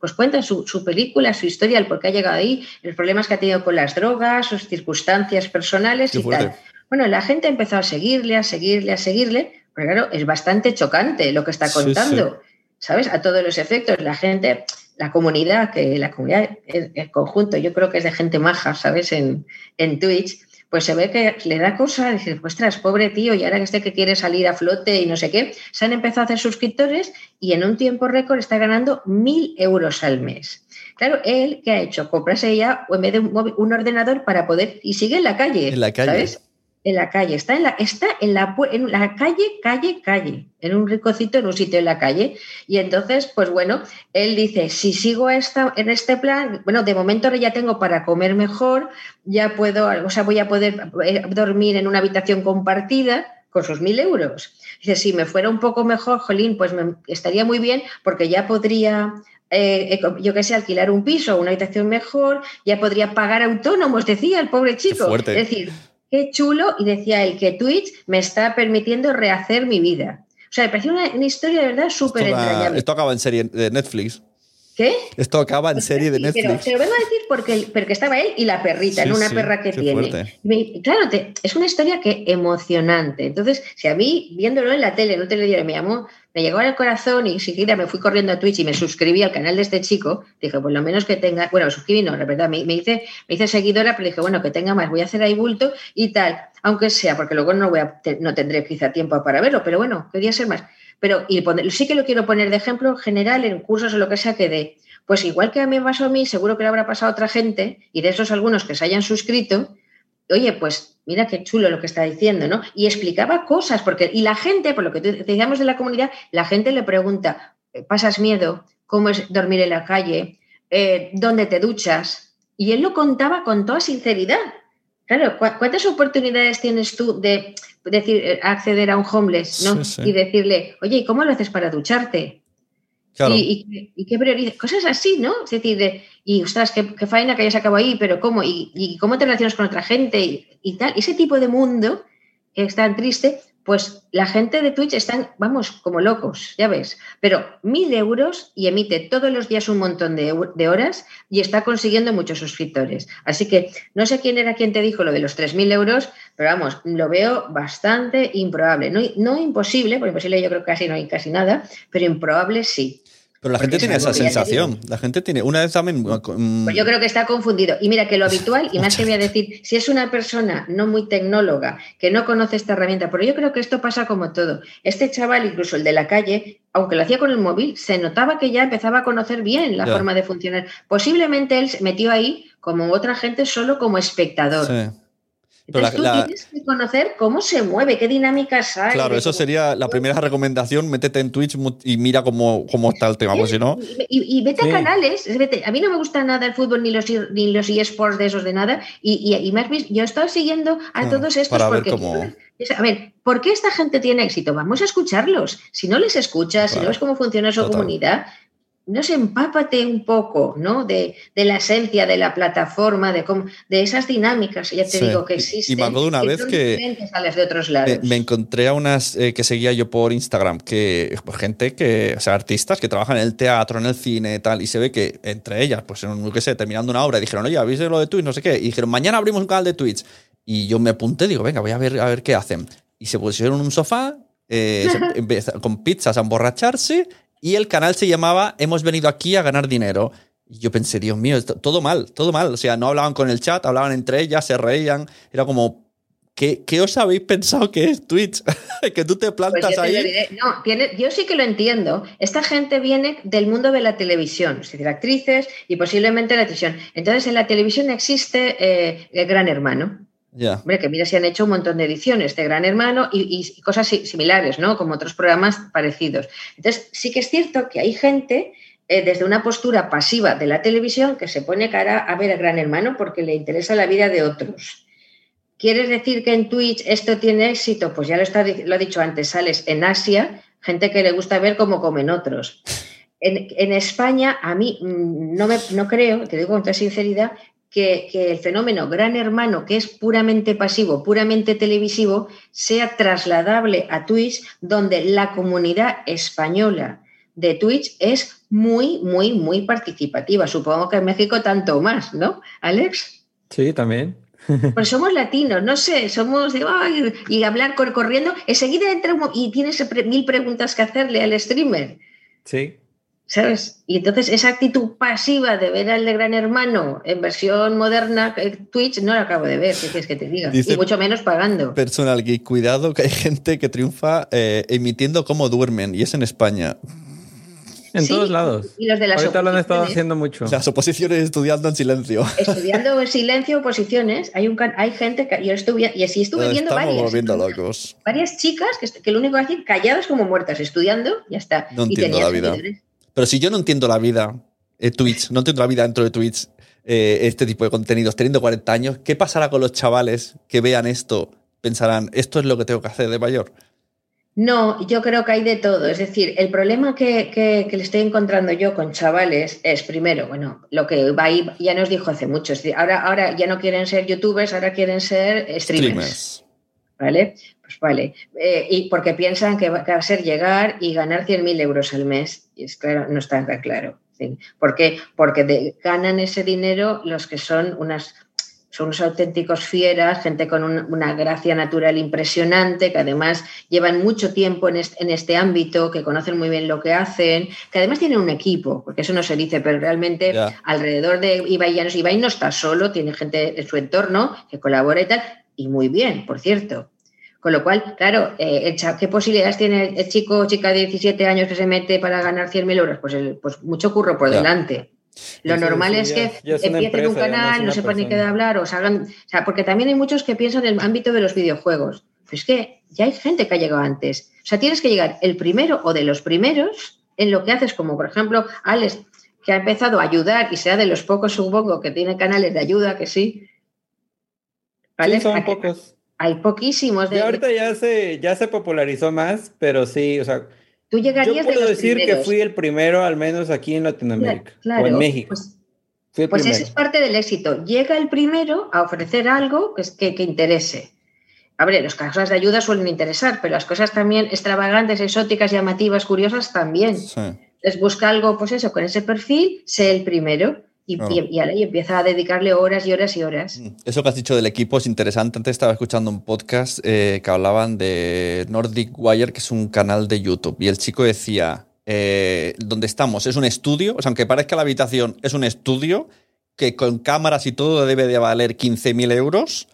pues cuenta su, su, película, su historia, el por qué ha llegado ahí, los problemas que ha tenido con las drogas, sus circunstancias personales y tal. Bueno, la gente empezó a seguirle, a seguirle, a seguirle, pero claro, es bastante chocante lo que está contando, ¿sabes? A todos los efectos. La gente, la comunidad, que la comunidad, el, conjunto, yo creo que es de gente maja, ¿sabes? En, en Twitch, pues se ve que le da cosa, decir, ostras, pobre tío, y ahora que este que quiere salir a flote y no sé qué, se han empezado a hacer suscriptores y en un tiempo récord está ganando mil euros al mes. Claro, él, ¿qué ha hecho? Comprarse ya en vez de un, un, ordenador para poder, y sigue en la calle. En la calle. ¿sabes? En la calle, está en la, está en la, en la calle, calle, calle, en un ricocito, en un sitio en la calle. Y entonces, pues bueno, él dice, si sigo esta, en este plan, bueno, de momento ya tengo para comer mejor, ya puedo, o sea, voy a poder eh, dormir en una habitación compartida con sus mil euros. Dice, si me fuera un poco mejor, Jolín, pues me, estaría muy bien porque ya podría eh, yo qué sé, alquilar un piso, una habitación mejor, ya podría pagar autónomos, decía el pobre chico. Es decir, qué chulo, y decía él que Twitch me está permitiendo rehacer mi vida. O sea, me pareció una, historia de verdad súper entrañable. Esto acaba en serie de Netflix. ¿Qué? Esto acaba en serie de Netflix. Pero se lo vengo a decir porque, porque estaba él y la perrita, en una perra que tiene. claro, es una historia que emocionante. Entonces, si a mí, viéndolo en la tele, no te lo diré, me llamó me llegó al corazón y enseguida me fui corriendo a Twitch y me suscribí al canal de este chico. Dije, pues lo menos que tenga, bueno, suscribí, no, la verdad, me, hice, me hice seguidora, pero dije, bueno, que tenga más, voy a hacer ahí bulto y tal, aunque sea, porque luego no, voy a, no tendré quizá tiempo para verlo, pero bueno, quería ser más. Pero y sí que lo quiero poner de ejemplo general en cursos o lo que sea que dé. Pues igual que a mí me pasó a mí, seguro que le habrá pasado a otra gente, y de esos algunos que se hayan suscrito, oye, pues mira qué chulo lo que está diciendo, ¿no? Y explicaba cosas, porque, y la gente, por lo que decíamos de la comunidad, la gente le pregunta, ¿pasas miedo? ¿Cómo es dormir en la calle? Eh, ¿Dónde te duchas? Y él lo contaba con toda sinceridad. Claro, ¿cuántas oportunidades tienes tú de decir, eh, acceder a un homeless, ¿no? Y decirle, oye, ¿y cómo lo haces para ducharte? Y, qué prioriza, cosas así, ¿no? Es decir, y ostras, qué, faena que hayas acabado ahí, pero ¿cómo? Y, cómo te relacionas con otra gente y, tal. Ese tipo de mundo que es tan triste, pues la gente de Twitch están, vamos, como locos, ya ves. Pero mil euros y emite todos los días un montón de, horas y está consiguiendo muchos suscriptores. Así que no sé quién era quien te dijo lo de los 3.000 euros, pero vamos, lo veo bastante improbable. No, no imposible, porque imposible yo creo que casi no hay casi nada, pero improbable sí. Pero la gente tiene esa sensación. La gente tiene. Una vez también. Mm, pues yo creo que está confundido. Y mira que lo habitual, y más que voy a decir, si es una persona no muy tecnóloga, que no conoce esta herramienta, pero yo creo que esto pasa como todo. Este chaval, incluso el de la calle, aunque lo hacía con el móvil, se notaba que ya empezaba a conocer bien la forma de funcionar. Posiblemente él se metió ahí, como otra gente, solo como espectador. Sí. Entonces tú tienes que conocer cómo se mueve, qué dinámicas hay. Claro, eso sería la primera recomendación, métete en Twitch y mira cómo, cómo está el tema, pues si no... Y, vete a canales, a mí no me gusta nada el fútbol ni los, ni los eSports de esos de nada, y, y, más yo he estado siguiendo a ah, todos estos para porque... Ver cómo... A ver, ¿por qué esta gente tiene éxito? Vamos a escucharlos. Si no les escuchas, si no ves cómo funciona su comunidad, no sé, empápate un poco, ¿no? De, la esencia de la plataforma, de cómo, de esas dinámicas, ya te digo que existen. Y me acuerdo una vez que de otros lados. Me, encontré a unas eh, que seguía yo por Instagram, que pues, gente que, o sea, artistas que trabajan en el teatro, en el cine, y tal, y se ve que entre ellas, pues en qué sé, terminando una obra, dijeron, oye, ¿habéis lo de Twitch? No sé qué, y dijeron, mañana abrimos un canal de Twitch. Y yo me apunté, digo, venga, voy a ver, a ver qué hacen. Y se pusieron en un sofá, eh, con pizzas a emborracharse y el canal se llamaba Hemos venido aquí a ganar dinero. Y yo pensé, Dios mío, todo mal, todo mal. O sea, no hablaban con el chat, hablaban entre ellas, se reían. Era como, ¿qué, qué os habéis pensado que es Twitch? que tú te Pues plantas yo te lo ahí. diré. No, tiene- yo sí que lo entiendo. Esta gente viene del mundo de la televisión, es decir, actrices y posiblemente la televisión. Entonces, en la televisión existe eh, el Gran Hermano. Ya. Hombre, que mira, se han hecho un montón de ediciones de Gran Hermano y, cosas si- similares, ¿no? Como otros programas parecidos. Entonces, sí que es cierto que hay gente eh, desde una postura pasiva de la televisión que se pone cara a ver a Gran Hermano porque le interesa la vida de otros. ¿Quieres decir que en Twitch esto tiene éxito? Pues ya lo, está, he dicho antes, sales en Asia, gente que le gusta ver cómo comen otros. En, en España, a mí mm, no, me, no creo, te digo con toda sinceridad, que, que el fenómeno Gran Hermano, que es puramente pasivo, puramente televisivo, sea trasladable a Twitch, donde la comunidad española de Twitch es muy, muy, muy participativa. Supongo que en México tanto más, ¿no, Alex? Sí, también. Pues somos latinos, no sé, somos de "Ay", y hablar cor- corriendo, enseguida entra y tienes mil preguntas que hacerle al streamer. Sí. ¿Sabes? Y entonces esa actitud pasiva de ver al de Gran Hermano en versión moderna, eh, Twitch, no la acabo de ver, ¿qué quieres que te diga? Dice- y mucho menos pagando. Personal Geek, cuidado que hay gente que triunfa eh, emitiendo cómo duermen y es en España. En Sí, todos lados. Y los de las Ahorita lo han estado haciendo mucho. Las oposiciones estudiando en silencio. Estudiando en silencio oposiciones, hay, un, hay gente que yo estuve, y así estuve viendo Estamos varias. volviendo locos. Varias chicas que, que lo único que hacen calladas como muertas, estudiando, ya está. No y entiendo la vida. seguidores. Pero si yo no entiendo la vida, eh, Twitch, no entiendo la vida dentro de Twitch, eh, este tipo de contenidos, teniendo 40 años, ¿qué pasará con los chavales que vean esto? Pensarán, esto es lo que tengo que hacer de mayor. No, yo creo que hay de todo. Es decir, el problema que, que- que le estoy encontrando yo con chavales es, primero, bueno, lo que ahí ya nos dijo hace mucho. Es decir, ahora, ahora ya no quieren ser youtubers, ahora quieren ser streamers. Streamers. ¿Vale? Vale. Eh, y porque piensan que va, a ser llegar y ganar 100.000 euros al mes. Y es claro, no está tan claro. Sí. ¿Por qué? Porque de- ganan ese dinero los que son unas son unos auténticos fieras, gente con un- una gracia natural impresionante, que además llevan mucho tiempo en este, en este ámbito, que conocen muy bien lo que hacen, que además tienen un equipo, porque eso no se dice, pero realmente alrededor de Ibai Llanos, Ibai no está solo, tiene gente en su entorno que colabora y tal, y muy bien, por cierto. Con lo cual, claro, eh, ¿qué posibilidades tiene el chico o chica de 17 años que se mete para ganar 100.000 euros? Pues, el- pues mucho curro por delante. Lo normal es que empiecen un no canal, no, sepan ni qué de hablar, o salgan. O sea, porque también hay muchos que piensan en el ámbito de los videojuegos. Pues es que ya hay gente que ha llegado antes. O sea, tienes que llegar el primero o de los primeros en lo que haces, como por ejemplo Alex, que ha empezado a ayudar y sea de los pocos, supongo, que tiene canales de ayuda, que sí. Sí, son pocos. Hay poquísimos de. Y ahorita ya se, ya se popularizó más, pero sí, o sea, Tú yo llegarías de puedo los decir que primeros. fui el primero, al menos aquí en Latinoamérica, Claro, o en México. Pues, fui el Pues ese es parte del éxito. Llega el primero a ofrecer algo que, es- que, que interese. A ver, las cosas de ayuda suelen interesar, pero las cosas también extravagantes, exóticas, llamativas, curiosas también. Sí. Les busca algo, pues eso, con ese perfil, sé el primero y, Claro. y- empieza a dedicarle horas y horas y horas. Mm. Eso que has dicho del equipo es interesante. Antes estaba escuchando un podcast eh, que hablaban de Nordic Wire, que es un canal de YouTube, y el chico decía, eh, donde estamos es un estudio, o sea, aunque parezca la habitación, es un estudio que con cámaras y todo debe de valer 15.000 euros.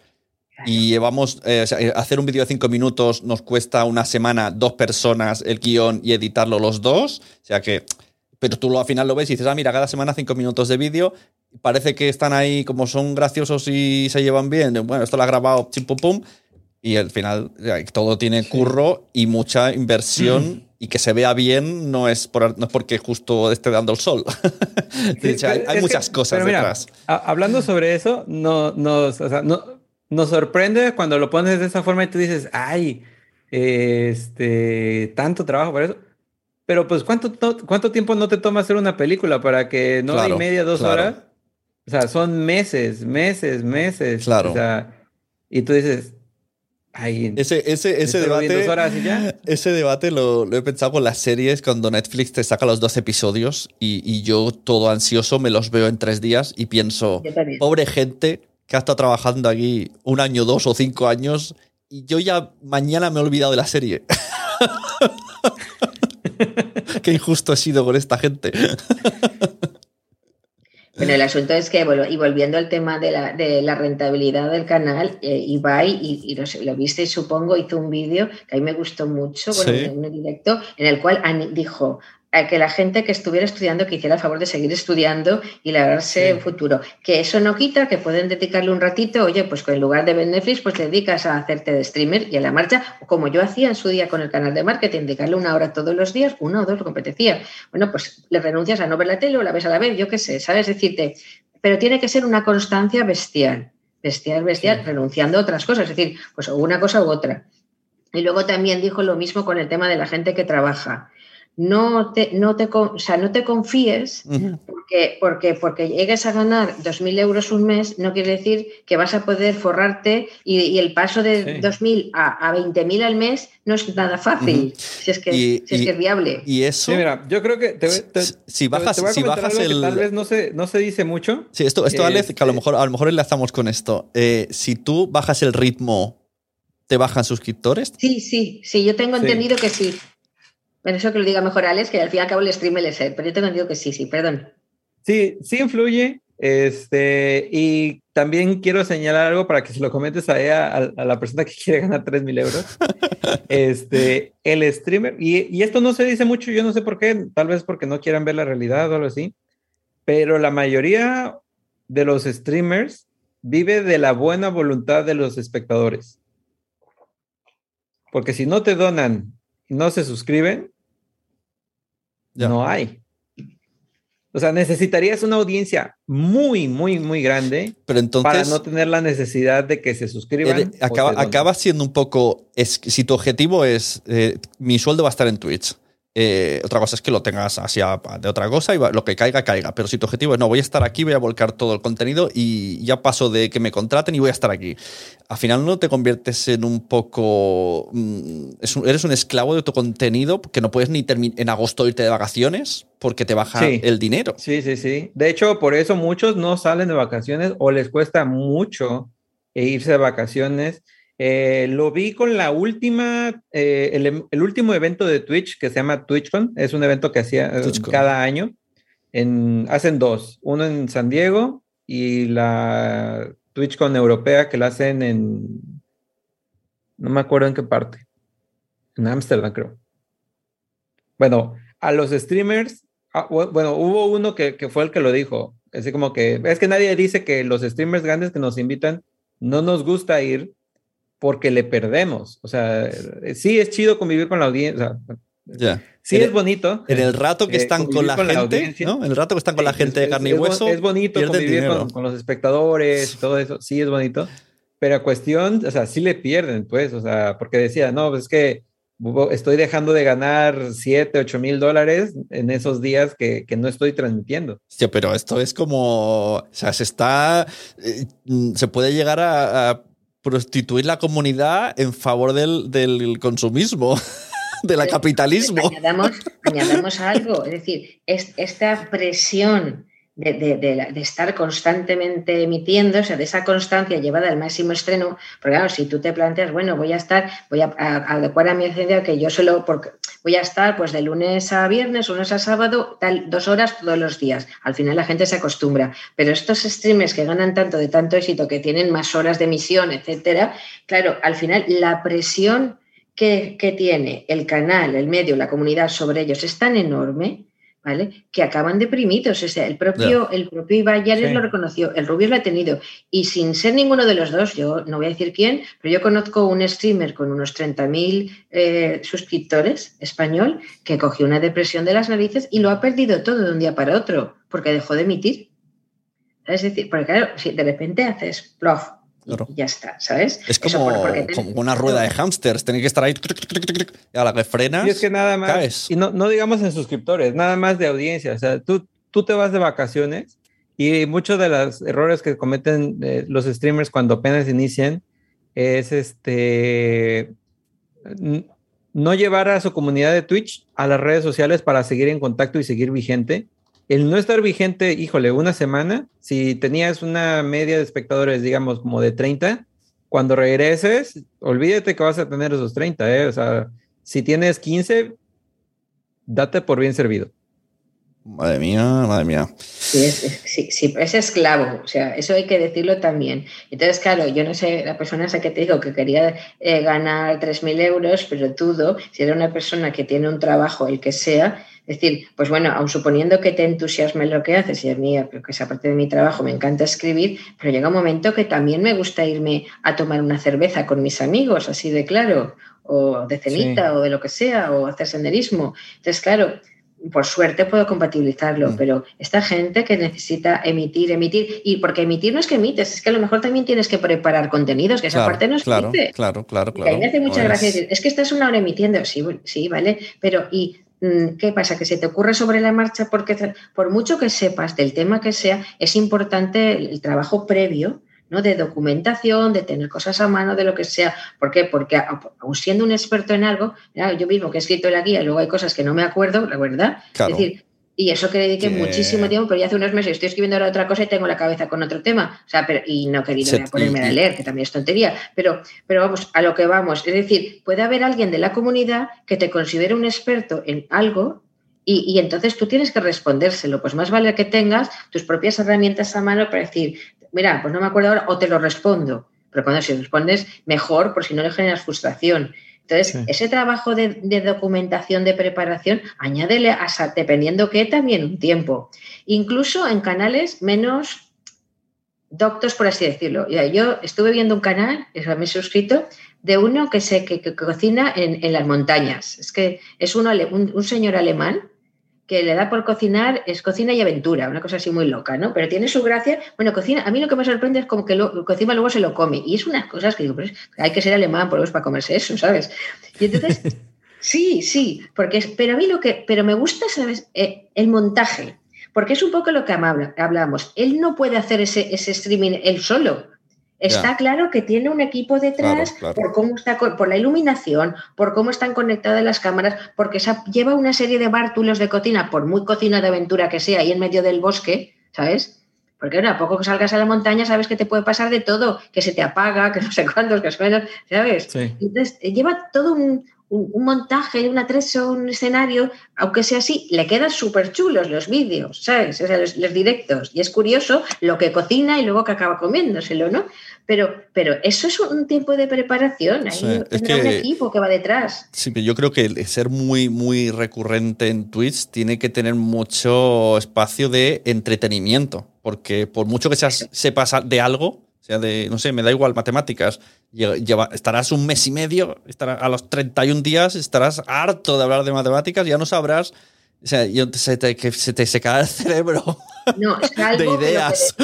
Y llevamos, eh, o sea, eh, hacer un vídeo de cinco minutos nos cuesta una semana, dos personas, el guion y editarlo los dos. O sea que, pero tú al final lo ves y dices, ah, mira, cada semana cinco minutos de vídeo. Parece que están ahí como son graciosos y se llevan bien. Bueno, esto lo ha grabado, chim, pum, pum. Y al final eh, todo tiene curro y mucha inversión. Y que se vea bien no es, por, no es porque justo esté dando el sol. Sí, O sea, hay, hay muchas que- cosas mira, detrás. hablando sobre eso, no, nos, o sea, no- nos sorprende cuando lo pones de esa forma y tú dices, ay, este, tanto trabajo para eso. Pero pues, ¿cuánto, to- cuánto tiempo no te toma hacer una película para que no Claro, y media, dos claro. horas? O sea, son meses, meses, meses. Claro. O sea, y tú dices, ay, Ese, ese, ese debate. dos horas y ya. Ese debate lo, lo he pensado con las series cuando Netflix te saca los 12 episodios y, y yo todo ansioso me los veo en tres días y pienso, pobre gente que ha estado trabajando aquí un año, dos o cinco años y yo ya mañana me he olvidado de la serie. Qué injusto he sido con esta gente. Bueno, el asunto es que, bueno, y volviendo al tema de la, de la rentabilidad del canal, eh, Ibai, y, y lo, lo viste, supongo, hizo un vídeo que a mí me gustó mucho, bueno, Sí. un directo, en el cual dijo a que la gente que estuviera estudiando que hiciera el favor de seguir estudiando y labrarse Sí. en futuro. Que eso no quita que pueden dedicarle un ratito, oye, pues en lugar de ver Netflix, pues te dedicas a hacerte de streamer y a la marcha, o como yo hacía en su día con el canal de marketing, dedicarle una hora todos los días, una o dos, lo apetecía. Bueno, pues le renuncias a no ver la tele o la ves a la vez, yo qué sé, ¿sabes? Decirte, pero tiene que ser una constancia bestial, bestial, bestial, renunciando a otras cosas, es decir, pues una cosa u otra. Y luego también dijo lo mismo con el tema de la gente que trabaja. No te, no te, o sea, no te confíes porque, porque, porque llegues a ganar 2.000 euros un mes, no quiere decir que vas a poder forrarte y, y el paso de Sí. 2.000 a, a 20.000 al mes no es nada fácil, si, es que, Y- si es y- que es viable. Y eso. Sí, mira, yo creo que te, te- Si- bajas- te voy a si bajas algo que el- tal vez no se, no se dice mucho. Sí, esto, esto Alex, que a lo Este- mejor, a lo mejor enlazamos con esto. Eh, si tú bajas el ritmo, ¿te bajan suscriptores? Sí, sí, sí, yo tengo Sí. entendido que sí. Bueno, eso que lo diga mejor Alex, que al fin y al cabo el stream es él, pero yo tengo entendido que sí, sí, perdón. Sí, sí influye. Este, y también quiero señalar algo para que se lo comentes a, ella, a, a la persona que quiere ganar 3 mil euros. Este, el streamer, y, y esto no se dice mucho, yo no sé por qué, tal vez porque no quieran ver la realidad o algo así, pero la mayoría de los streamers vive de la buena voluntad de los espectadores. Porque si no te donan no se suscriben, No hay. O sea, necesitarías una audiencia muy, muy, muy grande Pero entonces. para no tener la necesidad de que se suscriban. Eres- acaba, siendo un poco. Es, si tu objetivo es. eh, mi sueldo va a estar en Twitch. Eh, otra cosa es que lo tengas así a- de otra cosa y va- lo que caiga, caiga. Pero si tu objetivo es no, voy a estar aquí, voy a volcar todo el contenido y ya paso de que me contraten y voy a estar aquí. Al final no te conviertes en un poco. mm, es un- eres un esclavo de tu contenido que no puedes ni en agosto irte de vacaciones porque te baja Sí. el dinero. Sí, sí, sí. De hecho, por eso muchos no salen de vacaciones o les cuesta mucho eh, irse de vacaciones. Eh, lo vi con la última, eh, el, el último evento de Twitch que se llama TwitchCon. Es un evento que hacía eh, TwitchCon. cada año. En, hacen dos, uno en San Diego y la TwitchCon europea que la hacen en, no me acuerdo en qué parte, en Ámsterdam creo. Bueno, a los streamers, ah, bu- bueno, hubo uno que, que fue el que lo dijo, así como que, es que nadie dice que los streamers grandes que nos invitan no nos gusta ir porque le perdemos. O sea, eh, sí es chido convivir con la audiencia, Ya. sí En es bonito. En el rato que Eh, están con convivir la con la gente, audiencia. ¿no? En el rato que están con la Sí, gente de es- carne y es bo- hueso. Es bonito convivir con, con los espectadores y todo eso, sí es bonito, pero a cuestión, o sea, sí le pierden, pues, o sea, porque decía, no, pues es que estoy dejando de ganar 7, 8 mil dólares en esos días que, que no estoy transmitiendo. Hostia, pero esto es como. O sea, se está. eh, mm, se puede llegar a, a prostituir la comunidad en favor del, del consumismo, del capitalismo. Añadamos, añadamos algo, es decir, es, esta presión de, de- de estar constantemente emitiendo, o sea, de esa constancia llevada al máximo estreno, porque claro, si tú te planteas, bueno, voy a estar, voy a, adecuar a mi agenda que yo solo, porque voy a estar pues de lunes a viernes, lunes a sábado, tal, dos horas todos los días. Al final la gente se acostumbra, pero estos streamers que ganan tanto de tanto éxito, que tienen más horas de emisión, etcétera, claro, al final la presión que, que tiene el canal, el medio, la comunidad sobre ellos es tan enorme, ¿vale? Que acaban deprimidos. O sea, el propio, el propio Ibai Llanes Sí. lo reconoció, el Rubio lo ha tenido. Y sin ser ninguno de los dos, yo no voy a decir quién, pero yo conozco un streamer con unos 30.000 eh, suscriptores español que cogió una depresión de las narices y lo ha perdido todo de un día para otro, porque dejó de emitir. Es decir, porque claro, si de repente haces plof y ya está, ¿sabes? Es como, te- como una rueda de hámsters. Tiene que estar ahí. tuc, tuc, Y a la que frenas. Y es que nada más, caes. y no, no digamos en suscriptores, nada más de audiencia. O sea, tú, tú te vas de vacaciones y muchos de los errores que cometen eh, los streamers cuando apenas inician es este no llevar a su comunidad de Twitch a las redes sociales para seguir en contacto y seguir vigente. El no estar vigente, híjole, una semana, si tenías una media de espectadores, digamos, como de 30, cuando regreses, olvídate que vas a tener esos 30, ¿eh? O sea, si tienes 15, date por bien servido. Madre mía, madre mía. Sí es, sí, sí, es esclavo, o sea, eso hay que decirlo también. Entonces, claro, yo no sé, la persona esa que te digo que quería eh, ganar 3.000 euros, pero dudo, si era una persona que tiene un trabajo, el que sea, es decir, pues bueno, aun suponiendo que te entusiasme lo que haces, y a mí, que esa parte de mi trabajo, me encanta escribir, pero llega un momento que también me gusta irme a tomar una cerveza con mis amigos, así de claro, o de cenita, o de lo que sea, o hacer senderismo. Entonces, claro, por suerte puedo compatibilizarlo, mm. pero esta gente que necesita emitir, emitir, y porque emitir no es que emites, es que a lo mejor también tienes que preparar contenidos, que esa parte no es claro, claro, claro, claro. Y me hace mucha gracia decir, es que estás una hora emitiendo, sí, sí, vale, pero ¿y qué pasa? Que se te ocurre sobre la marcha porque por mucho que sepas del tema que sea, es importante el trabajo previo ¿no? de documentación, de tener cosas a mano, de lo que sea. ¿Por qué? Porque aun siendo un experto en algo, yo mismo que he escrito la guía, luego hay cosas que no me acuerdo, la verdad. Es decir, y eso que dediqué muchísimo tiempo, pero ya hace unos meses estoy escribiendo ahora otra cosa y tengo la cabeza con otro tema. O sea, pero, y no querido ponerme a leer, que también es tontería. Pero, pero vamos, a lo que vamos. Es decir, puede haber alguien de la comunidad que te considere un experto en algo y, y, entonces tú tienes que respondérselo. Pues más vale que tengas tus propias herramientas a mano para decir, mira, pues no me acuerdo ahora, o te lo respondo. Pero cuando si respondes, mejor, por si no le generas frustración. Entonces, ese trabajo de, documentación, de preparación, añádele, a, dependiendo qué, también un tiempo. Incluso en canales menos doctos, por así decirlo. Yo estuve viendo un canal, eso me he suscrito, de uno que, se, que, cocina en, las montañas. Es que es un, un señor alemán que le da por cocinar es cocina y aventura, una cosa así muy loca, ¿no? Pero tiene su gracia. Bueno, cocina, a mí lo que me sorprende es como que lo, cocina luego se lo come. Y es unas cosas que digo, pues hay que ser alemán por para comerse eso, ¿sabes? Y entonces, sí, sí, porque es, pero a mí lo que, pero me gusta, ¿sabes? Eh, el montaje, porque es un poco lo que hablamos. Él no puede hacer ese, ese streaming él solo. Está claro que tiene un equipo detrás por cómo está, por la iluminación, por cómo están conectadas las cámaras, porque lleva una serie de bártulos de cocina, por muy cocina de aventura que sea, ahí en medio del bosque, ¿sabes? Porque bueno, a poco que salgas a la montaña sabes que te puede pasar de todo, que se te apaga, que no sé cuántos, que ¿sabes? Entonces, lleva todo un, un, montaje, un atrezo, un escenario, aunque sea así, le quedan súper chulos los vídeos, ¿sabes? O sea, los, directos. Y es curioso lo que cocina y luego que acaba comiéndoselo, ¿no? Pero, pero eso es un tiempo de preparación. Hay es un equipo que va detrás. Sí, pero yo creo que ser muy, muy recurrente en Twitch tiene que tener mucho espacio de entretenimiento. Porque por mucho que seas, sepas de algo, o sea, de, no sé, me da igual matemáticas. Lleva, estarás un mes y medio, estarás, a los 31 días estarás harto de hablar de matemáticas, ya no sabrás o sea, se, te, que se te seca el cerebro no, de ideas.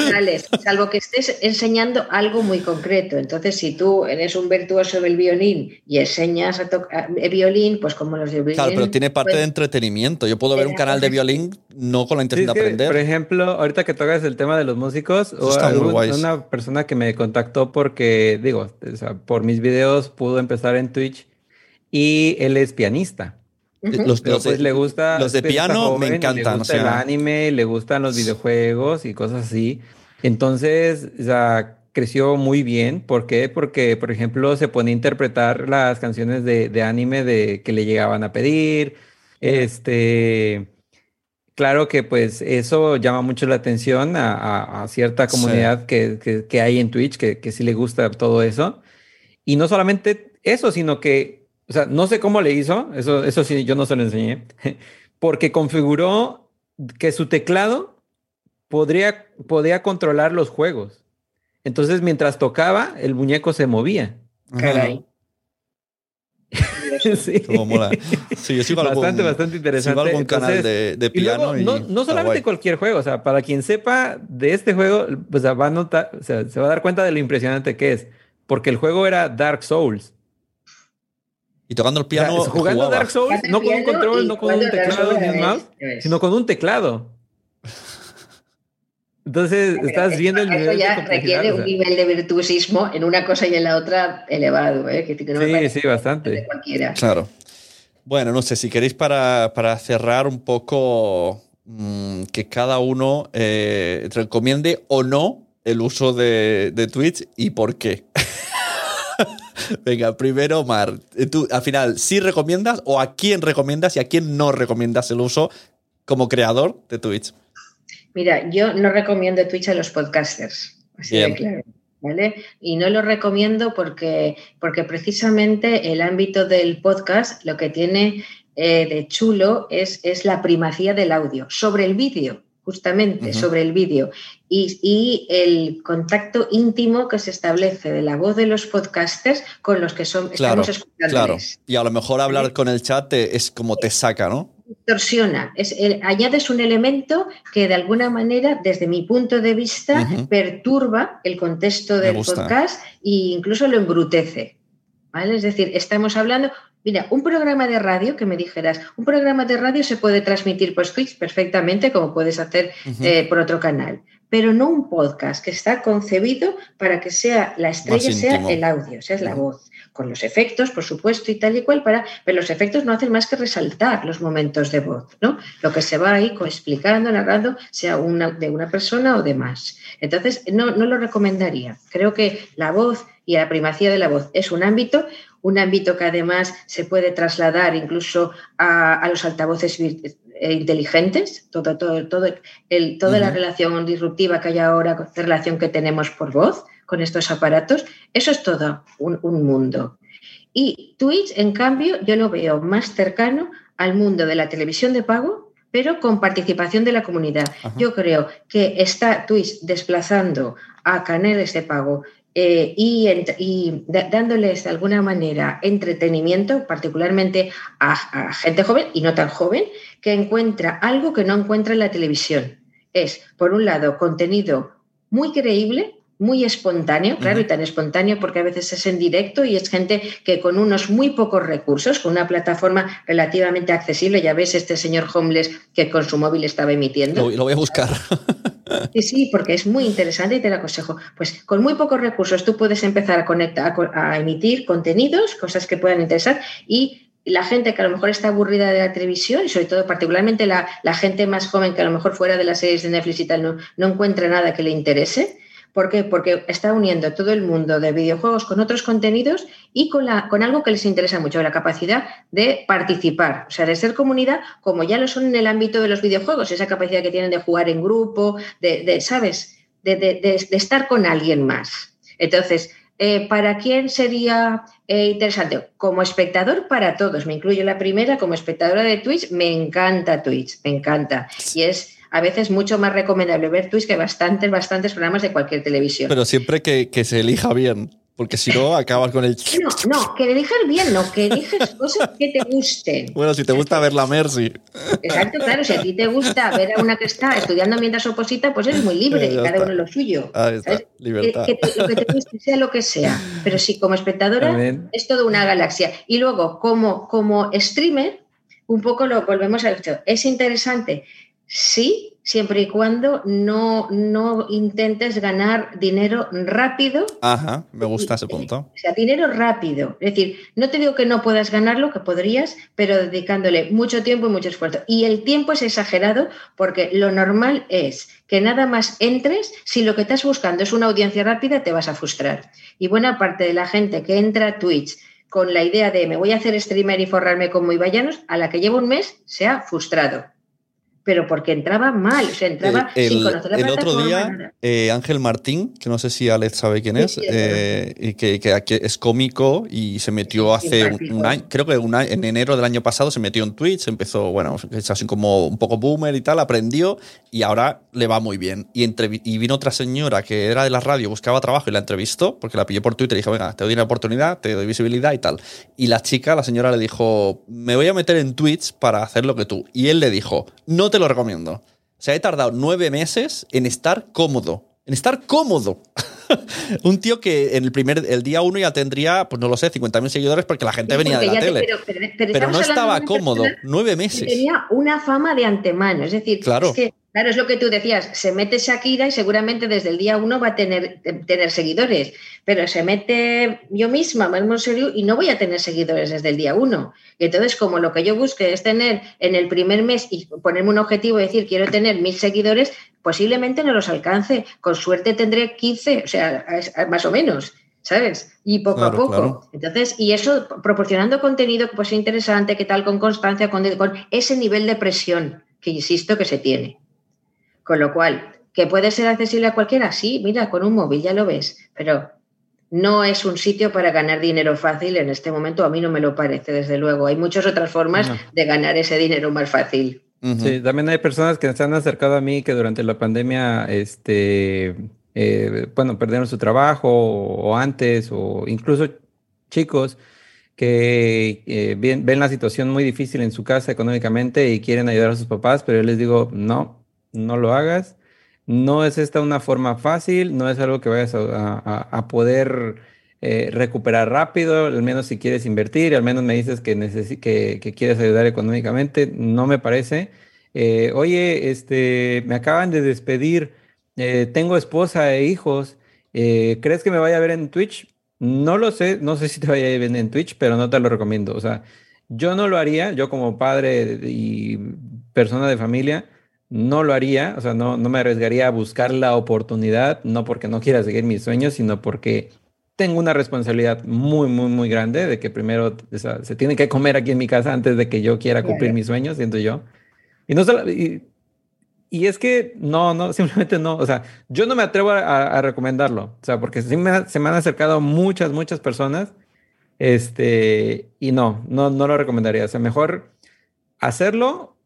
salvo que estés enseñando algo muy concreto. Entonces, si tú eres un virtuoso del violín y enseñas a tocar violín, pues como los de violín. Claro, pero tiene parte pues de entretenimiento. Yo puedo ver un canal de violín no con la intención de aprender. Por ejemplo, ahorita que tocas el tema de los músicos, hubo una persona que me contactó porque, digo, por mis videos pudo empezar en Twitch y él es pianista. Los, pues de, le gusta, los de piano me encantan. Le gusta el anime, le gustan los videojuegos y cosas así. Entonces, o sea, creció muy bien. ¿Por qué? Porque, por ejemplo, se ponía a interpretar las canciones de, anime de, que le llegaban a pedir. Este. Claro que pues eso llama mucho la atención a, cierta comunidad que, que, hay en Twitch, que, que sí le gusta todo eso. Y no solamente eso, sino que o sea, no sé cómo le hizo, eso, eso sí, yo no se lo enseñé, porque configuró que su teclado podría, podía controlar los juegos. Entonces, mientras tocaba, el muñeco se movía. Caray. sí. Como mola. Sí, yo sigo bastante, bastante interesante. Sigo algún canal de, piano. no, no, solamente cualquier juego, o sea, para quien sepa de este juego, pues va a notar, o sea, se va a dar cuenta de lo impresionante que es, porque el juego era Dark Souls. Y tocando el piano. jugando Dark Souls, no con un control, no con un teclado ni un mouse, sino con un teclado. Entonces, estás viendo el nivel. Eso ya requiere un nivel de virtuosismo en una cosa y en la otra elevado, ¿eh? sí, sí, bastante. Claro. Bueno, no sé, si queréis para, para cerrar un poco mm, que cada uno eh, recomiende o no el uso de, de Twitch y por qué. Venga, primero, Mar. Tú, al final, ¿sí recomiendas o a quién recomiendas y a quién no recomiendas el uso como creador de Twitch? Mira, yo no recomiendo Twitch a los podcasters. Así de claro. ¿Vale? Y no lo recomiendo porque, porque precisamente el ámbito del podcast lo que tiene eh, de chulo es, es la primacía del audio sobre el vídeo justamente sobre el vídeo y, el contacto íntimo que se establece de la voz de los podcasters con los que son, estamos escuchando. Claro, y a lo mejor hablar con el chat es como te saca, ¿no? Distorsiona, es, añades un elemento que de alguna manera, desde mi punto de vista, perturba el contexto del podcast e incluso lo embrutece. ¿Vale? Es decir, estamos hablando, Mira, un programa de radio, que me dijeras, un programa de radio se puede transmitir por Twitch perfectamente, como puedes hacer eh, por otro canal, pero no un podcast que está concebido para que sea la estrella sea el audio, sea la voz, con los efectos, por supuesto, y tal y cual, para, pero los efectos no hacen más que resaltar los momentos de voz, ¿no? Lo que se va ahí explicando, narrando, sea una, de una persona o de más. Entonces, no, no lo recomendaría. Creo que la voz y la primacía de la voz es un ámbito un ámbito que además se puede trasladar incluso a, los altavoces eh, inteligentes, todo, todo, todo el, toda la relación disruptiva que hay ahora, la relación que tenemos por voz con estos aparatos, eso es todo un, mundo. Y Twitch, en cambio, yo lo veo más cercano al mundo de la televisión de pago, pero con participación de la comunidad. Yo creo que está Twitch desplazando a canales de pago eh, y, dándoles de alguna manera entretenimiento, particularmente a, gente joven y no tan joven, que encuentra algo que no encuentra en la televisión. Es, por un lado, contenido muy creíble, muy espontáneo, claro, y tan espontáneo porque a veces es en directo y es gente que con unos muy pocos recursos, con una plataforma relativamente accesible, ya ves este señor homeless que con su móvil estaba emitiendo. lo voy a buscar. Sí, sí, porque es muy interesante y te lo aconsejo. Pues con muy pocos recursos tú puedes empezar a, conectar, a, emitir contenidos, cosas que puedan interesar y la gente que a lo mejor está aburrida de la televisión y sobre todo particularmente la, gente más joven que a lo mejor fuera de las series de Netflix y tal no, no encuentra nada que le interese, ¿Por qué? Porque está uniendo todo el mundo de videojuegos con otros contenidos y con, la, con algo que les interesa mucho, la capacidad de participar, o sea, de ser comunidad como ya lo son en el ámbito de los videojuegos, esa capacidad que tienen de jugar en grupo, de, ¿sabes? De, estar con alguien más. Entonces, eh, ¿para quién sería eh, interesante? Como espectador, para todos. Me incluyo la primera, como espectadora de Twitch, me encanta Twitch, me encanta. Y es a veces mucho más recomendable ver Twitch que bastantes, bastantes programas de cualquier televisión. Pero siempre que, se elija bien. Porque si no, acabas con el. No, no, que elijas bien, no, que eliges cosas que te gusten. Bueno, si te gusta ver la Mercy. Exacto, claro, si a ti te gusta ver a una que está estudiando mientras oposita, pues eres muy libre, y cada uno lo suyo. Ahí está, libertad. Que, lo que te guste sea lo que sea. Pero sí, como espectadora, es toda una galaxia. Y luego, como, como streamer, un poco lo volvemos a hecho. Es interesante Sí, siempre y cuando no, no intentes ganar dinero rápido. Ajá, me gusta ese punto. O sea, dinero rápido. Es decir, no te digo que no puedas ganarlo, que podrías, pero dedicándole mucho tiempo y mucho esfuerzo. Y el tiempo es exagerado porque lo normal es que nada más entres, si lo que estás buscando es una audiencia rápida, te vas a frustrar. Y buena parte de la gente que entra a Twitch con la idea de me voy a hacer streamer y forrarme como Ibayanos, a la que lleva un mes se ha frustrado pero porque entraba mal, o sea, entraba el, sin conocer la El otro día, eh, Ángel Martín, que no sé si Alex sabe quién es, eh, y que, que, es cómico y se metió hace un, año, creo que un en enero del año pasado se metió en Twitch, empezó, bueno, es así como un poco boomer y tal, aprendió y ahora le va muy bien. Y, y vino otra señora que era de la radio, buscaba trabajo y la entrevistó, porque la pilló por Twitter y dijo, venga, te doy una oportunidad, te doy visibilidad y tal. Y la chica, la señora le dijo, me voy a meter en Twitch para hacer lo que tú. Y él le dijo, no te lo recomiendo. O sea, he tardado nueve meses en estar cómodo. En estar cómodo. un tío que en el primer el día uno ya tendría, pues no lo sé, 50.000 seguidores porque la gente venía de la tele. pero, no estaba cómodo. Nueve meses. Tenía una fama de antemano. Es decir, claro. que Claro, es lo que tú decías, se mete Shakira y seguramente desde el día uno va a tener, tener seguidores, pero se mete yo misma, serio, y no voy a tener seguidores desde el día uno. Y entonces, como lo que yo busque es tener en el primer mes y ponerme un objetivo y decir quiero tener mil seguidores, posiblemente no los alcance. Con suerte tendré 15, o sea, más o menos. ¿sabes? Y poco a poco. Entonces, y eso proporcionando contenido pues interesante, que tal, con constancia, con, con, ese nivel de presión, que insisto que se tiene. Con lo cual, ¿que puede ser accesible a cualquiera? Sí, mira, con un móvil ya lo ves, pero no es un sitio para ganar dinero fácil en este momento, a mí no me lo parece, desde luego. Hay muchas otras formas de ganar ese dinero más fácil. Sí, también hay personas que se han acercado a mí que durante la pandemia, este, eh, bueno, perdieron su trabajo o, antes, o incluso chicos que eh, ven, ven, la situación muy difícil en su casa económicamente y quieren ayudar a sus papás, pero yo les digo, no, no lo hagas. No es esta una forma fácil, no es algo que vayas a, poder eh, recuperar rápido, al menos si quieres invertir, al menos me dices que, que, que quieres ayudar económicamente, no me parece. Eh, oye, este, me acaban de despedir, eh, tengo esposa e hijos, ¿crees que me vaya a ver en Twitch? No lo sé, no sé si te vaya a ver en Twitch, pero no te lo recomiendo. O sea, yo no lo haría, yo como padre y persona de familia, no lo haría, o sea, no, no me arriesgaría a buscar la oportunidad, no porque no quiera seguir mis sueños, sino porque tengo una responsabilidad muy, muy, muy grande de que primero se tiene que comer aquí en mi casa antes de que yo quiera cumplir mis sueños, siento yo. Y no solo, y, es que no, no, simplemente no, o sea, yo no me atrevo a, recomendarlo, o sea, porque sí me, se me han acercado muchas, muchas personas, este, y no, no, no lo recomendaría, o sea, mejor hacerlo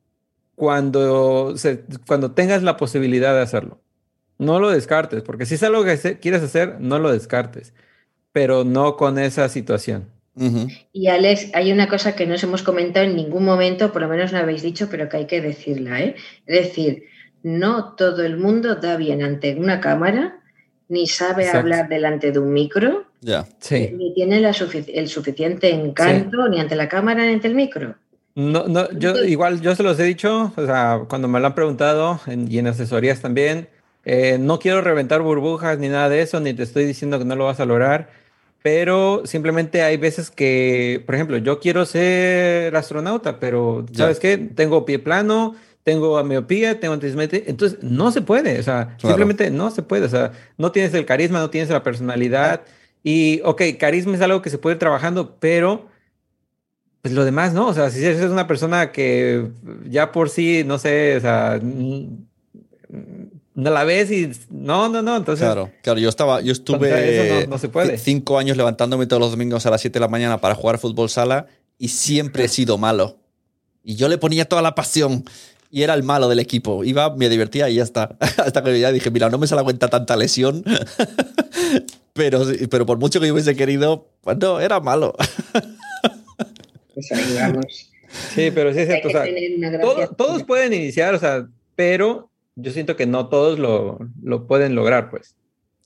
cuando, se, cuando tengas la posibilidad de hacerlo. No lo descartes, porque si es algo que quieres hacer, no lo descartes, pero no con esa situación. Y Alex, hay una cosa que no os hemos comentado en ningún momento, por lo menos no habéis dicho, pero que hay que decirla. ¿eh? Es decir, no todo el mundo da bien ante una cámara, ni sabe hablar delante de un micro, ni tiene el suficiente encanto ni ante la cámara ni ante el micro. No, no, yo igual, yo se los he dicho, o sea, cuando me lo han preguntado y en asesorías también, eh, no quiero reventar burbujas ni nada de eso, ni te estoy diciendo que no lo vas a lograr, pero simplemente hay veces que, por ejemplo, yo quiero ser astronauta, pero ¿sabes qué? Tengo pie plano, tengo miopía, tengo antismétrica, entonces no se puede, o sea, simplemente no se puede, o sea, no tienes el carisma, no tienes la personalidad y, ok, carisma es algo que se puede ir trabajando, pero pues lo demás, ¿no? O sea, si eres una persona que ya por sí, no sé, o sea, no la ves y no, no, no, entonces... Claro, claro, yo estaba, yo estuve no, se puede. cinco años levantándome todos los domingos a las 7 de la mañana para jugar fútbol sala y siempre he sido malo. Y yo le ponía toda la pasión y era el malo del equipo. Iba, me divertía y ya está. Hasta que ya dije, mira, no me sale la cuenta tanta lesión, pero, pero por mucho que yo hubiese querido, pues no, era malo. Pues vamos. Sí, pero sí es cierto. O sea, todos pueden iniciar, o sea, pero yo siento que no todos lo, lo, pueden lograr, pues.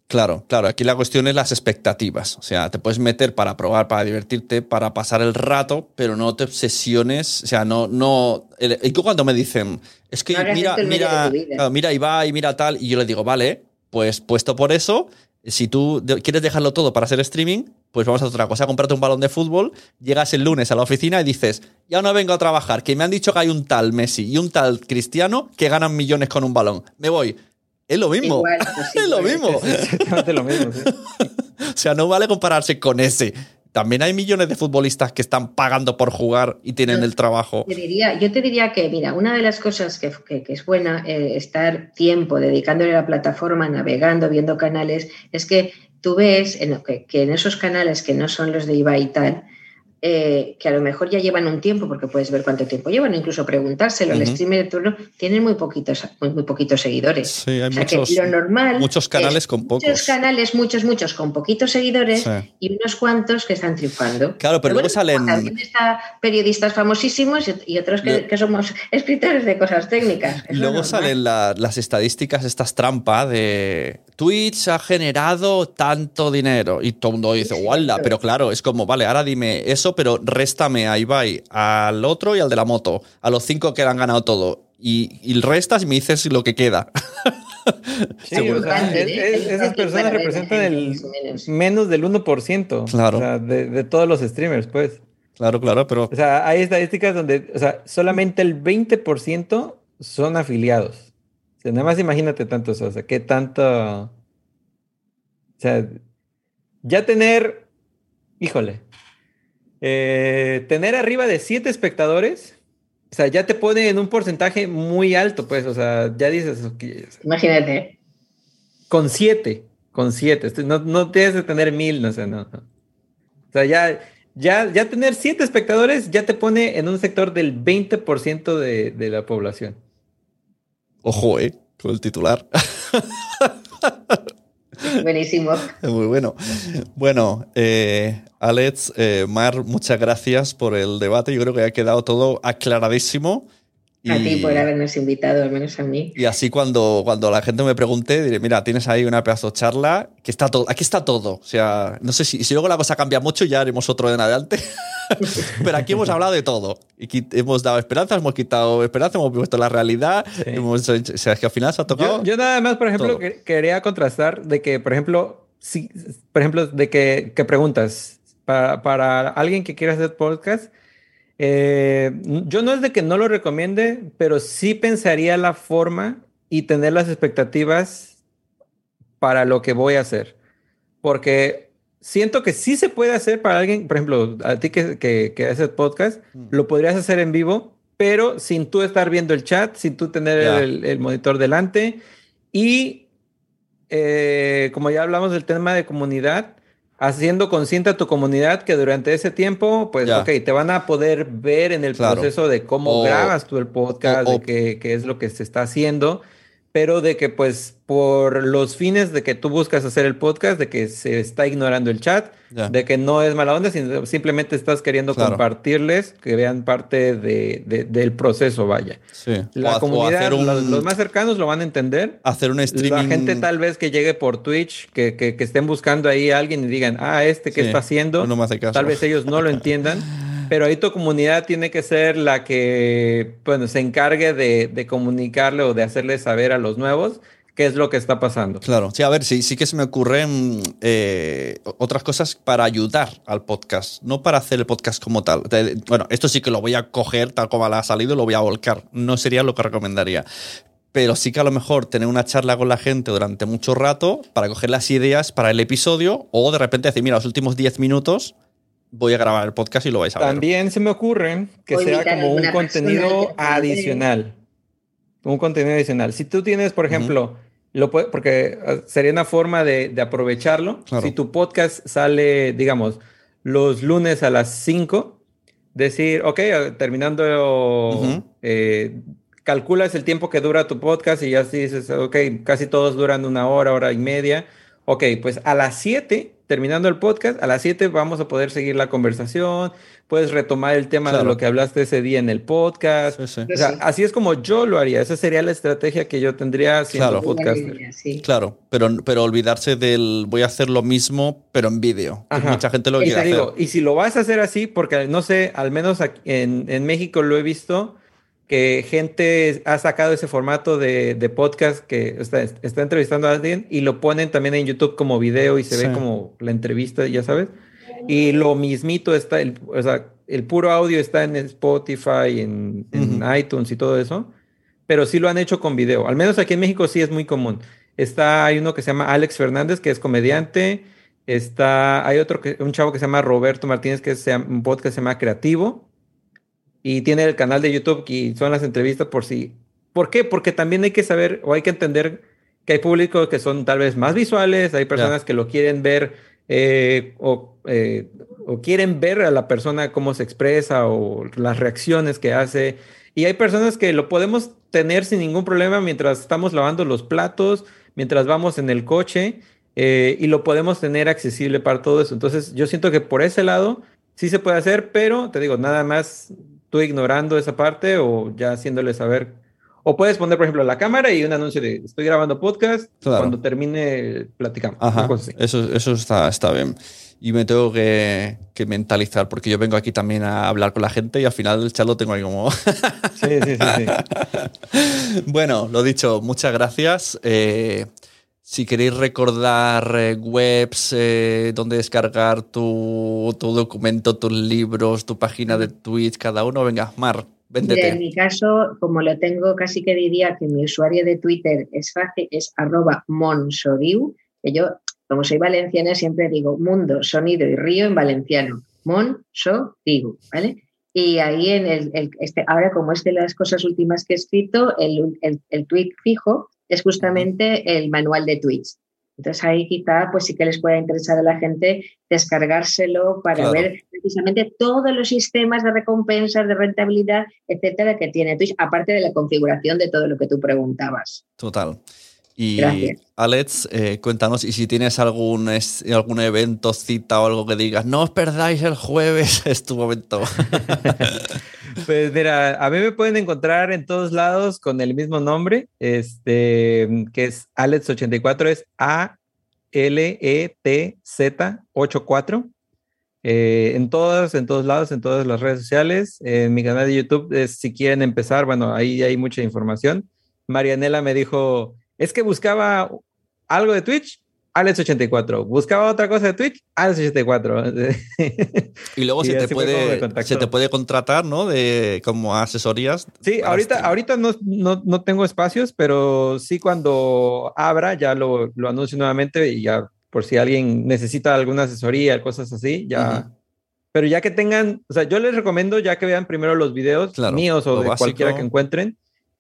Claro, claro. Aquí la cuestión es las expectativas. O sea, te puedes meter para probar, para divertirte, para pasar el rato, pero no te obsesiones. O sea, no, no. Y cuando me dicen, es que mira, mira, mira, y va y mira tal, y yo le digo, vale, pues puesto por eso, si tú quieres dejarlo todo para hacer streaming, pues vamos a otra cosa. Comprarte un balón de fútbol, llegas el lunes a la oficina y dices, ya no vengo a trabajar, que me han dicho que hay un tal Messi y un tal Cristiano que ganan millones con un balón. Me voy. Es lo mismo. Pues es lo mismo. exactamente lo mismo. o sea, no vale compararse con ese. También hay millones de futbolistas que están pagando por jugar y tienen el trabajo. diría, yo te diría que, mira, una de las cosas que, es buena eh, estar tiempo dedicándole a la plataforma, navegando, viendo canales, es que tú ves en, que, que, en esos canales que no son los de IVA y tal, eh, que a lo mejor ya llevan un tiempo, porque puedes ver cuánto tiempo llevan, incluso preguntárselo. El streamer de turno tienen muy poquitos, muy, poquitos seguidores. Sí, hay muchos, lo normal muchos canales con pocos. Muchos canales, muchos, muchos con poquitos seguidores y unos cuantos que están triunfando. Claro, pero, luego salen. También está periodistas famosísimos y, otros que, somos escritores de cosas técnicas. luego salen las estadísticas, estas trampas de Twitch ha generado tanto dinero y todo el mundo dice, ¡wala! Pero claro, es como, vale, ahora dime eso pero réstame a Ibai, al otro y al de la moto, a los cinco que han ganado todo. Y, y restas y me dices lo que queda. Sí, esas personas representan el menos del 1% claro. de, todos los streamers, pues. Claro, claro, pero... O sea, hay estadísticas donde o sea, solamente el 20% son afiliados. Sea, nada más imagínate tanto eso, o sea, qué tanto... O sea, ya tener... Híjole, eh, tener arriba de 7 espectadores o sea, ya te pone en un porcentaje muy alto, pues, o sea, ya dices, imagínate. Con siete, con siete, no, no tienes que tener mil, no sé, no, no. O sea, ya, ya, ya tener siete espectadores ya te pone en un sector del 20% de, de la población. Ojo, eh, con el titular. Buenísimo. Muy bueno. Bueno, eh, Alex, eh, Mar, muchas gracias por el debate. Yo creo que ha quedado todo aclaradísimo. A ti por habernos invitado, al menos a mí. Y así cuando, cuando la gente me pregunte, diré, mira, tienes ahí una pedazo de charla, que está todo, aquí está todo. O sea, no sé si, si luego la cosa cambia mucho, ya haremos otro de en adelante. Pero aquí hemos hablado de todo. Y hemos dado esperanzas, hemos quitado esperanza, hemos puesto la realidad. Hemos, o sea, es que al final se ha tocado. Yo, nada más, por ejemplo, quería contrastar de que, por ejemplo, si, por ejemplo, de que, que preguntas para, para alguien que quiera hacer podcast eh, yo no es de que no lo recomiende, pero sí pensaría la forma y tener las expectativas para lo que voy a hacer. Porque siento que sí se puede hacer para alguien, por ejemplo, a ti que, que, haces podcast, mm. lo podrías hacer en vivo, pero sin tú estar viendo el chat, sin tú tener el, monitor delante. Y eh, como ya hablamos del tema de comunidad, haciendo consciente a tu comunidad que durante ese tiempo, pues, ok, te van a poder ver en el proceso de cómo grabas tú el podcast, de qué, qué, es lo que se está haciendo pero de que pues por los fines de que tú buscas hacer el podcast, de que se está ignorando el chat, de que no es mala onda, sino simplemente estás queriendo compartirles, que vean parte de, del proceso, vaya. Sí. La comunidad, los, más cercanos lo van a entender. Hacer un streaming. La gente tal vez que llegue por Twitch, que, que, estén buscando ahí a alguien y digan, ah, este que está haciendo, no me hace caso. tal vez ellos no lo entiendan. Pero ahí tu comunidad tiene que ser la que, bueno, se encargue de, comunicarle o de hacerle saber a los nuevos qué es lo que está pasando. Claro, sí, a ver, sí, sí que se me ocurren eh, otras cosas para ayudar al podcast, no para hacer el podcast como tal. Bueno, esto sí que lo voy a coger tal como ha salido lo voy a volcar. No sería lo que recomendaría. Pero sí que a lo mejor tener una charla con la gente durante mucho rato para coger las ideas para el episodio o de repente decir, mira, los últimos 10 minutos voy a grabar el podcast y lo vais a ver. También se me ocurre que sea como un contenido adicional. Un contenido adicional. Si tú tienes, por ejemplo, lo porque ah, sería una forma de, aprovecharlo. Si tu podcast sale, digamos, los lunes a las 5, decir, ok, ah, terminando, eh, calculas el tiempo que dura tu podcast y ya dices, ok, casi todos duran una hora, hora y media. Ok, pues a las 7 terminando el podcast, a las 7 vamos a poder seguir la conversación, puedes retomar el tema de lo que hablaste ese día en el podcast. O sea, así es como yo lo haría, esa sería la estrategia que yo tendría siendo podcaster. Claro, pero, pero olvidarse del voy a hacer lo mismo, pero en vídeo. Mucha gente lo quiere hacer. Y si lo vas a hacer así, porque no sé, al menos en, en México lo he visto, que gente ha sacado ese formato de, podcast que está, está, entrevistando a alguien y lo ponen también en YouTube como video y se ve como la entrevista, ya sabes. Y lo mismito está, el, o sea, el puro audio está en Spotify, en, iTunes y todo eso, pero sí lo han hecho con video. Al menos aquí en México sí es muy común. Está, hay uno que se llama Alex Fernández, que es comediante. Está, hay otro que, un chavo que se llama Roberto Martínez, que es un podcast que se llama Creativo y tiene el canal de YouTube y son las entrevistas por si. ¿Por qué? Porque también hay que saber o hay que entender que hay públicos que son tal vez más visuales, hay personas que lo quieren ver eh, eh, o, quieren ver a la persona cómo se expresa o las reacciones que hace. Y hay personas que lo podemos tener sin ningún problema mientras estamos lavando los platos, mientras vamos en el coche eh, y lo podemos tener accesible para todo eso. Entonces yo siento que por ese lado sí se puede hacer, pero te digo, nada más tú ignorando esa parte o ya haciéndole saber. O puedes poner, por ejemplo, la cámara y un anuncio de estoy grabando podcast, cuando termine platicamos. eso, eso está, está bien. Y me tengo que, que, mentalizar, porque yo vengo aquí también a hablar con la gente y al final el chat lo tengo ahí como... sí, sí, sí, sí. bueno, lo dicho, muchas gracias. Eh, si queréis recordar eh, webs eh, donde descargar tu, documento, tus libros, tu página de Twitch, cada uno, venga, Mar, véndete. en mi caso, como lo tengo, casi que diría que mi usuario de Twitter es fácil, es arroba monsodiu, que yo, como soy valenciana, siempre digo mundo, sonido y río en valenciano. Monsodiu, ¿vale? Y ahí en el, este, ahora como es de las cosas últimas que he escrito, el, el, el tweet fijo es justamente el manual de tweets. Entonces ahí quizá pues sí que les pueda interesar a la gente descargárselo para ver precisamente todos los sistemas de recompensas, de rentabilidad, etcétera, que tiene Twitch, aparte de la configuración de todo lo que tú preguntabas. Total. Y Alex, eh, cuéntanos, y si tienes algún, algún evento, cita o algo que digas, no os perdáis el jueves, es tu momento. pues mira, a mí me pueden encontrar en todos lados con el mismo nombre, este, que es Alex84, es A-L-E-T-Z-84. Eh, en todos, en todos lados, en todas las redes sociales. En mi canal de YouTube, si quieren empezar, bueno, ahí hay mucha información. Marianela me dijo, es que buscaba algo de Twitch, Alex84. Buscaba otra cosa de Twitch, Alex84. y luego se, te puede, se te puede contratar, ¿no? De como asesorías. Sí, ahorita, ahorita no, no, tengo espacios, pero sí cuando abra ya lo, lo, anuncio nuevamente y ya por si alguien necesita alguna asesoría, cosas así, ya. Pero ya que tengan, o sea, yo les recomiendo ya que vean primero los videos míos o de cualquiera que encuentren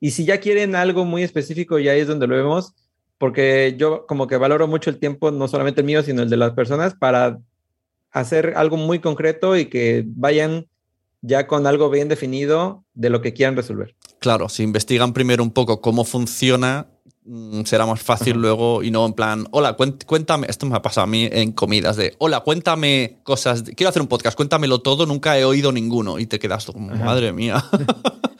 y si ya quieren algo muy específico, ya es donde lo vemos, porque yo como que valoro mucho el tiempo, no solamente el mío, sino el de las personas, para hacer algo muy concreto y que vayan ya con algo bien definido de lo que quieran resolver. Claro, si investigan primero un poco cómo funciona, será más fácil luego y no en plan, hola, cuéntame, esto me ha pasado a mí en comidas de, hola, cuéntame cosas, quiero hacer un podcast, cuéntamelo todo, nunca he oído ninguno y te quedas como, madre mía.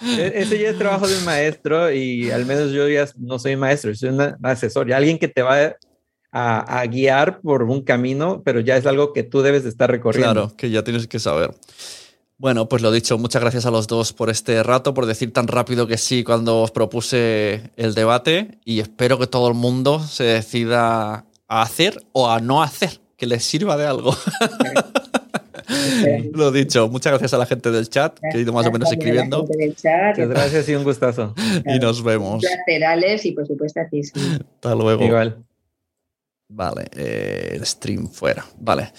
E-, ese ya es trabajo de un maestro y al menos yo ya no soy maestro, soy un asesor, y alguien que te va a, a, guiar por un camino, pero ya es algo que tú debes de estar recorriendo. Claro, que ya tienes que saber. Bueno, pues lo dicho, muchas gracias a los dos por este rato, por decir tan rápido que sí cuando os propuse el debate y espero que todo el mundo se decida a hacer o a no hacer, que les sirva de algo. Lo dicho, muchas gracias a la gente del chat que ha ido más o menos escribiendo. Muchas gracias y un gustazo. y nos vemos. Laterales y por supuesto a ti. Hasta luego. Igual. Vale, eh, el stream fuera. Vale.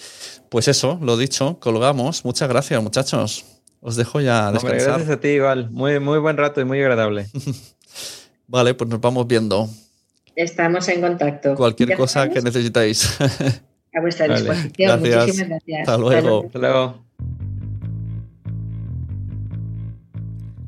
Pues eso, lo dicho, colgamos. Muchas gracias, muchachos. Os dejo ya descansar. gracias a ti, Igual. Muy, muy buen rato y muy agradable. vale, pues nos vamos viendo. Estamos en contacto. Cualquier cosa que necesitáis. A vuestra disposición. Muchísimas gracias. Hasta luego. Hasta luego.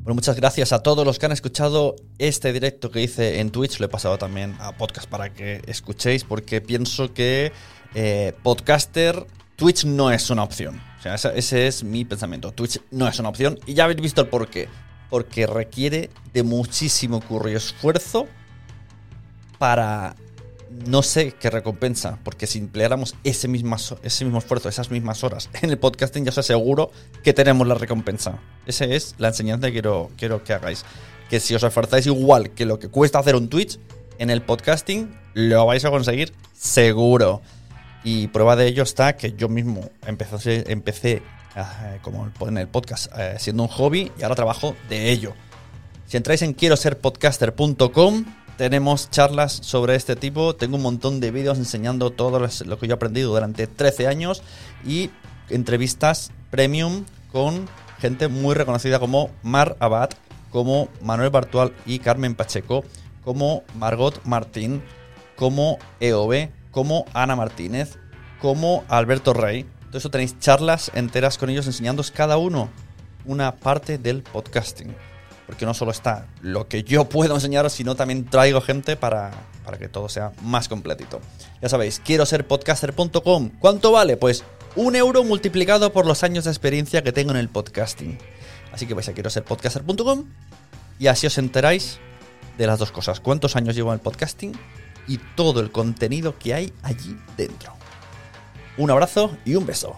Bueno, muchas gracias a todos los que han escuchado este directo que hice en Twitch. Lo he pasado también a podcast para que escuchéis, porque pienso que eh, podcaster, Twitch no es una opción. O sea, ese es mi pensamiento. Twitch no es una opción y ya habéis visto el por qué. Porque requiere de muchísimo curro esfuerzo para no sé qué recompensa, porque si empleáramos ese mismo, ese mismo esfuerzo, esas mismas horas en el podcasting, ya os aseguro que tenemos la recompensa. Esa es la enseñanza que quiero, quiero que hagáis. Que si os esforzáis igual que lo que cuesta hacer un Twitch, en el podcasting lo vais a conseguir seguro. Y prueba de ello está que yo mismo empecé, eh, como en el podcast eh, siendo un hobby y ahora trabajo de ello. Si entráis en quiero ser podcaster.com tenemos charlas sobre este tipo. Tengo un montón de vídeos enseñando todo lo que yo he aprendido durante 13 años y entrevistas premium con gente muy reconocida como Mar Abad, como Manuel Bartual y Carmen Pacheco, como Margot Martín, como EOB, como Ana Martínez, como Alberto Rey. Todo eso tenéis charlas enteras con ellos enseñándoos cada uno una parte del podcasting porque no solo está lo que yo puedo enseñaros, sino también traigo gente para, para que todo sea más completito. Ya sabéis, quiero ser podcaster.com. ¿Cuánto vale? Pues un euro multiplicado por los años de experiencia que tengo en el podcasting. Así que vais a quiero ser podcaster.com y así os enteráis de las dos cosas. Cuántos años llevo en el podcasting y todo el contenido que hay allí dentro. Un abrazo y un beso.